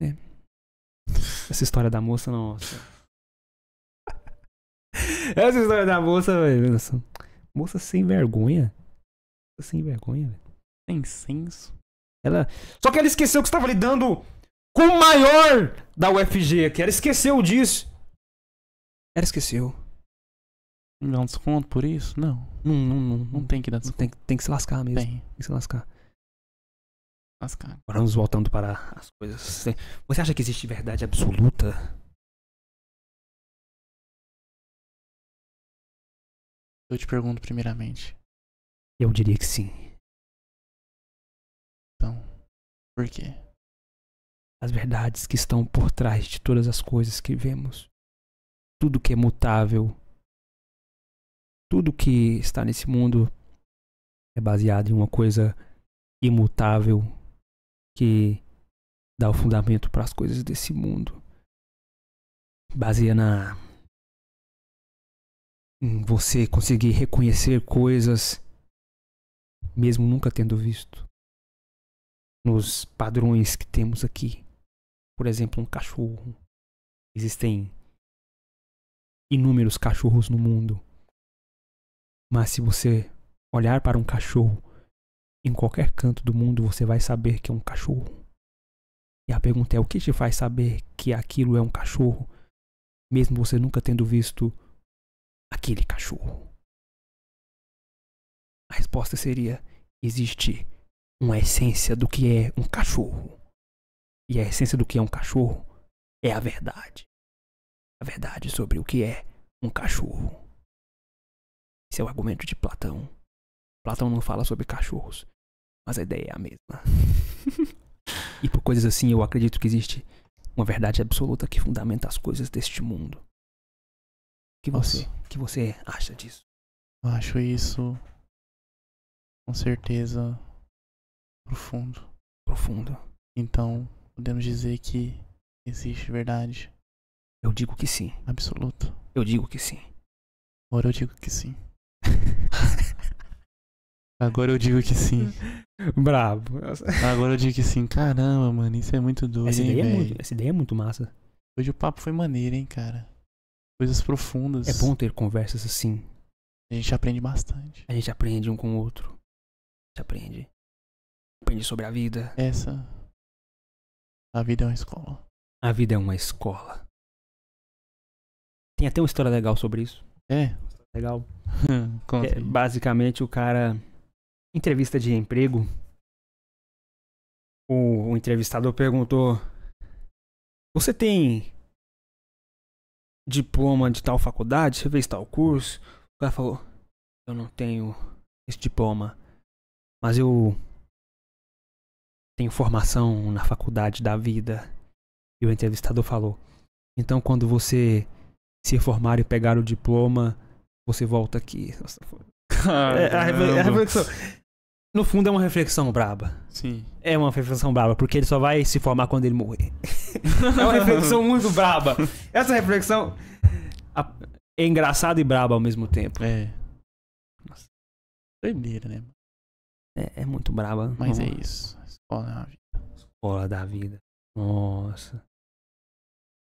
Speaker 3: É. Essa história da moça, nossa. Essa história da moça, velho. Moça sem vergonha. Moça sem vergonha, velho.
Speaker 4: Tem senso.
Speaker 3: Ela. Só que ela esqueceu que estava lidando com o maior da UFG aqui. Ela esqueceu disso. Ela esqueceu.
Speaker 4: Me dá um desconto por isso? Não.
Speaker 3: Não, não, não.
Speaker 4: Não
Speaker 3: não
Speaker 4: tem que dar
Speaker 3: não
Speaker 4: desconto.
Speaker 3: tem, tem que se lascar mesmo.
Speaker 4: Tem.
Speaker 3: Tem que se lascar.
Speaker 4: Lascar.
Speaker 3: Agora vamos voltando para as coisas. Você acha que existe verdade absoluta?
Speaker 4: Eu te pergunto primeiramente.
Speaker 3: Eu diria que sim.
Speaker 4: Então, por quê?
Speaker 3: As verdades que estão por trás de todas as coisas que vemos. Tudo que é mutável. Tudo que está nesse mundo é baseado em uma coisa imutável que dá o fundamento para as coisas desse mundo. Baseia na em você conseguir reconhecer coisas mesmo nunca tendo visto nos padrões que temos aqui. Por exemplo, um cachorro. Existem inúmeros cachorros no mundo. Mas se você olhar para um cachorro em qualquer canto do mundo, você vai saber que é um cachorro. E a pergunta é: o que te faz saber que aquilo é um cachorro, mesmo você nunca tendo visto aquele cachorro? A resposta seria: existe uma essência do que é um cachorro. E a essência do que é um cachorro é a verdade. A verdade sobre o que é um cachorro. Esse é o argumento de Platão. Platão não fala sobre cachorros, mas a ideia é a mesma. e por coisas assim, eu acredito que existe uma verdade absoluta que fundamenta as coisas deste mundo. Que você,
Speaker 4: Nossa.
Speaker 3: que você acha disso?
Speaker 4: Eu acho isso com certeza profundo.
Speaker 3: Profundo.
Speaker 4: Então, podemos dizer que existe verdade
Speaker 3: Eu digo que sim.
Speaker 4: absoluta.
Speaker 3: Eu digo que sim.
Speaker 4: Agora eu digo que sim. Agora eu digo que sim.
Speaker 3: Bravo.
Speaker 4: Agora eu digo que sim. Caramba, mano, isso é muito doido,
Speaker 3: Essa
Speaker 4: hein,
Speaker 3: ideia, é muito, essa ideia é muito massa.
Speaker 4: Hoje o papo foi maneiro, hein, cara. Coisas profundas.
Speaker 3: É bom ter conversas assim.
Speaker 4: A gente aprende bastante.
Speaker 3: A gente aprende um com o outro. A gente aprende. Aprende sobre a vida.
Speaker 4: Essa. A vida é uma escola.
Speaker 3: A vida é uma escola. Tem até uma história legal sobre isso.
Speaker 4: É?
Speaker 3: Legal. É, basicamente, o cara. Entrevista de emprego. O, o entrevistador perguntou: Você tem diploma de tal faculdade? Você fez tal curso? O cara falou: Eu não tenho esse diploma, mas eu tenho formação na faculdade da vida. E o entrevistador falou: Então, quando você se formar e pegar o diploma, você volta aqui. Nossa, foi- é, a, reflexão. No fundo é uma reflexão braba.
Speaker 4: Sim.
Speaker 3: É uma reflexão braba, porque ele só vai se formar quando ele morrer. é uma reflexão muito braba. Essa reflexão é engraçada e braba ao mesmo tempo.
Speaker 4: É.
Speaker 3: Nossa.
Speaker 4: Doideira, né?
Speaker 3: É, é muito braba.
Speaker 4: Mas é
Speaker 3: Nossa.
Speaker 4: isso. A escola é uma vida.
Speaker 3: Escola da vida. Nossa.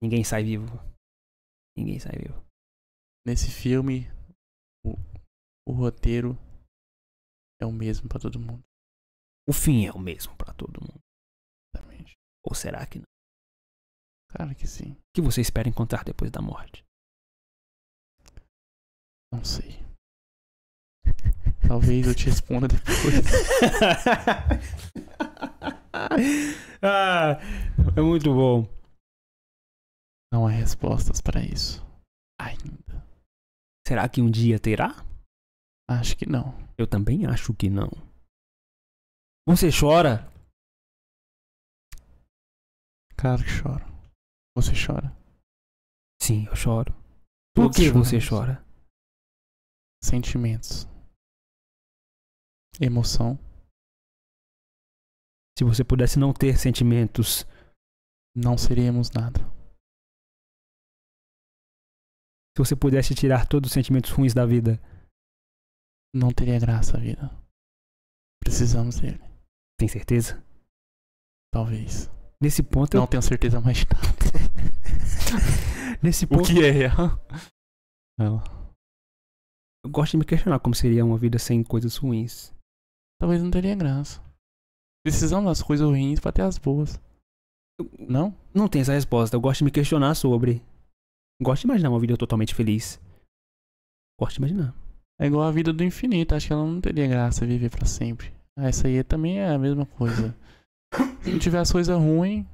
Speaker 3: Ninguém sai vivo. Ninguém sai vivo.
Speaker 4: Nesse filme, o, o roteiro é o mesmo pra todo mundo.
Speaker 3: O fim é o mesmo pra todo mundo.
Speaker 4: Exatamente.
Speaker 3: Ou será que não?
Speaker 4: Claro que sim.
Speaker 3: O que você espera encontrar depois da morte?
Speaker 4: Não sei. Talvez eu te responda depois.
Speaker 3: ah, é muito bom.
Speaker 4: Não há respostas para isso. Ainda.
Speaker 3: Será que um dia terá?
Speaker 4: Acho que não.
Speaker 3: Eu também acho que não. Você chora?
Speaker 4: Claro que choro. Você chora?
Speaker 3: Sim, eu choro. Por
Speaker 4: Todos
Speaker 3: que você chora?
Speaker 4: Sentimentos. Emoção.
Speaker 3: Se você pudesse não ter sentimentos,
Speaker 4: Não seríamos nada.
Speaker 3: se você pudesse tirar todos os sentimentos ruins da vida,
Speaker 4: Não teria graça a vida. Precisamos dele.
Speaker 3: tem certeza?
Speaker 4: Talvez.
Speaker 3: Nesse ponto, eu,
Speaker 4: Não tenho certeza mais de nada.
Speaker 3: nesse
Speaker 4: O
Speaker 3: ponto,
Speaker 4: que é real?
Speaker 3: Eu gosto de me questionar como seria uma vida sem coisas ruins.
Speaker 4: Talvez não teria graça. Precisamos das coisas ruins pra ter as boas. Não?
Speaker 3: Não tem essa resposta. Eu gosto de me questionar sobre. Gosto de imaginar uma vida totalmente feliz. Gosto de imaginar.
Speaker 4: É igual a vida do infinito. Acho que ela não teria graça viver pra sempre. Ah, Essa aí também é a mesma coisa. Se não tiver as coisas ruins,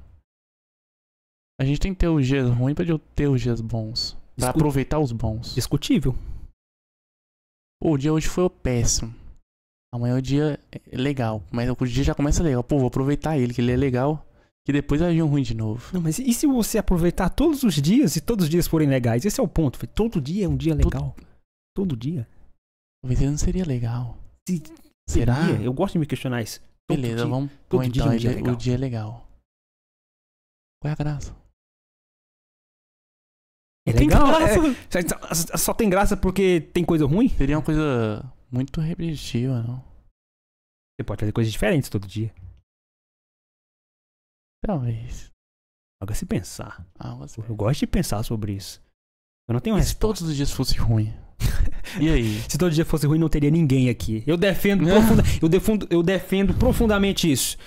Speaker 4: a gente tem que ter os dias ruins pra ter os dias bons. Pra
Speaker 3: Discu-
Speaker 4: aproveitar os bons.
Speaker 3: Discutível.
Speaker 4: Pô, o dia hoje foi péssimo. Amanhã o dia é legal. Mas o dia já começa legal. Pô, vou aproveitar ele, que ele é legal. Que depois vai vir um ruim de novo.
Speaker 3: Não, mas e se você aproveitar todos os dias e todos os dias forem legais? Esse é o ponto. Todo dia é um dia legal. Todo dia.
Speaker 4: Talvez ele não seria legal.
Speaker 3: Se-
Speaker 4: Será?
Speaker 3: Seria? Eu gosto de me questionar isso. Todo
Speaker 4: Beleza,
Speaker 3: dia.
Speaker 4: vamos
Speaker 3: todo
Speaker 4: pôr
Speaker 3: dia
Speaker 4: então
Speaker 3: é dia
Speaker 4: ele-
Speaker 3: legal.
Speaker 4: o dia é legal. Qual é a graça?
Speaker 3: É
Speaker 4: Tem
Speaker 3: legal.
Speaker 4: graça.
Speaker 3: é- só- só tem graça porque tem coisa ruim?
Speaker 4: Seria uma coisa muito repetitiva, não?
Speaker 3: Você pode fazer coisas diferentes todo dia.
Speaker 4: Talvez.
Speaker 3: Joga se pensar.
Speaker 4: Algo assim.
Speaker 3: Eu gosto de pensar sobre isso. Eu não tenho
Speaker 4: E se
Speaker 3: resposta.
Speaker 4: todos os dias fosse ruim? E aí?
Speaker 3: Se todo dia fosse ruim, não teria ninguém aqui. Eu defendo, profunda- eu defendo, eu defendo profundamente isso.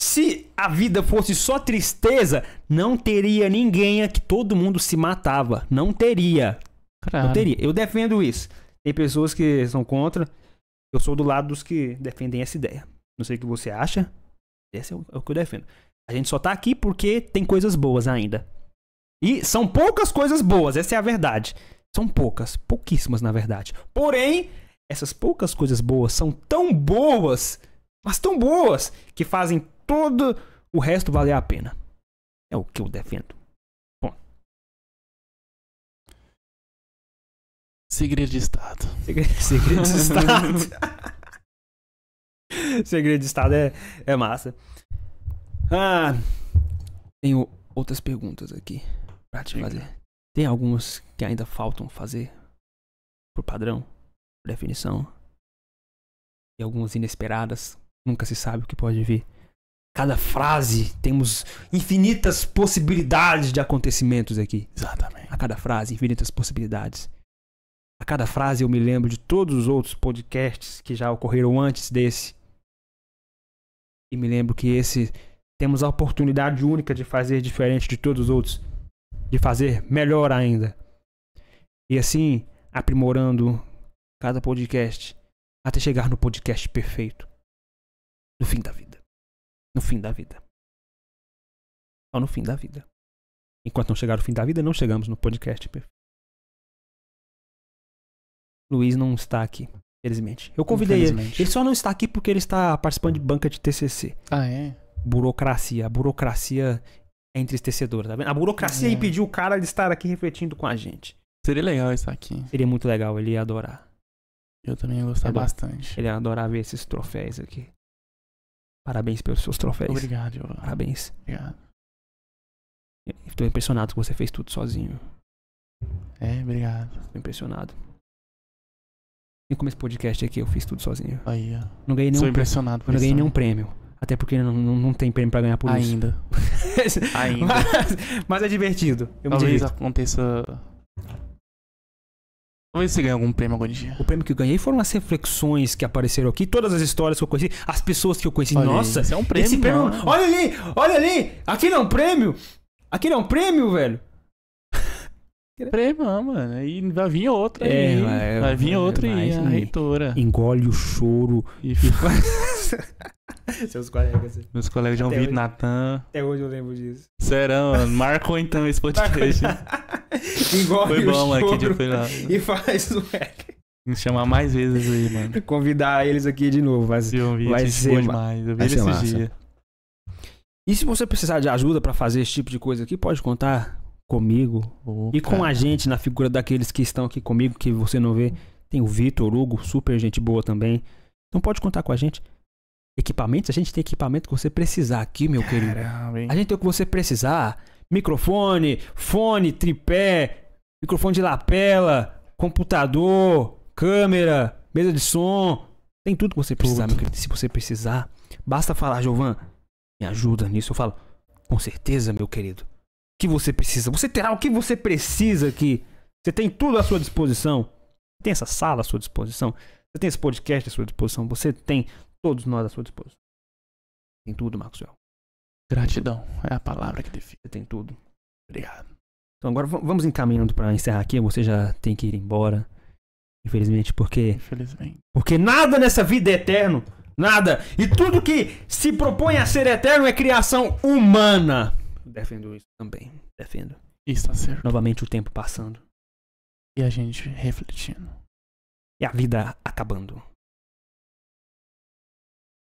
Speaker 3: Se a vida fosse só tristeza, não teria ninguém aqui. Todo mundo se matava. Não teria.
Speaker 4: Claro.
Speaker 3: Não teria. Eu defendo isso. Tem pessoas que são contra. Eu sou do lado dos que defendem essa ideia. Não sei o que você acha. Esse é o, é o que eu defendo. A gente só tá aqui porque tem coisas boas ainda. E são poucas coisas boas, essa é a verdade. São poucas, pouquíssimas na verdade. Porém, essas poucas coisas boas são tão boas, mas tão boas, que fazem todo o resto valer a pena. É o que eu defendo.
Speaker 4: Segredo de Estado.
Speaker 3: Segre- Segredo de Estado. Segredo de Estado é, é massa. Ah, tenho outras perguntas aqui pra te fazer. Tem algumas que ainda faltam fazer por padrão, por definição. E algumas inesperadas. Nunca se sabe o que pode vir. Cada frase temos infinitas possibilidades de acontecimentos aqui.
Speaker 4: Exatamente.
Speaker 3: A cada frase, infinitas possibilidades. A cada frase eu me lembro de todos os outros podcasts que já ocorreram antes desse. E me lembro que esse temos a oportunidade única de fazer diferente de todos os outros, de fazer melhor ainda. E assim, aprimorando cada podcast até chegar no podcast perfeito. No fim da vida. No fim da vida. Só no fim da vida. Enquanto não chegar o fim da vida, não chegamos no podcast perfeito. Luiz não está aqui, felizmente. Eu convidei ele.
Speaker 4: Infelizmente.
Speaker 3: Ele só não está aqui porque ele está participando de banca de TCC.
Speaker 4: Ah, é?
Speaker 3: Burocracia. A burocracia é entristecedora, tá vendo? A burocracia
Speaker 4: É.
Speaker 3: impediu o cara de estar aqui refletindo com a gente.
Speaker 4: Seria legal estar aqui.
Speaker 3: Seria muito legal, ele ia adorar.
Speaker 4: Eu também ia gostar
Speaker 3: bom.
Speaker 4: bastante.
Speaker 3: Ele ia adorar ver esses troféus aqui. Parabéns pelos seus troféus.
Speaker 4: Obrigado, Giovanni.
Speaker 3: Parabéns.
Speaker 4: Obrigado.
Speaker 3: Estou impressionado que você fez tudo sozinho.
Speaker 4: É, obrigado.
Speaker 3: Estou impressionado. No começo do podcast aqui eu fiz tudo sozinho.
Speaker 4: Aí, ó.
Speaker 3: Não ganhei
Speaker 4: Sou
Speaker 3: nenhum, prêmio,
Speaker 4: impressionado por
Speaker 3: eu não ganhei
Speaker 4: isso.
Speaker 3: nenhum prêmio. Até porque não, não, não tem prêmio pra ganhar por isso.
Speaker 4: Ainda. Ainda.
Speaker 3: mas, mas é divertido. Eu
Speaker 4: Talvez
Speaker 3: divirto.
Speaker 4: aconteça. Talvez você ganhe algum prêmio algum dia.
Speaker 3: O prêmio que eu ganhei foram as reflexões que apareceram aqui, todas as histórias que eu conheci, as pessoas que eu conheci.
Speaker 4: Olha,
Speaker 3: Nossa,
Speaker 4: isso é um prêmio.
Speaker 3: esse prêmio.
Speaker 4: não.
Speaker 3: Olha ali, olha ali! Aquilo é um prêmio! Aquele é um prêmio, velho?
Speaker 4: Prêmio, mano. Aí vai vir outra
Speaker 3: É,
Speaker 4: aí.
Speaker 3: vai-
Speaker 4: vai vir outra
Speaker 3: vai
Speaker 4: aí, a reitora.
Speaker 3: Engole o choro
Speaker 4: E
Speaker 3: e. Seus colegas.
Speaker 4: meus colegas Vitor,
Speaker 3: hoje.
Speaker 4: Natan.
Speaker 3: Até hoje eu lembro disso.
Speaker 4: Serão, mano. Marcou então esse podcast.
Speaker 3: Engole
Speaker 4: Foi bom, dia
Speaker 3: choro
Speaker 4: foi lá.
Speaker 3: e faz o hack.
Speaker 4: Tem que chamar mais vezes aí, mano.
Speaker 3: Convidar eles aqui de novo. Mas...
Speaker 4: João Vitor,
Speaker 3: vai ser
Speaker 4: demais. Eu vi esse
Speaker 3: massa.
Speaker 4: dia.
Speaker 3: E se você precisar de ajuda pra fazer esse tipo de coisa aqui, pode contar comigo
Speaker 4: Ô,
Speaker 3: e com
Speaker 4: cara.
Speaker 3: a gente na figura daqueles que estão aqui comigo, que você não vê. Tem o Vitor, Hugo, super gente boa também. Então pode contar com a gente. Equipamentos, a gente tem equipamento que você precisar aqui, meu querido.
Speaker 4: Caramba, hein?
Speaker 3: A gente tem o que você precisar. Microfone, fone, tripé, microfone de lapela, computador, câmera, mesa de som. Tem tudo que você precisar,
Speaker 4: Tudo.
Speaker 3: meu querido. Se você precisar, basta falar, Jovan, me ajuda nisso. Eu falo, com certeza, meu querido. O que você precisa? Você terá o que você precisa aqui. Você tem tudo à sua disposição. Tem essa sala à sua disposição. Você tem esse podcast à sua disposição. Você tem todos nós à sua disposição. Tem tudo, Maxwell.
Speaker 4: Gratidão. É a palavra que define.
Speaker 3: Você tem tudo.
Speaker 4: Obrigado.
Speaker 3: Então agora va- vamos encaminhando para encerrar aqui. Você já tem que ir embora. Infelizmente, porque
Speaker 4: Infelizmente.
Speaker 3: porque nada nessa vida é eterno, nada. E tudo que se propõe a ser eterno é criação humana. Defendo isso também. Defendo.
Speaker 4: Isso tá certo.
Speaker 3: Novamente o tempo passando
Speaker 4: E a gente refletindo.
Speaker 3: e a vida acabando.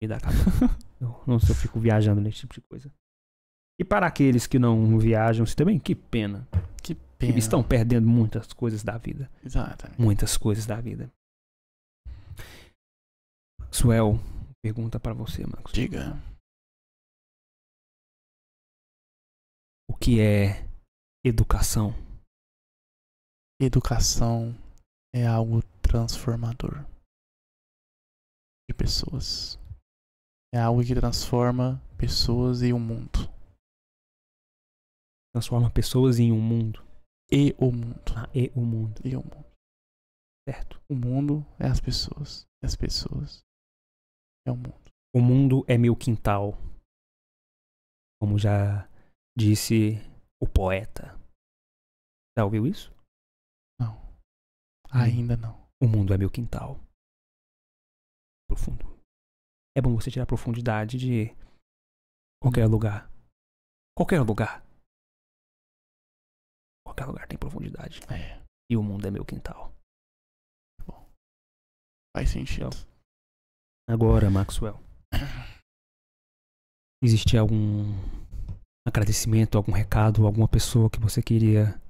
Speaker 3: Vida acabando. Eu não sei, eu fico viajando nesse tipo de coisa. E para aqueles que não viajam, se também, que pena.
Speaker 4: Que
Speaker 3: Que
Speaker 4: pena.
Speaker 3: estão perdendo muitas coisas da vida.
Speaker 4: Exatamente.
Speaker 3: muitas coisas da vida. Suel, pergunta pra você, Max.
Speaker 4: Diga.
Speaker 3: O que é educação?
Speaker 4: Educação é algo transformador de pessoas. É algo que transforma pessoas e o mundo.
Speaker 3: Transforma pessoas em um mundo.
Speaker 4: E o mundo.
Speaker 3: Ah, e o mundo,
Speaker 4: E o mundo.
Speaker 3: certo?
Speaker 4: O mundo é as pessoas. As pessoas é o mundo.
Speaker 3: O mundo é meu quintal. Como já disse o poeta. Já ouviu isso?
Speaker 4: Não. Ainda não.
Speaker 3: O mundo é meu quintal. Profundo. É bom você tirar a profundidade de qualquer lugar. Qualquer lugar. Qualquer lugar tem profundidade.
Speaker 4: É.
Speaker 3: E o mundo é meu quintal.
Speaker 4: Faz sentido.
Speaker 3: Agora, Maxwell. Existe algum agradecimento, algum recado, alguma pessoa que você queria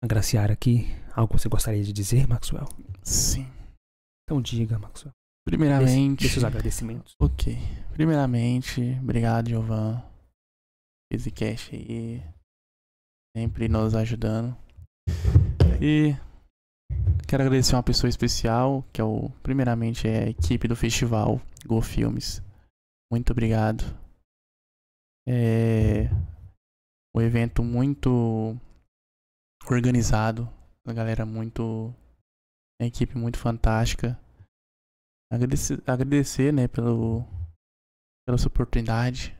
Speaker 3: agraciar aqui? Algo que você gostaria de dizer, Maxwell?
Speaker 4: Sim.
Speaker 3: Então diga, Maxwell.
Speaker 4: Primeiramente.
Speaker 3: desses agradecimentos.
Speaker 4: Ok. Primeiramente, obrigado, Giovan. Physicast aí. Sempre nos ajudando. E quero agradecer uma pessoa especial, que é o. Primeiramente é a equipe do festival Go Filmes. Muito obrigado. É um evento muito organizado. A galera muito. A equipe muito fantástica. Agradecer, agradecer né, pelo, pela sua oportunidade.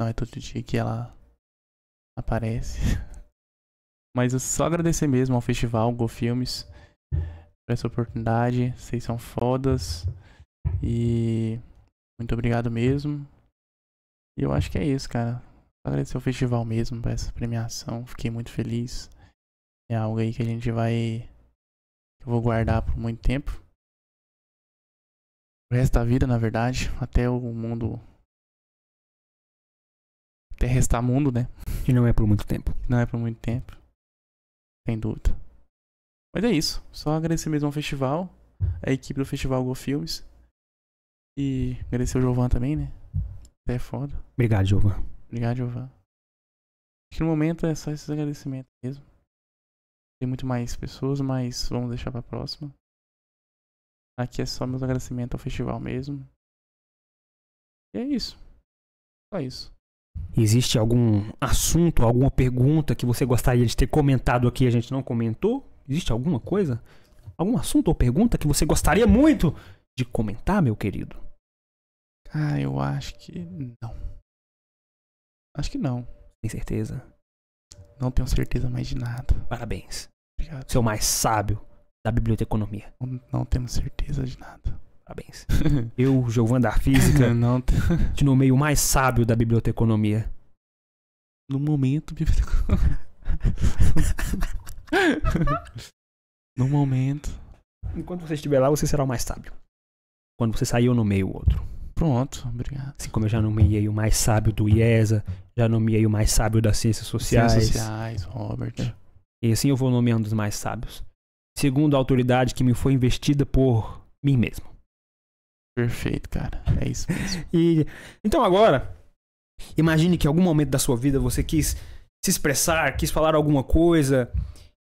Speaker 4: Não é todo dia que ela aparece. Mas eu só agradecer mesmo ao festival Go Filmes por essa oportunidade. Vocês são fodas. E muito obrigado mesmo. E eu acho que é isso, cara. Agradecer ao festival mesmo por essa premiação. Fiquei muito feliz. É algo aí que a gente vai. eu vou guardar por muito tempo o resto da vida, na verdade, até o mundo. Até restar mundo, né?
Speaker 3: E não é por muito tempo.
Speaker 4: Não é por muito tempo. Sem dúvida. Mas é isso. Só agradecer mesmo ao festival, a equipe do Festival Go Filmes. E agradecer o Jovan também, né? Você é foda.
Speaker 3: Obrigado, Giovanni.
Speaker 4: Obrigado, Jovan. Acho que no momento é só esses agradecimentos mesmo. Tem muito mais pessoas, mas vamos deixar pra próxima. Aqui é só meus agradecimentos ao festival mesmo. E é isso. Só isso.
Speaker 3: Existe algum assunto, alguma pergunta que você gostaria de ter comentado aqui e a gente não comentou? Existe alguma coisa? Algum assunto ou pergunta que você gostaria muito de comentar, meu querido?
Speaker 4: Ah, eu acho que não. Acho que não.
Speaker 3: Tem certeza?
Speaker 4: Não tenho certeza mais de nada.
Speaker 3: Parabéns.
Speaker 4: Obrigado.
Speaker 3: O mais sábio da biblioteconomia.
Speaker 4: Não, não temos certeza de nada.
Speaker 3: Parabéns. Eu, Giovanni da Física,
Speaker 4: não te-
Speaker 3: te nomeei o mais sábio da biblioteconomia.
Speaker 4: No momento, No momento.
Speaker 3: Enquanto você estiver lá, você será o mais sábio. Quando você sair, eu nomeio o outro.
Speaker 4: Pronto, obrigado.
Speaker 3: Assim como eu já nomeei o mais sábio do IESA, já nomeei o mais sábio das ciências sociais.
Speaker 4: Ciências sociais, Robert.
Speaker 3: E assim eu vou nomeando os mais sábios. Segundo a autoridade que me foi investida por mim mesmo.
Speaker 4: Perfeito, cara. É isso mesmo.
Speaker 3: E então agora, imagine que em algum momento da sua vida você quis se expressar, quis falar alguma coisa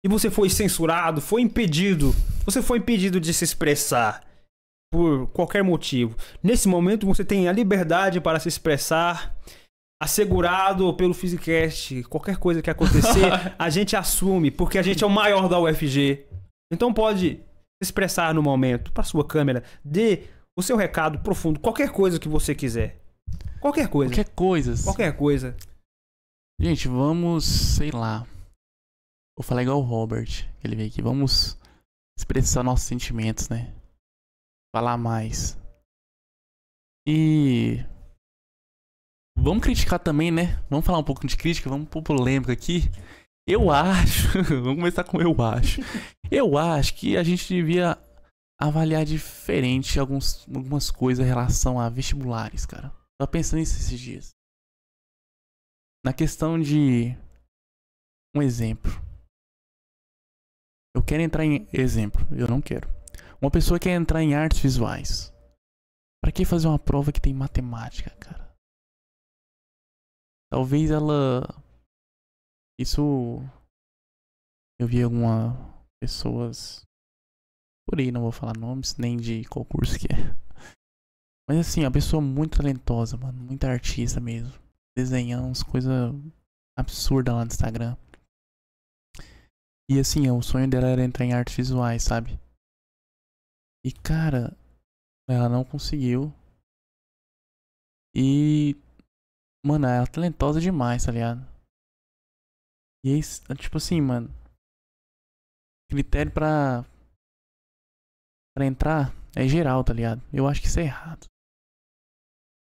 Speaker 3: e você foi censurado, foi impedido. Você foi impedido de se expressar por qualquer motivo. Nesse momento você tem a liberdade para se expressar, assegurado pelo Physicast. Qualquer coisa que acontecer, a gente assume, porque a gente é o maior da UFG. Então pode se expressar no momento, para sua câmera, dê o seu recado profundo, qualquer coisa que você quiser. Qualquer coisa.
Speaker 4: Qualquer coisa.
Speaker 3: Qualquer coisa.
Speaker 4: Gente, vamos, sei lá. Vou falar igual o Robert, que ele veio aqui. Vamos expressar nossos sentimentos, né? Falar mais. E. Vamos criticar também, né? Vamos falar um pouco de crítica, vamos pôr polêmica aqui. Eu acho. vamos começar com eu acho. Eu acho que a gente devia avaliar diferente alguns, algumas coisas em relação a vestibulares, cara. Tava pensando nisso esses dias. Na questão de. Um exemplo. Eu quero entrar em. Exemplo, eu não quero. Uma pessoa quer entrar em artes visuais. Pra que fazer uma prova que tem matemática, cara? Talvez ela. Isso. Eu vi algumas pessoas. Por aí, não vou falar nomes, nem de qual curso que é. Mas assim, a pessoa muito talentosa, mano. Muita artista mesmo. Desenhando umas coisas absurdas lá no Instagram. E assim, o sonho dela era entrar em artes visuais, sabe? E cara, ela não conseguiu. E. Mano, ela é talentosa demais, tá ligado? E aí, tipo assim, mano. Critério pra. Pra entrar é geral, tá ligado? Eu acho que isso é errado.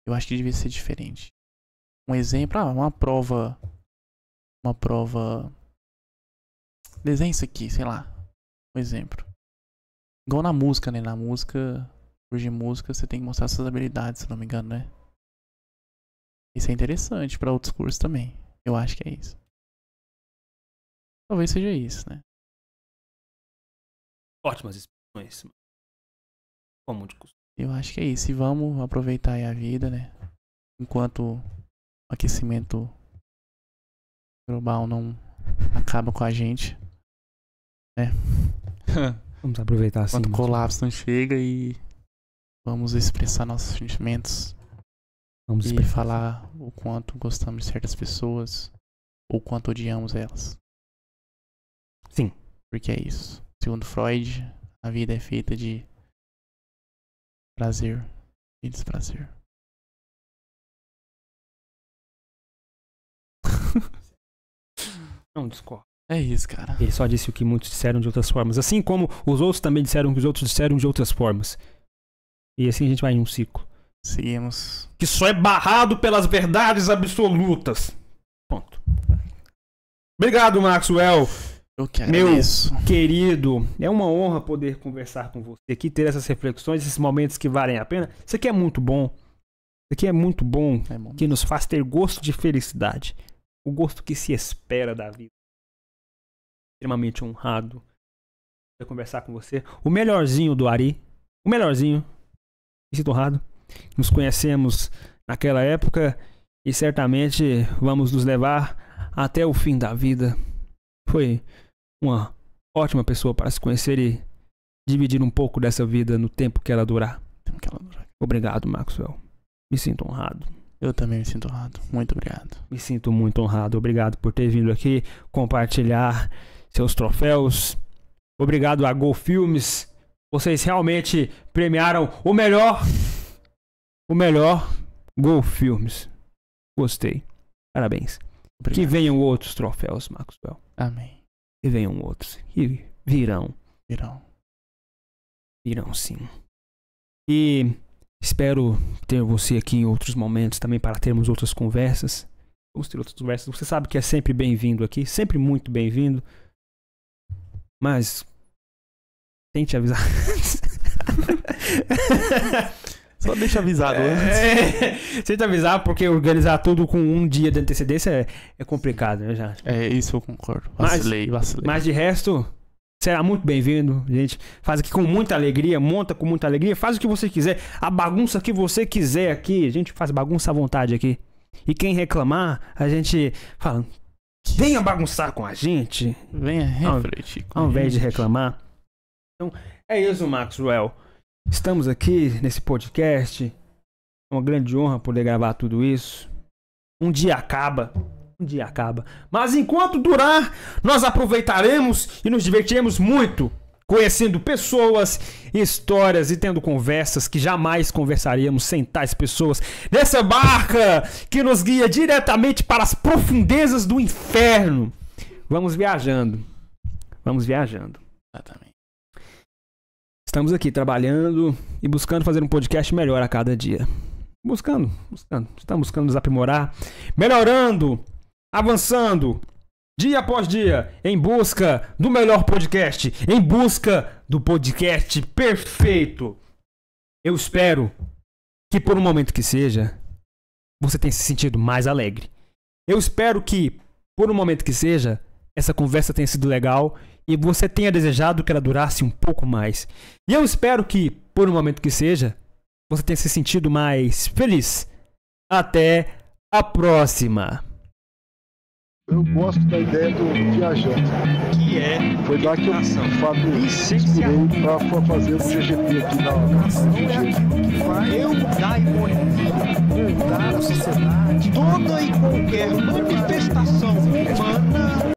Speaker 4: Eu acho que devia ser diferente. Um exemplo, ah, uma prova. Uma prova. Desenha isso aqui, sei lá. Um exemplo. Igual na música, né? Na música, curso de música, você tem que mostrar suas habilidades, se não me engano, né? Isso é interessante pra outros cursos também. Eu acho que é isso. Talvez seja isso, né?
Speaker 3: Ótimas expressões. Como de costume.
Speaker 4: Eu acho que é isso. E vamos aproveitar aí a vida, né? Enquanto o aquecimento global não acaba com a gente. Né?
Speaker 3: Vamos aproveitar assim.
Speaker 4: Enquanto o
Speaker 3: mas-
Speaker 4: colapso não chega e vamos expressar nossos sentimentos
Speaker 3: Vamos
Speaker 4: e falar o quanto gostamos de certas pessoas ou quanto odiamos elas.
Speaker 3: Sim.
Speaker 4: Porque é isso. Segundo Freud, a vida é feita de prazer e desprazer.
Speaker 3: Não discordo.
Speaker 4: É isso, cara.
Speaker 3: Ele só disse o que muitos disseram de outras formas. Assim como os outros também disseram o que os outros disseram de outras formas. E assim a gente vai em um ciclo.
Speaker 4: Seguimos.
Speaker 3: Que só é barrado pelas verdades absolutas. Ponto. Obrigado, Maxwell. Meu-. Querido, é uma honra poder conversar com você aqui, ter essas reflexões, esses momentos que valem a pena. Isso aqui é muito bom. Isso aqui é muito bom,
Speaker 4: É bom.
Speaker 3: que nos faz ter gosto de felicidade. O gosto que se espera da vida. Extremamente honrado de conversar com você. O melhorzinho do Ari. O melhorzinho. Me sinto honrado. Nos conhecemos naquela época e certamente vamos nos levar até o fim da vida. Foi uma ótima pessoa para se conhecer e dividir um pouco dessa vida no tempo que ela durar. Obrigado, Maxwell. Me sinto honrado.
Speaker 4: Eu também me sinto honrado. Muito obrigado.
Speaker 3: Me sinto muito honrado. Obrigado por ter vindo aqui compartilhar seus troféus. Obrigado a Go Filmes. Vocês realmente premiaram o melhor. O melhor Go Filmes. Gostei. Parabéns. Que
Speaker 4: Obrigado.
Speaker 3: venham outros troféus, Maxwell.
Speaker 4: Amém.
Speaker 3: Que venham outros. E virão.
Speaker 4: Virão.
Speaker 3: Irão sim. E espero ter você aqui em outros momentos também para termos outras conversas. Vamos ter outras conversas. Você sabe que é sempre bem-vindo aqui, sempre muito bem-vindo. Mas tente avisar.
Speaker 4: Só deixa avisado antes.
Speaker 3: É, tente avisar porque organizar tudo com um dia de antecedência é, é complicado, né, já.
Speaker 4: É, isso eu concordo.
Speaker 3: Mas-
Speaker 4: Vacilei, vacilei.
Speaker 3: Mas de resto, será muito bem-vindo. Gente faz aqui com muita alegria, monta com muita alegria, faz o que você quiser, a bagunça que você quiser aqui. A gente faz bagunça à vontade aqui. E quem reclamar, a gente fala: venha bagunçar com a gente,
Speaker 4: Venha refletir. com
Speaker 3: ao
Speaker 4: a
Speaker 3: invés de reclamar. Então, é isso, Maxwell. Estamos aqui nesse podcast. É uma grande honra poder gravar tudo isso. Um dia acaba. Um dia acaba. Mas enquanto durar, nós aproveitaremos e nos divertiremos muito. Conhecendo pessoas, histórias e tendo conversas que jamais conversaríamos sem tais pessoas. Nessa barca que nos guia diretamente para as profundezas do inferno. Vamos viajando. Vamos viajando.
Speaker 4: Exatamente.
Speaker 3: Estamos aqui trabalhando e buscando fazer um podcast melhor a cada dia. Buscando, buscando. Estamos buscando nos aprimorar, melhorando, avançando, dia após dia, em busca do melhor podcast, em busca do podcast perfeito. Eu espero que por um momento que seja, você tenha se sentido mais alegre. Eu espero que, por um momento que seja, essa conversa tenha sido legal e você tenha desejado que ela durasse um pouco mais. E eu espero que, por um momento que seja, você tenha se sentido mais feliz. Até a próxima.
Speaker 1: Eu gosto da ideia do viajante.
Speaker 2: Que é
Speaker 1: Foi lá que eu. Fábio inspirei para fazer o CGP aqui na
Speaker 2: Educação é aquilo que vai mudar a economia, mudar a sociedade. Toda e qualquer manifestação humana